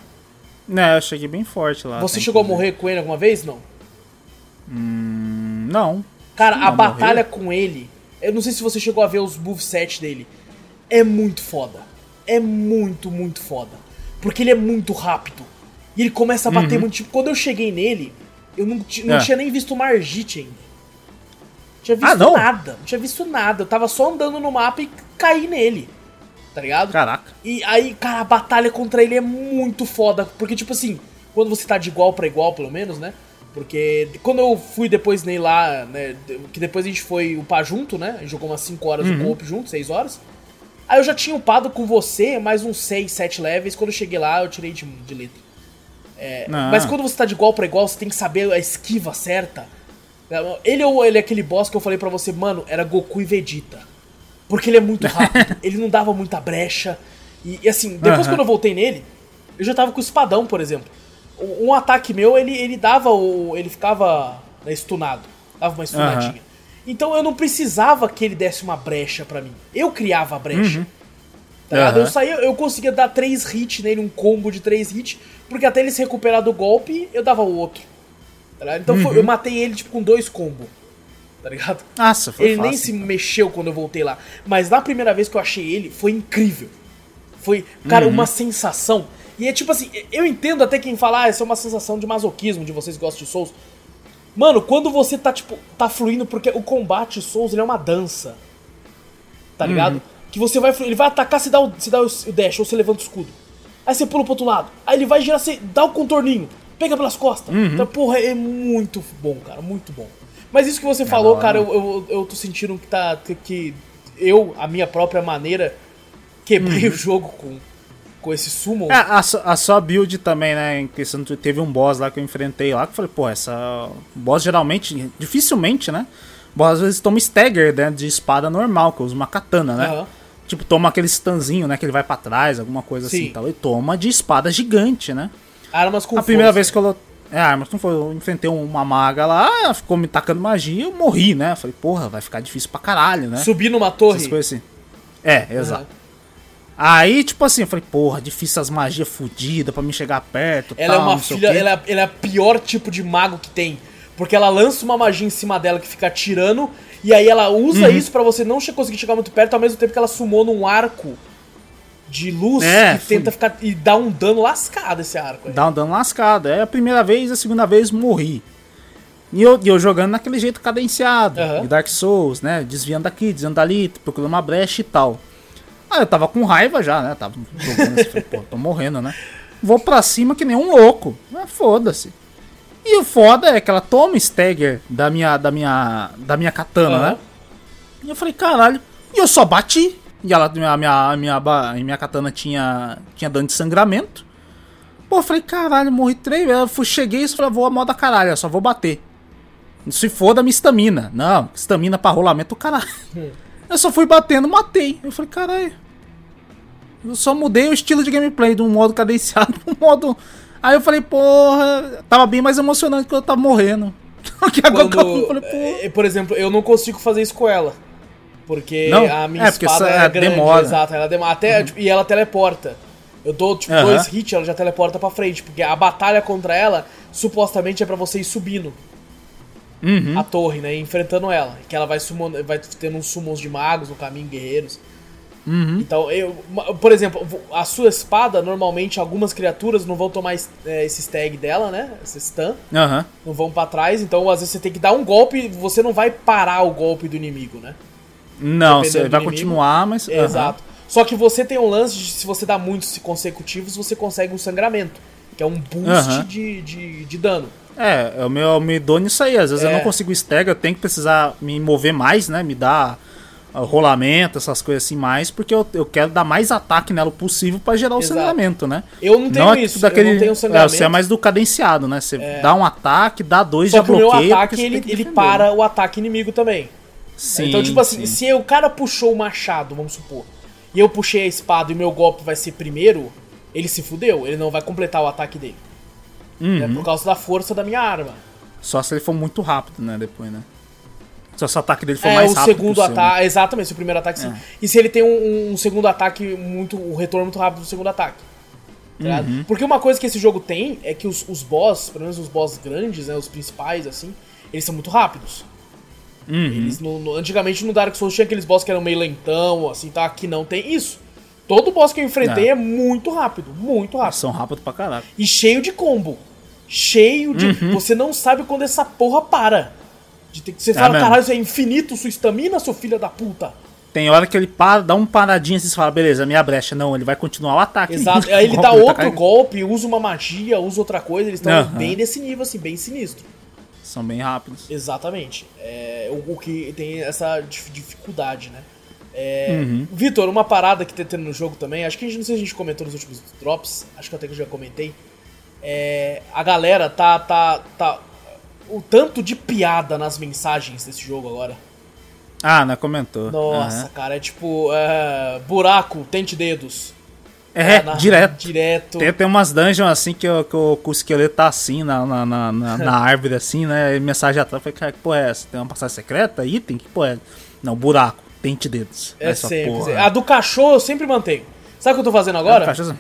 Né, eu cheguei bem forte lá. Você chegou a morrer com ele alguma vez? Não. Hum, Não. Cara, Não, a batalha com ele, eu não sei se você chegou a ver os moveset dele. É muito foda. É muito, muito foda. Porque ele é muito rápido. E ele começa a bater muito. Tipo, quando eu cheguei nele, eu não, não Uhum. É. tinha nem visto o Margit ainda. Tinha visto Ah, não? nada. Não tinha visto nada. Eu tava só andando no mapa e caí nele. Tá ligado? Caraca. E aí, cara, a batalha contra ele é muito foda. Porque, tipo assim, quando você tá de igual pra igual, pelo menos, né? Porque quando eu fui depois nele lá, né? Que depois a gente foi upar junto, né? A gente jogou umas 5 horas Uhum. co-op junto, 6 horas. Aí eu já tinha upado com você mais uns 6, 7 levels. Quando eu cheguei lá, eu tirei de, de letra. É, Ah. Mas quando você tá de igual pra igual, você tem que saber a esquiva certa. Ele ou ele é aquele boss que eu falei pra você, mano, era Goku e Vegeta. Porque ele é muito rápido, <laughs> ele não dava muita brecha. E, e assim, depois Aham. quando eu voltei nele, eu já tava com o espadão, por exemplo. Um um ataque meu, ele, ele dava o. ele ficava né, stunado. Dava uma stunadinha. Então eu não precisava que ele desse uma brecha pra mim. Eu criava a brecha. Tá ligado? Aham. Eu saía, eu conseguia dar três hits nele, um combo de três hits, porque até ele se recuperar do golpe, eu dava o outro. Tá? Então foi- eu matei ele tipo com dois combos. Tá ligado? Nossa, foi Ele fácil. nem se mexeu quando eu voltei lá. Mas na primeira vez que eu achei ele, foi incrível. Foi, cara, Uhum. uma sensação. E é tipo assim, eu entendo até quem fala, ah, essa é uma sensação de masoquismo, de vocês que gostam de Souls. Mano, quando você tá, tipo, tá fluindo, porque o combate Souls, ele é uma dança. Tá Uhum. ligado? Que você vai, ele vai atacar, você dá, o, você dá o o dash, ou você levanta o escudo. Aí você pula pro outro lado. Aí ele vai girar, você dá o contorninho. Pega pelas costas. Uhum. Então, porra, é muito bom, cara, muito bom. Mas isso que você falou, cara, eu, eu, eu tô sentindo que tá. que- que eu, a minha própria maneira, quebrei o jogo com, com esse summon. Uhum. É, a, a sua build também, né? Questão teve um boss lá que eu enfrentei lá que eu falei, pô, essa. Boss geralmente, dificilmente, né? Boss às vezes toma stagger né, de espada normal, que eu uso uma katana, né? Aham. Tipo, toma aquele stunzinho, né? Que ele vai pra trás, alguma coisa assim Sim. e tal. E toma de espada gigante, né? Armas com a primeira força. vez que eu. É, a arma não foi. Eu enfrentei uma maga lá, ficou me tacando magia eu morri, né? Falei, porra, vai ficar difícil pra caralho, né? Subir numa torre. Essas coisas assim. É, exato. Aí, tipo assim, eu falei, porra, difícil as magias fodidas pra me chegar perto. Ela é tal, uma sei o filha, ela é, ela é a pior tipo de mago que tem. Porque ela lança uma magia em cima dela que fica atirando, e aí ela usa Uhum. isso pra você não conseguir chegar muito perto, ao mesmo tempo que ela sumou num arco de luz É, que tenta ficar. e dá um dano lascado esse arco. aí. Dá um dano lascado. É a primeira vez, a segunda vez morri. E eu, eu jogando naquele jeito cadenciado, Aham. de Dark Souls, né? Desviando daqui, desviando dali, procurando uma brecha e tal. Aí eu tava com raiva já, né? Tava jogando assim, pô, tô morrendo, né? Vou pra cima que nem um louco. Ah, foda-se. E o foda é que ela toma stagger da minha, da minha, da minha katana, Aham. né? E eu falei, caralho. E eu só bati. E ela, minha, minha, minha, minha katana tinha, tinha dano de sangramento. Pô, eu falei, caralho, morri três vezes. Eu cheguei e falei, vou a moda caralho, só vou bater. Se foda minha estamina. Não, estamina pra rolamento, caralho. Eu só fui batendo, matei. Eu falei, caralho. Eu só mudei o estilo de gameplay de um modo cadenciado <laughs> pro modo. Aí eu falei, porra, tava bem mais emocionante que eu tava morrendo. <laughs> que agora que eu Quando, falei, porra. é, por exemplo, eu não consigo fazer isso com ela. Porque Não? a minha É, espada é é, grande, demora. Uhum. exato. Ela demora, até, tipo, e ela teleporta. Eu dou, tipo, Aham. dois hits, ela já teleporta pra frente. Porque a batalha contra ela, supostamente, é pra você ir subindo Uhum. a torre, né? E enfrentando ela. Que ela vai, summon, vai tendo uns summons de magos no caminho, guerreiros. Uhum. Então, eu, por exemplo, a sua espada, normalmente, algumas criaturas não vão tomar é, esse stag dela, né? Esse stun. Aham. Não vão pra trás. Então, às vezes, você tem que dar um golpe. Você não vai parar o golpe do inimigo, né? Não, Dependendo você vai continuar, mas. aham. Exato. Só que você tem um lance de se você dá muitos consecutivos, você consegue um sangramento. Que é um boost de, de, de dano. É, eu me, eu me dou nisso aí. Às vezes eu É. não consigo stagger, eu tenho que precisar me mover mais, né? Me dá rolamento, essas coisas assim mais, porque eu, eu quero dar mais ataque nela possível pra gerar o Exato. sangramento, né? Eu não tenho Não é isso, daquele, eu não tenho é, sangramento. você é mais do cadenciado, né? Você dá um ataque, dá dois, Só já que o meu bloqueia. ataque, ele, ele para o ataque inimigo também. Sim, então, tipo assim, sim. se o cara puxou o machado, vamos supor, e eu puxei a espada e o meu golpe vai ser primeiro, ele se fudeu, ele não vai completar o ataque dele. Uhum. É por causa da força da minha arma. Só se ele for muito rápido, né? Depois, né? Só se o ataque dele for É, mais rápido. segundo que o seu, né? ataque. Exatamente, o primeiro ataque sim. E se ele tem um, um segundo ataque muito. um retorno muito rápido do segundo ataque. tá? Uhum. Porque uma coisa que esse jogo tem é que os, os boss, pelo menos os boss grandes, né? Os principais, assim, eles são muito rápidos. Uhum. Eles no, no- antigamente no Dark Souls tinha aqueles boss que eram meio lentão, assim, tá? Aqui não tem isso. Todo boss que eu enfrentei É. é muito rápido, muito rápido. São rápidos pra caralho. E cheio de combo. Cheio de. Uhum. Você não sabe quando essa porra para. De ter que- Você É fala, mesmo. caralho, isso é infinito, sua estamina, seu filho da puta. Tem hora que ele para, dá um paradinho assim, você fala, beleza, minha brecha. Não, ele vai continuar o ataque. Exato. <laughs> Aí ele dá tá outro golpe, usa uma magia, usa outra coisa. Eles estão Aham. bem desse nível, assim, bem sinistro. São bem rápidos. Exatamente. É, o, o que tem essa dif- dificuldade, né? É, Uhum. Vitor, uma parada que tá tendo no jogo também, acho que a gente, não sei se a gente comentou nos últimos drops, acho que até que eu já comentei. É, a galera tá, tá, tá. O tanto de piada nas mensagens desse jogo agora. Ah, né? Comentou. Nossa, Aham. cara, é tipo. é, buraco, tente dedos. É, Na- direto. Direto. Tem, tem umas dungeons assim que, o- que o, que o esqueleto tá assim na, na, na, na- <laughs> árvore, assim, né? E mensagem atrás. Eu falei, cara, que porra é essa? Tem uma passagem secreta? Item? Que porra é? Não, buraco. Tente dedos. É Essa sempre. porra. A do cachorro eu sempre mantenho. Sabe o que eu tô fazendo agora? É, cachorro-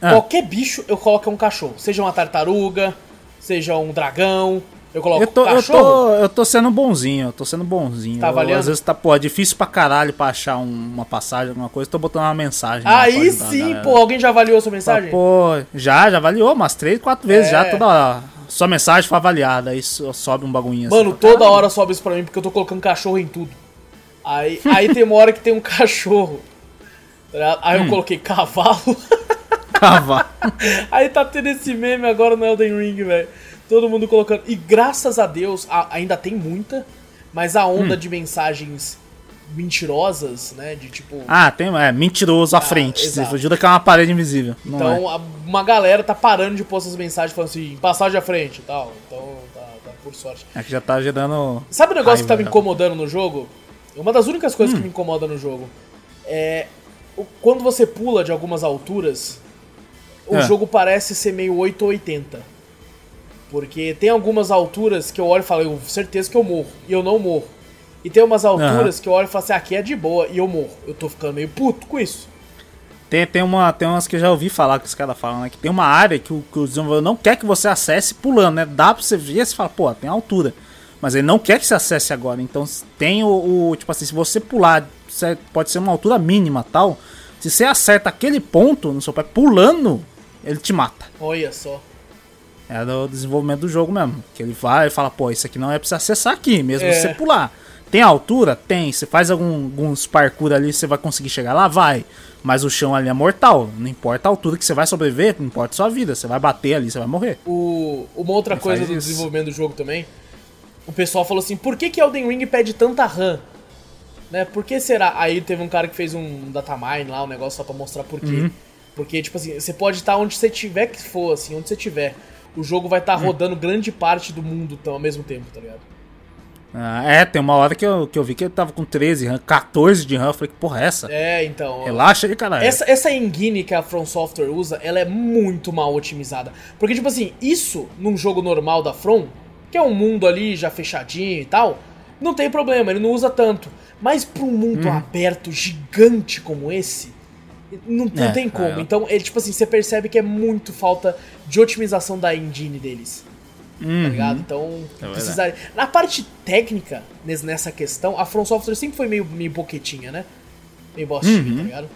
Ah. Qualquer bicho eu coloco um cachorro. Seja uma tartaruga, seja um dragão. Eu coloco Eu tô, eu, cachorro. tô, eu tô sendo bonzinho, eu tô sendo bonzinho. Tá Eu, avaliando? às vezes tá, pô, é difícil pra caralho pra achar um- uma passagem, alguma coisa, tô botando uma mensagem. Aí sim, pô, alguém já avaliou a sua mensagem? Pô, já, já avaliou umas três, quatro vezes É. já, toda hora. Sua mensagem foi avaliada, aí so- sobe um bagulhinho assim. Mano, toda "Caralho." hora sobe isso pra mim porque eu tô colocando cachorro em tudo. Aí, aí tem uma hora que tem um cachorro. ligado? Aí Hum. eu coloquei cavalo. Cavalo. <laughs> Aí tá tendo esse meme agora no Elden Ring, velho. Todo mundo colocando. E graças a Deus, a- ainda tem muita, mas a Hum. onda de mensagens mentirosas, né? De tipo. Ah, tem, é, mentiroso à frente. exato. Você ajuda que é uma parede invisível. Então é. a- uma galera tá parando de pôr essas mensagens falando assim, passagem à frente e tal. Então tá, tá por sorte. é que já tá gerando. Sabe o negócio que tá me Raiva, incomodando no jogo? Uma das únicas coisas Hum. que me incomoda no jogo é quando você pula de algumas alturas, o É. jogo parece ser meio 8 ou 80. Porque tem algumas alturas que eu olho e falo, eu certeza que eu morro, e eu não morro. E tem umas alturas que eu olho e falo assim, aqui é de boa, e eu morro. Eu tô ficando meio puto com isso. Tem, tem, uma, tem umas que eu já ouvi falar que os caras falam, né? Que tem uma área que o, que o desenvolvedor não quer que você acesse pulando, né? Dá pra você ver e você fala, pô, tem altura. Mas ele não quer que você acesse agora. Então tem o, o- Tipo assim, se você pular, pode ser uma altura mínima tal. Se você acerta aquele ponto no seu pé pulando, ele te mata. Olha só. É do desenvolvimento do jogo mesmo. Que ele vai e fala, pô, isso aqui não é pra você acessar aqui, mesmo É. se você pular. Tem altura? Tem. Você faz algum, alguns parkour ali, você vai conseguir chegar lá? Vai. Mas o chão ali é mortal. Não importa a altura que você vai sobreviver, não importa a sua vida. Você vai bater ali, você vai morrer. O, uma outra Ele coisa do isso. desenvolvimento do jogo também, o pessoal falou assim, por que que Elden Ring pede tanta RAM? Né? Por que será? Aí teve um cara que fez um datamine lá, um negócio só pra mostrar por quê. Uhum. Porque, tipo assim, você pode estar onde você tiver que for, assim, onde você tiver. O jogo vai Uhum. estar rodando grande parte do mundo então, ao mesmo tempo, tá ligado? Ah, é, tem uma hora que eu, que eu vi que ele tava com 13 RAM, 14 de RAM. Eu falei, que porra é essa? É, então. Relaxa aí, caralho. Essa, essa engine que a From Software usa, ela é muito mal otimizada. Porque, tipo assim, isso num jogo normal da From, que é um mundo ali já fechadinho e tal, não tem problema, ele não usa tanto. Mas pra um mundo Hum. aberto, gigante como esse, não, não É, tem como. é. Então, ele, tipo assim, você percebe que é muito falta de otimização da engine deles. Uhum. Tá ligado? Então, É precisaria. Na parte técnica, nes- nessa questão, a From Software sempre foi meio, meio boquetinha, né? Meio bostinha, Uhum. tá ligado?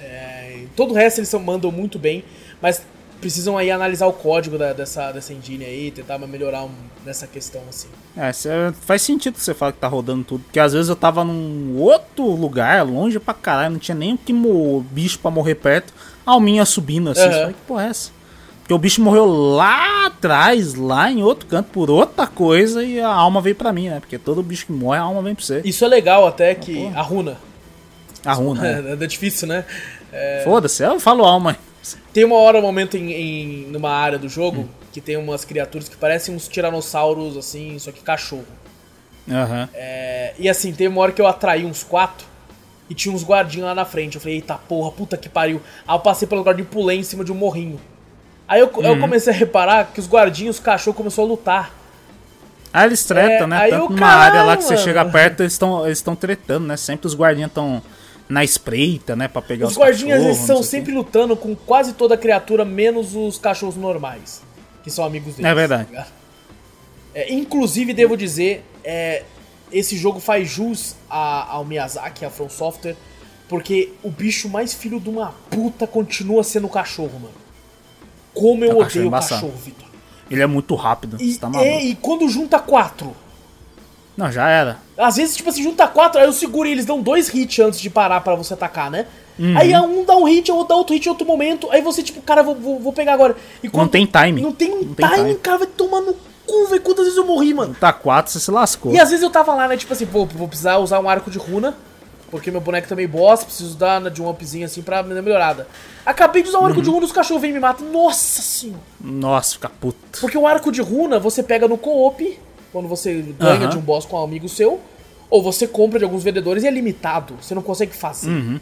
É, todo o resto eles são, mandam muito bem, mas precisam aí analisar o código da- dessa, dessa engine aí, tentar melhorar um- nessa questão, assim. É, cê- faz sentido que você fala que tá rodando tudo. Porque às vezes eu tava num outro lugar, longe pra caralho, não tinha nem o que bicho pra morrer perto. Alminha subindo assim. Eu falei, que porra é essa? Porque o bicho morreu lá atrás, lá em outro canto, por outra coisa, e a alma veio pra mim, né? Porque todo bicho que morre, a alma vem pra você. Isso é legal até que a runa. A runa. <laughs> É, é difícil, né? Foda-se, eu falo alma. Tem uma hora, um momento em, em- numa área do jogo que tem umas criaturas que parecem uns tiranossauros, assim, só que cachorro. Aham. É, e assim, tem uma hora que eu atraí uns quatro e tinha uns guardinhos lá na frente. Eu falei, eita porra, puta que pariu. Aí eu passei pelo guardinho e pulei em cima de um morrinho. Aí eu, eu comecei a reparar que os guardinhos, os cachorros começou a lutar. Ah, eles tretam, É, né? Tanto o numa caralho, área lá que você mano. chega perto, eles estão eles tão tretando, né? Sempre os guardinhas estão na espreita, né? Pra pegar os, Os guardinhas eles não estão sei o sempre lutando com quase toda criatura, menos os cachorros normais, que são amigos deles. É verdade. tá? É, inclusive, devo dizer, é, esse jogo faz jus a- ao Miyazaki, a From Software, porque o bicho mais filho de uma puta continua sendo o cachorro, mano. Como eu É, o é odeio o cachorro, Vitor. Ele é muito rápido. E, você tá maluco. é, e quando junta quatro, Não, já era. Às vezes, tipo assim, junta quatro, aí eu seguro e eles dão dois hits antes de parar pra você atacar, né? Uhum. Aí um dá um hit, o outro dá outro hit em outro momento, aí você, tipo, cara, vou, vou, vou pegar agora. E Não tem time. Não tem Não tem time, time. cara, vai tomar no cu, velho. Quantas vezes eu morri, mano? Tá 4, você se lascou. E às vezes eu tava lá, né, tipo assim, pô, vou precisar usar um arco de runa, porque meu boneco tá meio boss, preciso dar né, de um upzinho assim pra dar melhorada. Acabei de usar um arco Uhum. de runa, os cachorros vêm e me matam. Nossa senhora. Nossa, fica puto. Porque o arco de runa você pega no co-op, quando você ganha Aham. de um boss com um amigo seu, ou você compra de alguns vendedores e é limitado, você não consegue fazer. Uhum.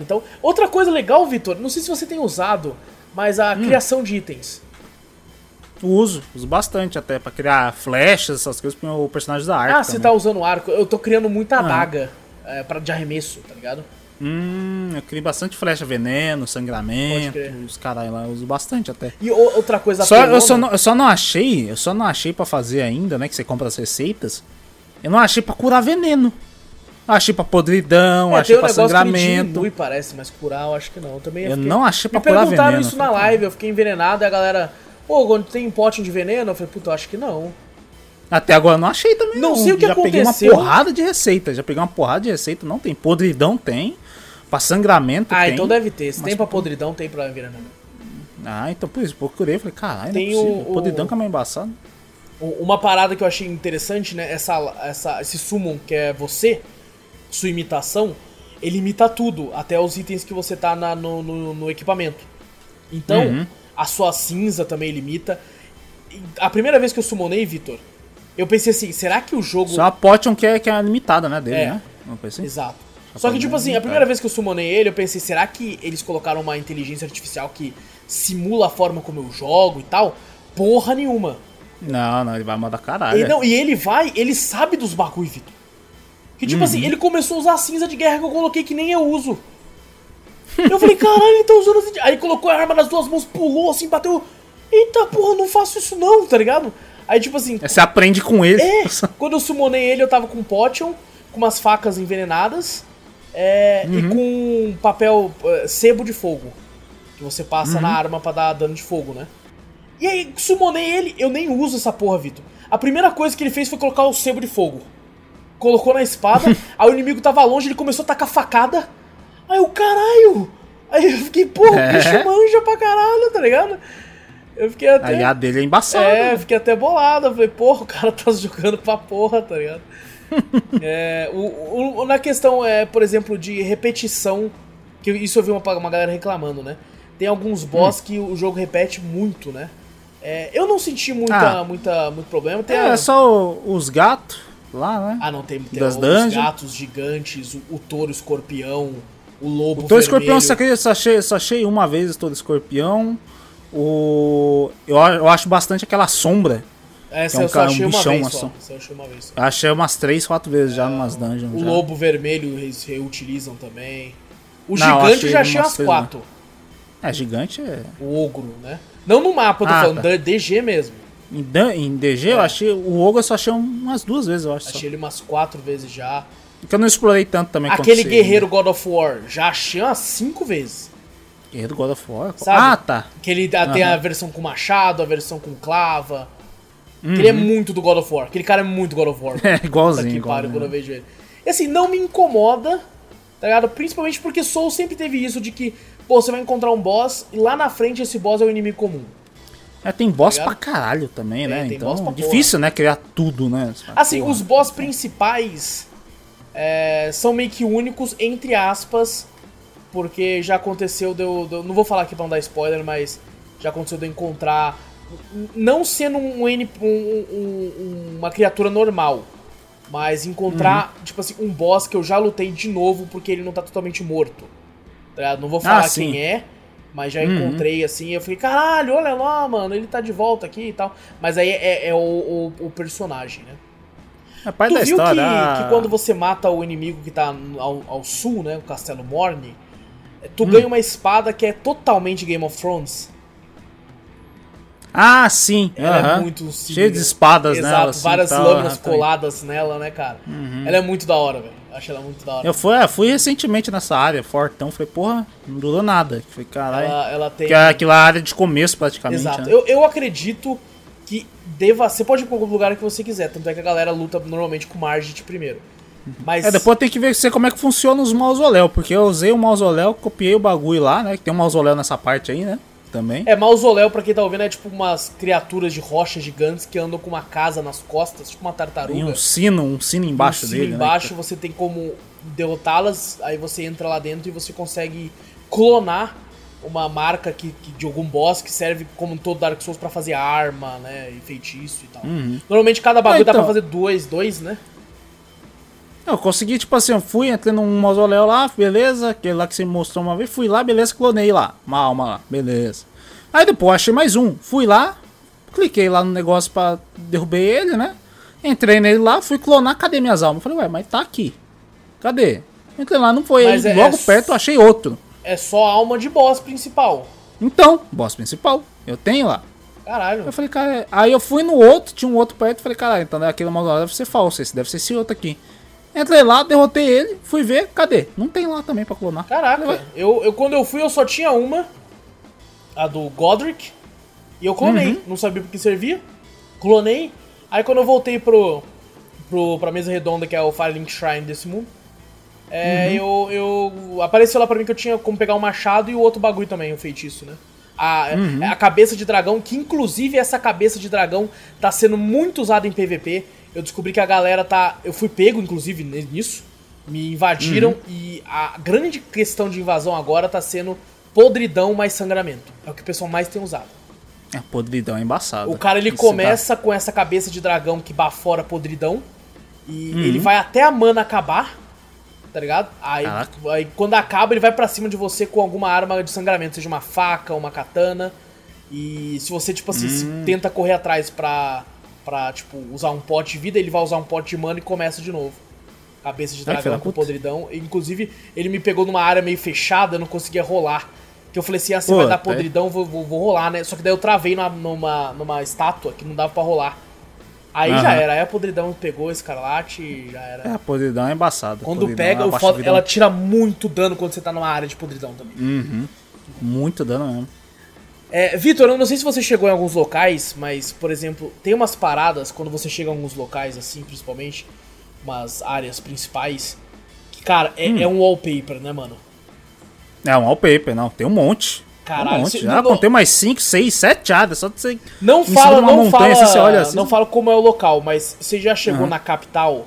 Então, outra coisa legal, Vitor, não sei se você tem usado, mas a Hum. criação de itens. Uso, uso bastante até pra criar flechas, essas coisas pro meu personagem da arte. ah, você tá usando arco, eu tô criando muita Aham. adaga é, pra, de arremesso, tá ligado? Hum, eu crio bastante flecha, veneno, sangramento, os caralho lá, eu uso bastante até. E outra coisa Só, eu, só não, eu só não achei, eu só não achei pra fazer ainda, né? Que você compra as receitas. Eu não achei pra curar veneno. Achei pra podridão, É, achei um pra que sangramento. diminui, parece, mas curar eu acho que não. Eu também Eu fiquei- não achei pra Me curar perguntaram veneno. isso na live, eu fiquei envenenado e a galera, pô, quando tem pote de veneno, eu falei, puta, eu acho que não. Até agora eu não achei também. Não sei o que já peguei aconteceu. uma porrada de receita. Já peguei uma porrada de receita. Não tem. Podridão tem. Pra sangramento Ah, tem. então deve ter. Se tem pra podridão, tem pra envenenamento. Ah, então por isso. Procurei. Falei, caralho, Tem não é possível. o- Podridão que é mais embaçado. Uma parada que eu achei interessante, né? Essa, essa, esse summon que é você, sua imitação, ele imita tudo, até os itens que você tá na- no, no- no equipamento. Então, Uhum. a sua cinza também ele imita. E A primeira vez que eu summonei, Vitor, eu pensei assim, será que o jogo. Só a Potion que é, que é limitada, né? Dele, É. né? Uma coisa assim. Exato. Só que, tipo não assim, a primeira vez que eu summonei ele, eu pensei, será que eles colocaram uma inteligência artificial que simula a forma como eu jogo e tal? Porra nenhuma. Não, não, ele vai mandar caralho. E, não, e ele vai, ele sabe dos bagulho, Vitor. Que tipo Uhum. assim, ele começou a usar a cinza de guerra que eu coloquei que nem eu uso. Eu falei, caralho, ele tá usando assim. Aí colocou a arma nas duas mãos, pulou assim, bateu. Eita porra, não faço isso não, tá ligado? Aí tipo assim, Você aprende com ele. é, quando eu summonei ele, eu tava com potion, com umas facas envenenadas é, e com papel eh, sebo de fogo. Que você passa na arma pra dar dano de fogo, né? E aí, summonei ele, eu nem uso essa porra, Vitor. A primeira coisa que ele fez foi colocar o sebo de fogo. Colocou na espada, <laughs> aí o inimigo tava longe, ele começou a tacar facada. Aí o caralho! Aí eu fiquei, porra, o É. bicho manja pra caralho, tá ligado? Eu fiquei até. Aí a dele é embaçada. É, fiquei até bolado. Eu falei, porra, o cara tá <laughs> jogando pra porra, tá ligado? <laughs> é, o, o- na questão, é, por exemplo, de repetição, que isso eu vi uma, uma galera reclamando, né? Tem alguns boss que o jogo repete muito, né? É, eu não senti muita, Ah. muita, muito problema. Tem É, a- só o- os gatos lá, né? Ah, não, tem, tem das os dungeons. gatos gigantes, o, o touro escorpião, o lobo Todo escorpião vermelho. só, achei, só achei uma vez todo escorpião. O. Eu, eu acho bastante aquela sombra. Essa que é um eu só cara- um achei uma bichão, vez assim. só. Essa eu achei uma vez só. Eu achei umas 3, 4 vezes já numas dungeons. O já. lobo vermelho eles reutilizam também. O Não, eu gigante achei eu já achei umas umas três, né? quatro. É, gigante é. O ogro, né? Não no mapa, eu tô Ah, falando, tá. DG mesmo. Em, em DG eu É. achei. O Ogro eu só achei umas duas vezes, eu acho. Só. Achei ele umas quatro vezes já. Porque eu não explorei tanto também Aquele guerreiro God of War, já achei umas cinco vezes. né? Guerreiro God of War? Sabe? Ah, tá. Que ele ah, tem a versão com machado, a versão com clava. Que ele é muito do God of War. Aquele cara é muito God of War. Uhum. <laughs> É, igualzinho. Puta que pariu quando eu vejo ele. E assim, não me incomoda, tá ligado? Principalmente porque Soul sempre teve isso de que, pô, você vai encontrar um boss e lá na frente esse boss é o inimigo comum. É, tem boss tá pra caralho também, né? Tem então, difícil, porra. né? Criar tudo, né? Assim, porra. os boss principais é, são meio que únicos, entre aspas, porque já aconteceu de eu, de eu, Não vou falar aqui pra não dar spoiler, mas já aconteceu de eu encontrar. Não sendo um, um, um, uma criatura normal, mas encontrar, uhum. tipo assim, um boss que eu já lutei de novo porque ele não tá totalmente morto. Tá não vou falar ah, quem é, mas já uhum. encontrei assim. Eu falei, caralho, olha lá, mano, ele tá de volta aqui e tal. Mas aí é, é o, o, o, personagem, né? É tu da viu história. Que, ah. que quando você mata o inimigo que tá ao, ao sul, né? O Castelo Morne, tu hum. ganha uma espada que é totalmente Game of Thrones. Ah, sim. Ela é muito Cheia de espadas Exato, nela. Assim, várias tal, lâminas coladas nela, né, cara? Uhum. Ela é muito da hora, velho. Acho ela muito da hora. Eu fui, é, fui recentemente nessa área, fortão. Falei, porra, não durou nada. Falei, caralho. Ela, ela tem. Que é aquela área de começo, praticamente. Exato. Né? Eu, eu acredito que deva. Você pode ir pra qualquer lugar que você quiser. Tanto é que a galera luta normalmente com Margit primeiro. Mas... É, depois tem que ver como é que funciona os mausoléus, porque eu usei o mausoléu, copiei o bagulho lá, né? Que tem um mausoléu nessa parte aí, né? Também. É, mausoléu, pra quem tá ouvindo, é tipo umas criaturas de rocha gigantes que andam com uma casa nas costas, tipo uma tartaruga. E um sino, um sino embaixo um sino dele. Né, embaixo, né? você tem como derrotá-las, aí você entra lá dentro e você consegue clonar uma marca que, que, de algum boss que serve como todo Dark Souls para fazer arma, né, e feitiço e tal. Uhum. Normalmente cada bagulho ah, então... dá pra fazer dois, dois, né? Eu consegui, tipo assim, eu fui, entrei num mausoléu lá, beleza, aquele lá que você mostrou uma vez, fui lá, beleza, clonei lá, uma alma lá, beleza. Aí depois achei mais um, fui lá, cliquei lá no negócio pra derrubar ele, né? Entrei nele lá, fui clonar, cadê minhas almas? Falei, ué, mas tá aqui. Cadê? Entrei lá, não foi. Mas aí, é, logo é perto eu achei outro. É só alma de boss principal. Então, boss principal. Eu tenho lá. Caralho. Eu falei, cara. Aí eu fui no outro, tinha um outro perto, falei, caralho, então aquele mausoléu deve ser falso, esse deve ser esse outro aqui. Entrei lá, derrotei ele, fui ver, cadê? Não tem lá também pra clonar. Caraca, eu, eu quando eu fui eu só tinha uma, a do Godric, e eu clonei, uhum. não sabia porque servia, clonei. Aí quando eu voltei pro, pro, pra mesa redonda, que é o Firelink Shrine desse mundo, é, uhum. eu, eu. Apareceu lá pra mim que eu tinha como pegar o um machado e o outro bagulho também, o feitiço, né? A, uhum. a cabeça de dragão, que inclusive essa cabeça de dragão tá sendo muito usada em PVP eu descobri que a galera tá. Eu fui pego, inclusive, nisso. Me invadiram uhum. e a grande questão de invasão agora tá sendo podridão mais sangramento. É o que o pessoal mais tem usado. É, podridão é embaçado. O cara ele Isso começa tá... com essa cabeça de dragão que bafora podridão. E uhum. ele vai até a mana acabar. Tá ligado? Aí, aí, quando acaba, ele vai para cima de você com alguma arma de sangramento, seja uma faca, uma katana. E se você, tipo assim, uhum. tenta correr atrás pra pra, tipo, usar um pote de vida, ele vai usar um pote de mana e começa de novo. Cabeça de dragão com podridão. Inclusive, ele me pegou numa área meio fechada, eu não conseguia rolar. Que eu falei assim, ah, você vai dar podridão, vou, vou, vou, rolar, né? Só que daí eu travei numa, numa, numa estátua que não dava pra rolar. Aí já era, aí a podridão pegou o escarlate e já era. É, a podridão é embaçada. Quando pega, o foda, ela tira muito dano quando você tá numa área de podridão também. Uhum. Muito dano mesmo. É, Vitor, eu não sei se você chegou em alguns locais, mas, por exemplo, tem umas paradas quando você chega em alguns locais, assim, principalmente, umas áreas principais, que, cara, é, hum. é um wallpaper, né, mano? É um wallpaper, não, tem um monte. Caralho, um monte. Já não, contei mais 5, 6, 7 áreas, só de você. Não fala, não montanha, fala, assim, olha assim. Não fala como é o local, mas você já chegou uhum. na capital?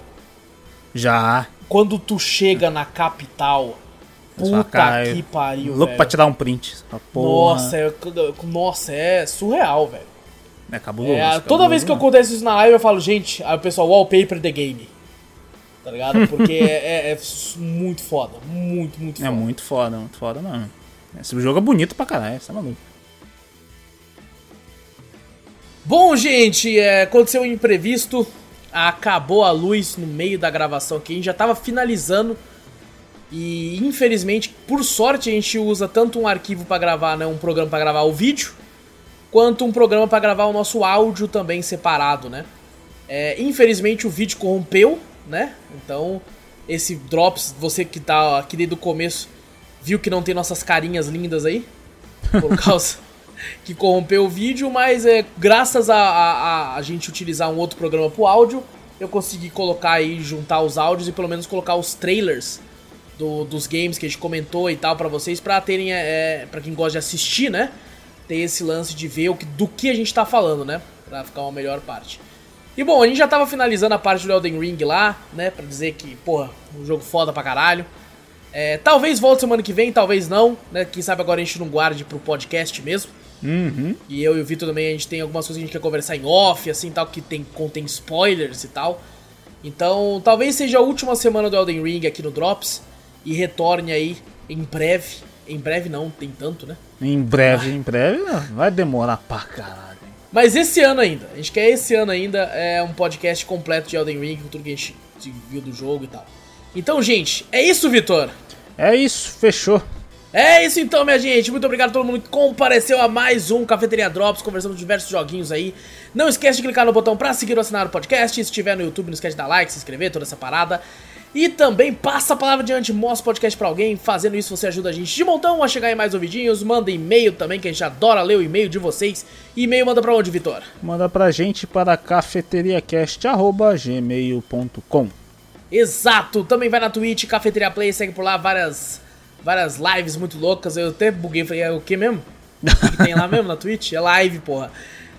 Já. Quando tu chega na capital, Puta cara, que pariu, Louco velho. pra tirar um print. Nossa, é, nossa, é surreal, velho. É cabuloso. É, cabuloso, toda vez que eu acontece isso na live, eu falo, gente, aí o pessoal, wallpaper the game. Tá ligado? <laughs> Porque é, é, é, muito foda. Muito, muito é foda. É muito foda, muito foda, mano. Esse jogo é bonito pra caralho, você é maluco. Bom, gente, é, aconteceu um imprevisto. Acabou a luz no meio da gravação aqui. A gente já tava finalizando e infelizmente, por sorte, a gente usa tanto um arquivo para gravar, né, um programa para gravar o vídeo, quanto um programa para gravar o nosso áudio também separado, né? É, infelizmente o vídeo corrompeu, né? Então, esse Drops, você que tá aqui desde o começo, viu que não tem nossas carinhas lindas aí, por <laughs> causa que corrompeu o vídeo, mas é graças a, a, a gente utilizar um outro programa pro áudio, eu consegui colocar aí, juntar os áudios e pelo menos colocar os trailers do, dos games que a gente comentou e tal para vocês, para terem, é, é para quem gosta de assistir, né? ter esse lance de ver o que, do que a gente tá falando, né? Pra ficar uma melhor parte. E bom, a gente já tava finalizando a parte do Elden Ring lá, né? Pra dizer que, porra, um jogo foda pra caralho. É, talvez volte semana que vem, talvez não, né? Quem sabe agora a gente não guarde pro podcast mesmo. Uhum. E eu e o Vitor também, a gente tem algumas coisas que a gente quer conversar em off, assim, tal, que tem, contém spoilers e tal. Então, talvez seja a última semana do Elden Ring aqui no Drops e retorne aí em breve. Em breve não, tem tanto, né? Em breve, em breve, vai demorar pra caralho. Mas esse ano ainda, a gente quer esse ano ainda é um podcast completo de Elden Ring, com tudo que a gente viu do jogo e tal. Então, gente, é isso, Vitor. É isso, fechou. É isso então, minha gente. Muito obrigado a todo mundo que compareceu a mais um Cafeteria Drops. Conversamos diversos joguinhos aí. Não esquece de clicar no botão pra seguir ou assinar o podcast. Se estiver no YouTube, não esquece de dar like, se inscrever, toda essa parada. E também passa a palavra adiante, mostra o podcast pra alguém. Fazendo isso, você ajuda a gente de montão a chegar em mais ouvidinhos. Manda e-mail também, que a gente adora ler o e-mail de vocês. E-mail manda pra onde, Vitor? Manda pra gente para cafeteriacast.gmail.com Exato! Também vai na Twitch, Cafeteria Play, segue por lá várias várias lives muito loucas. Eu até buguei, falei, é o que mesmo? O que tem lá mesmo na Twitch? É live, porra.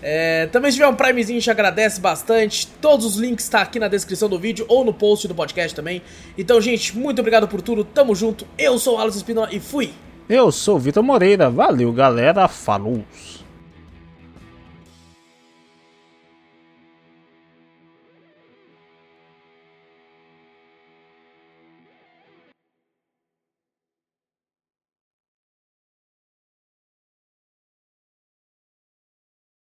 É, também se tiver um Primezinho, a gente agradece bastante. Todos os links estão tá aqui na descrição do vídeo ou no post do podcast também. Então, gente, muito obrigado por tudo. Tamo junto. Eu sou o Alex Espinola e fui. Eu sou o Vitor Moreira. Valeu, galera. Falou.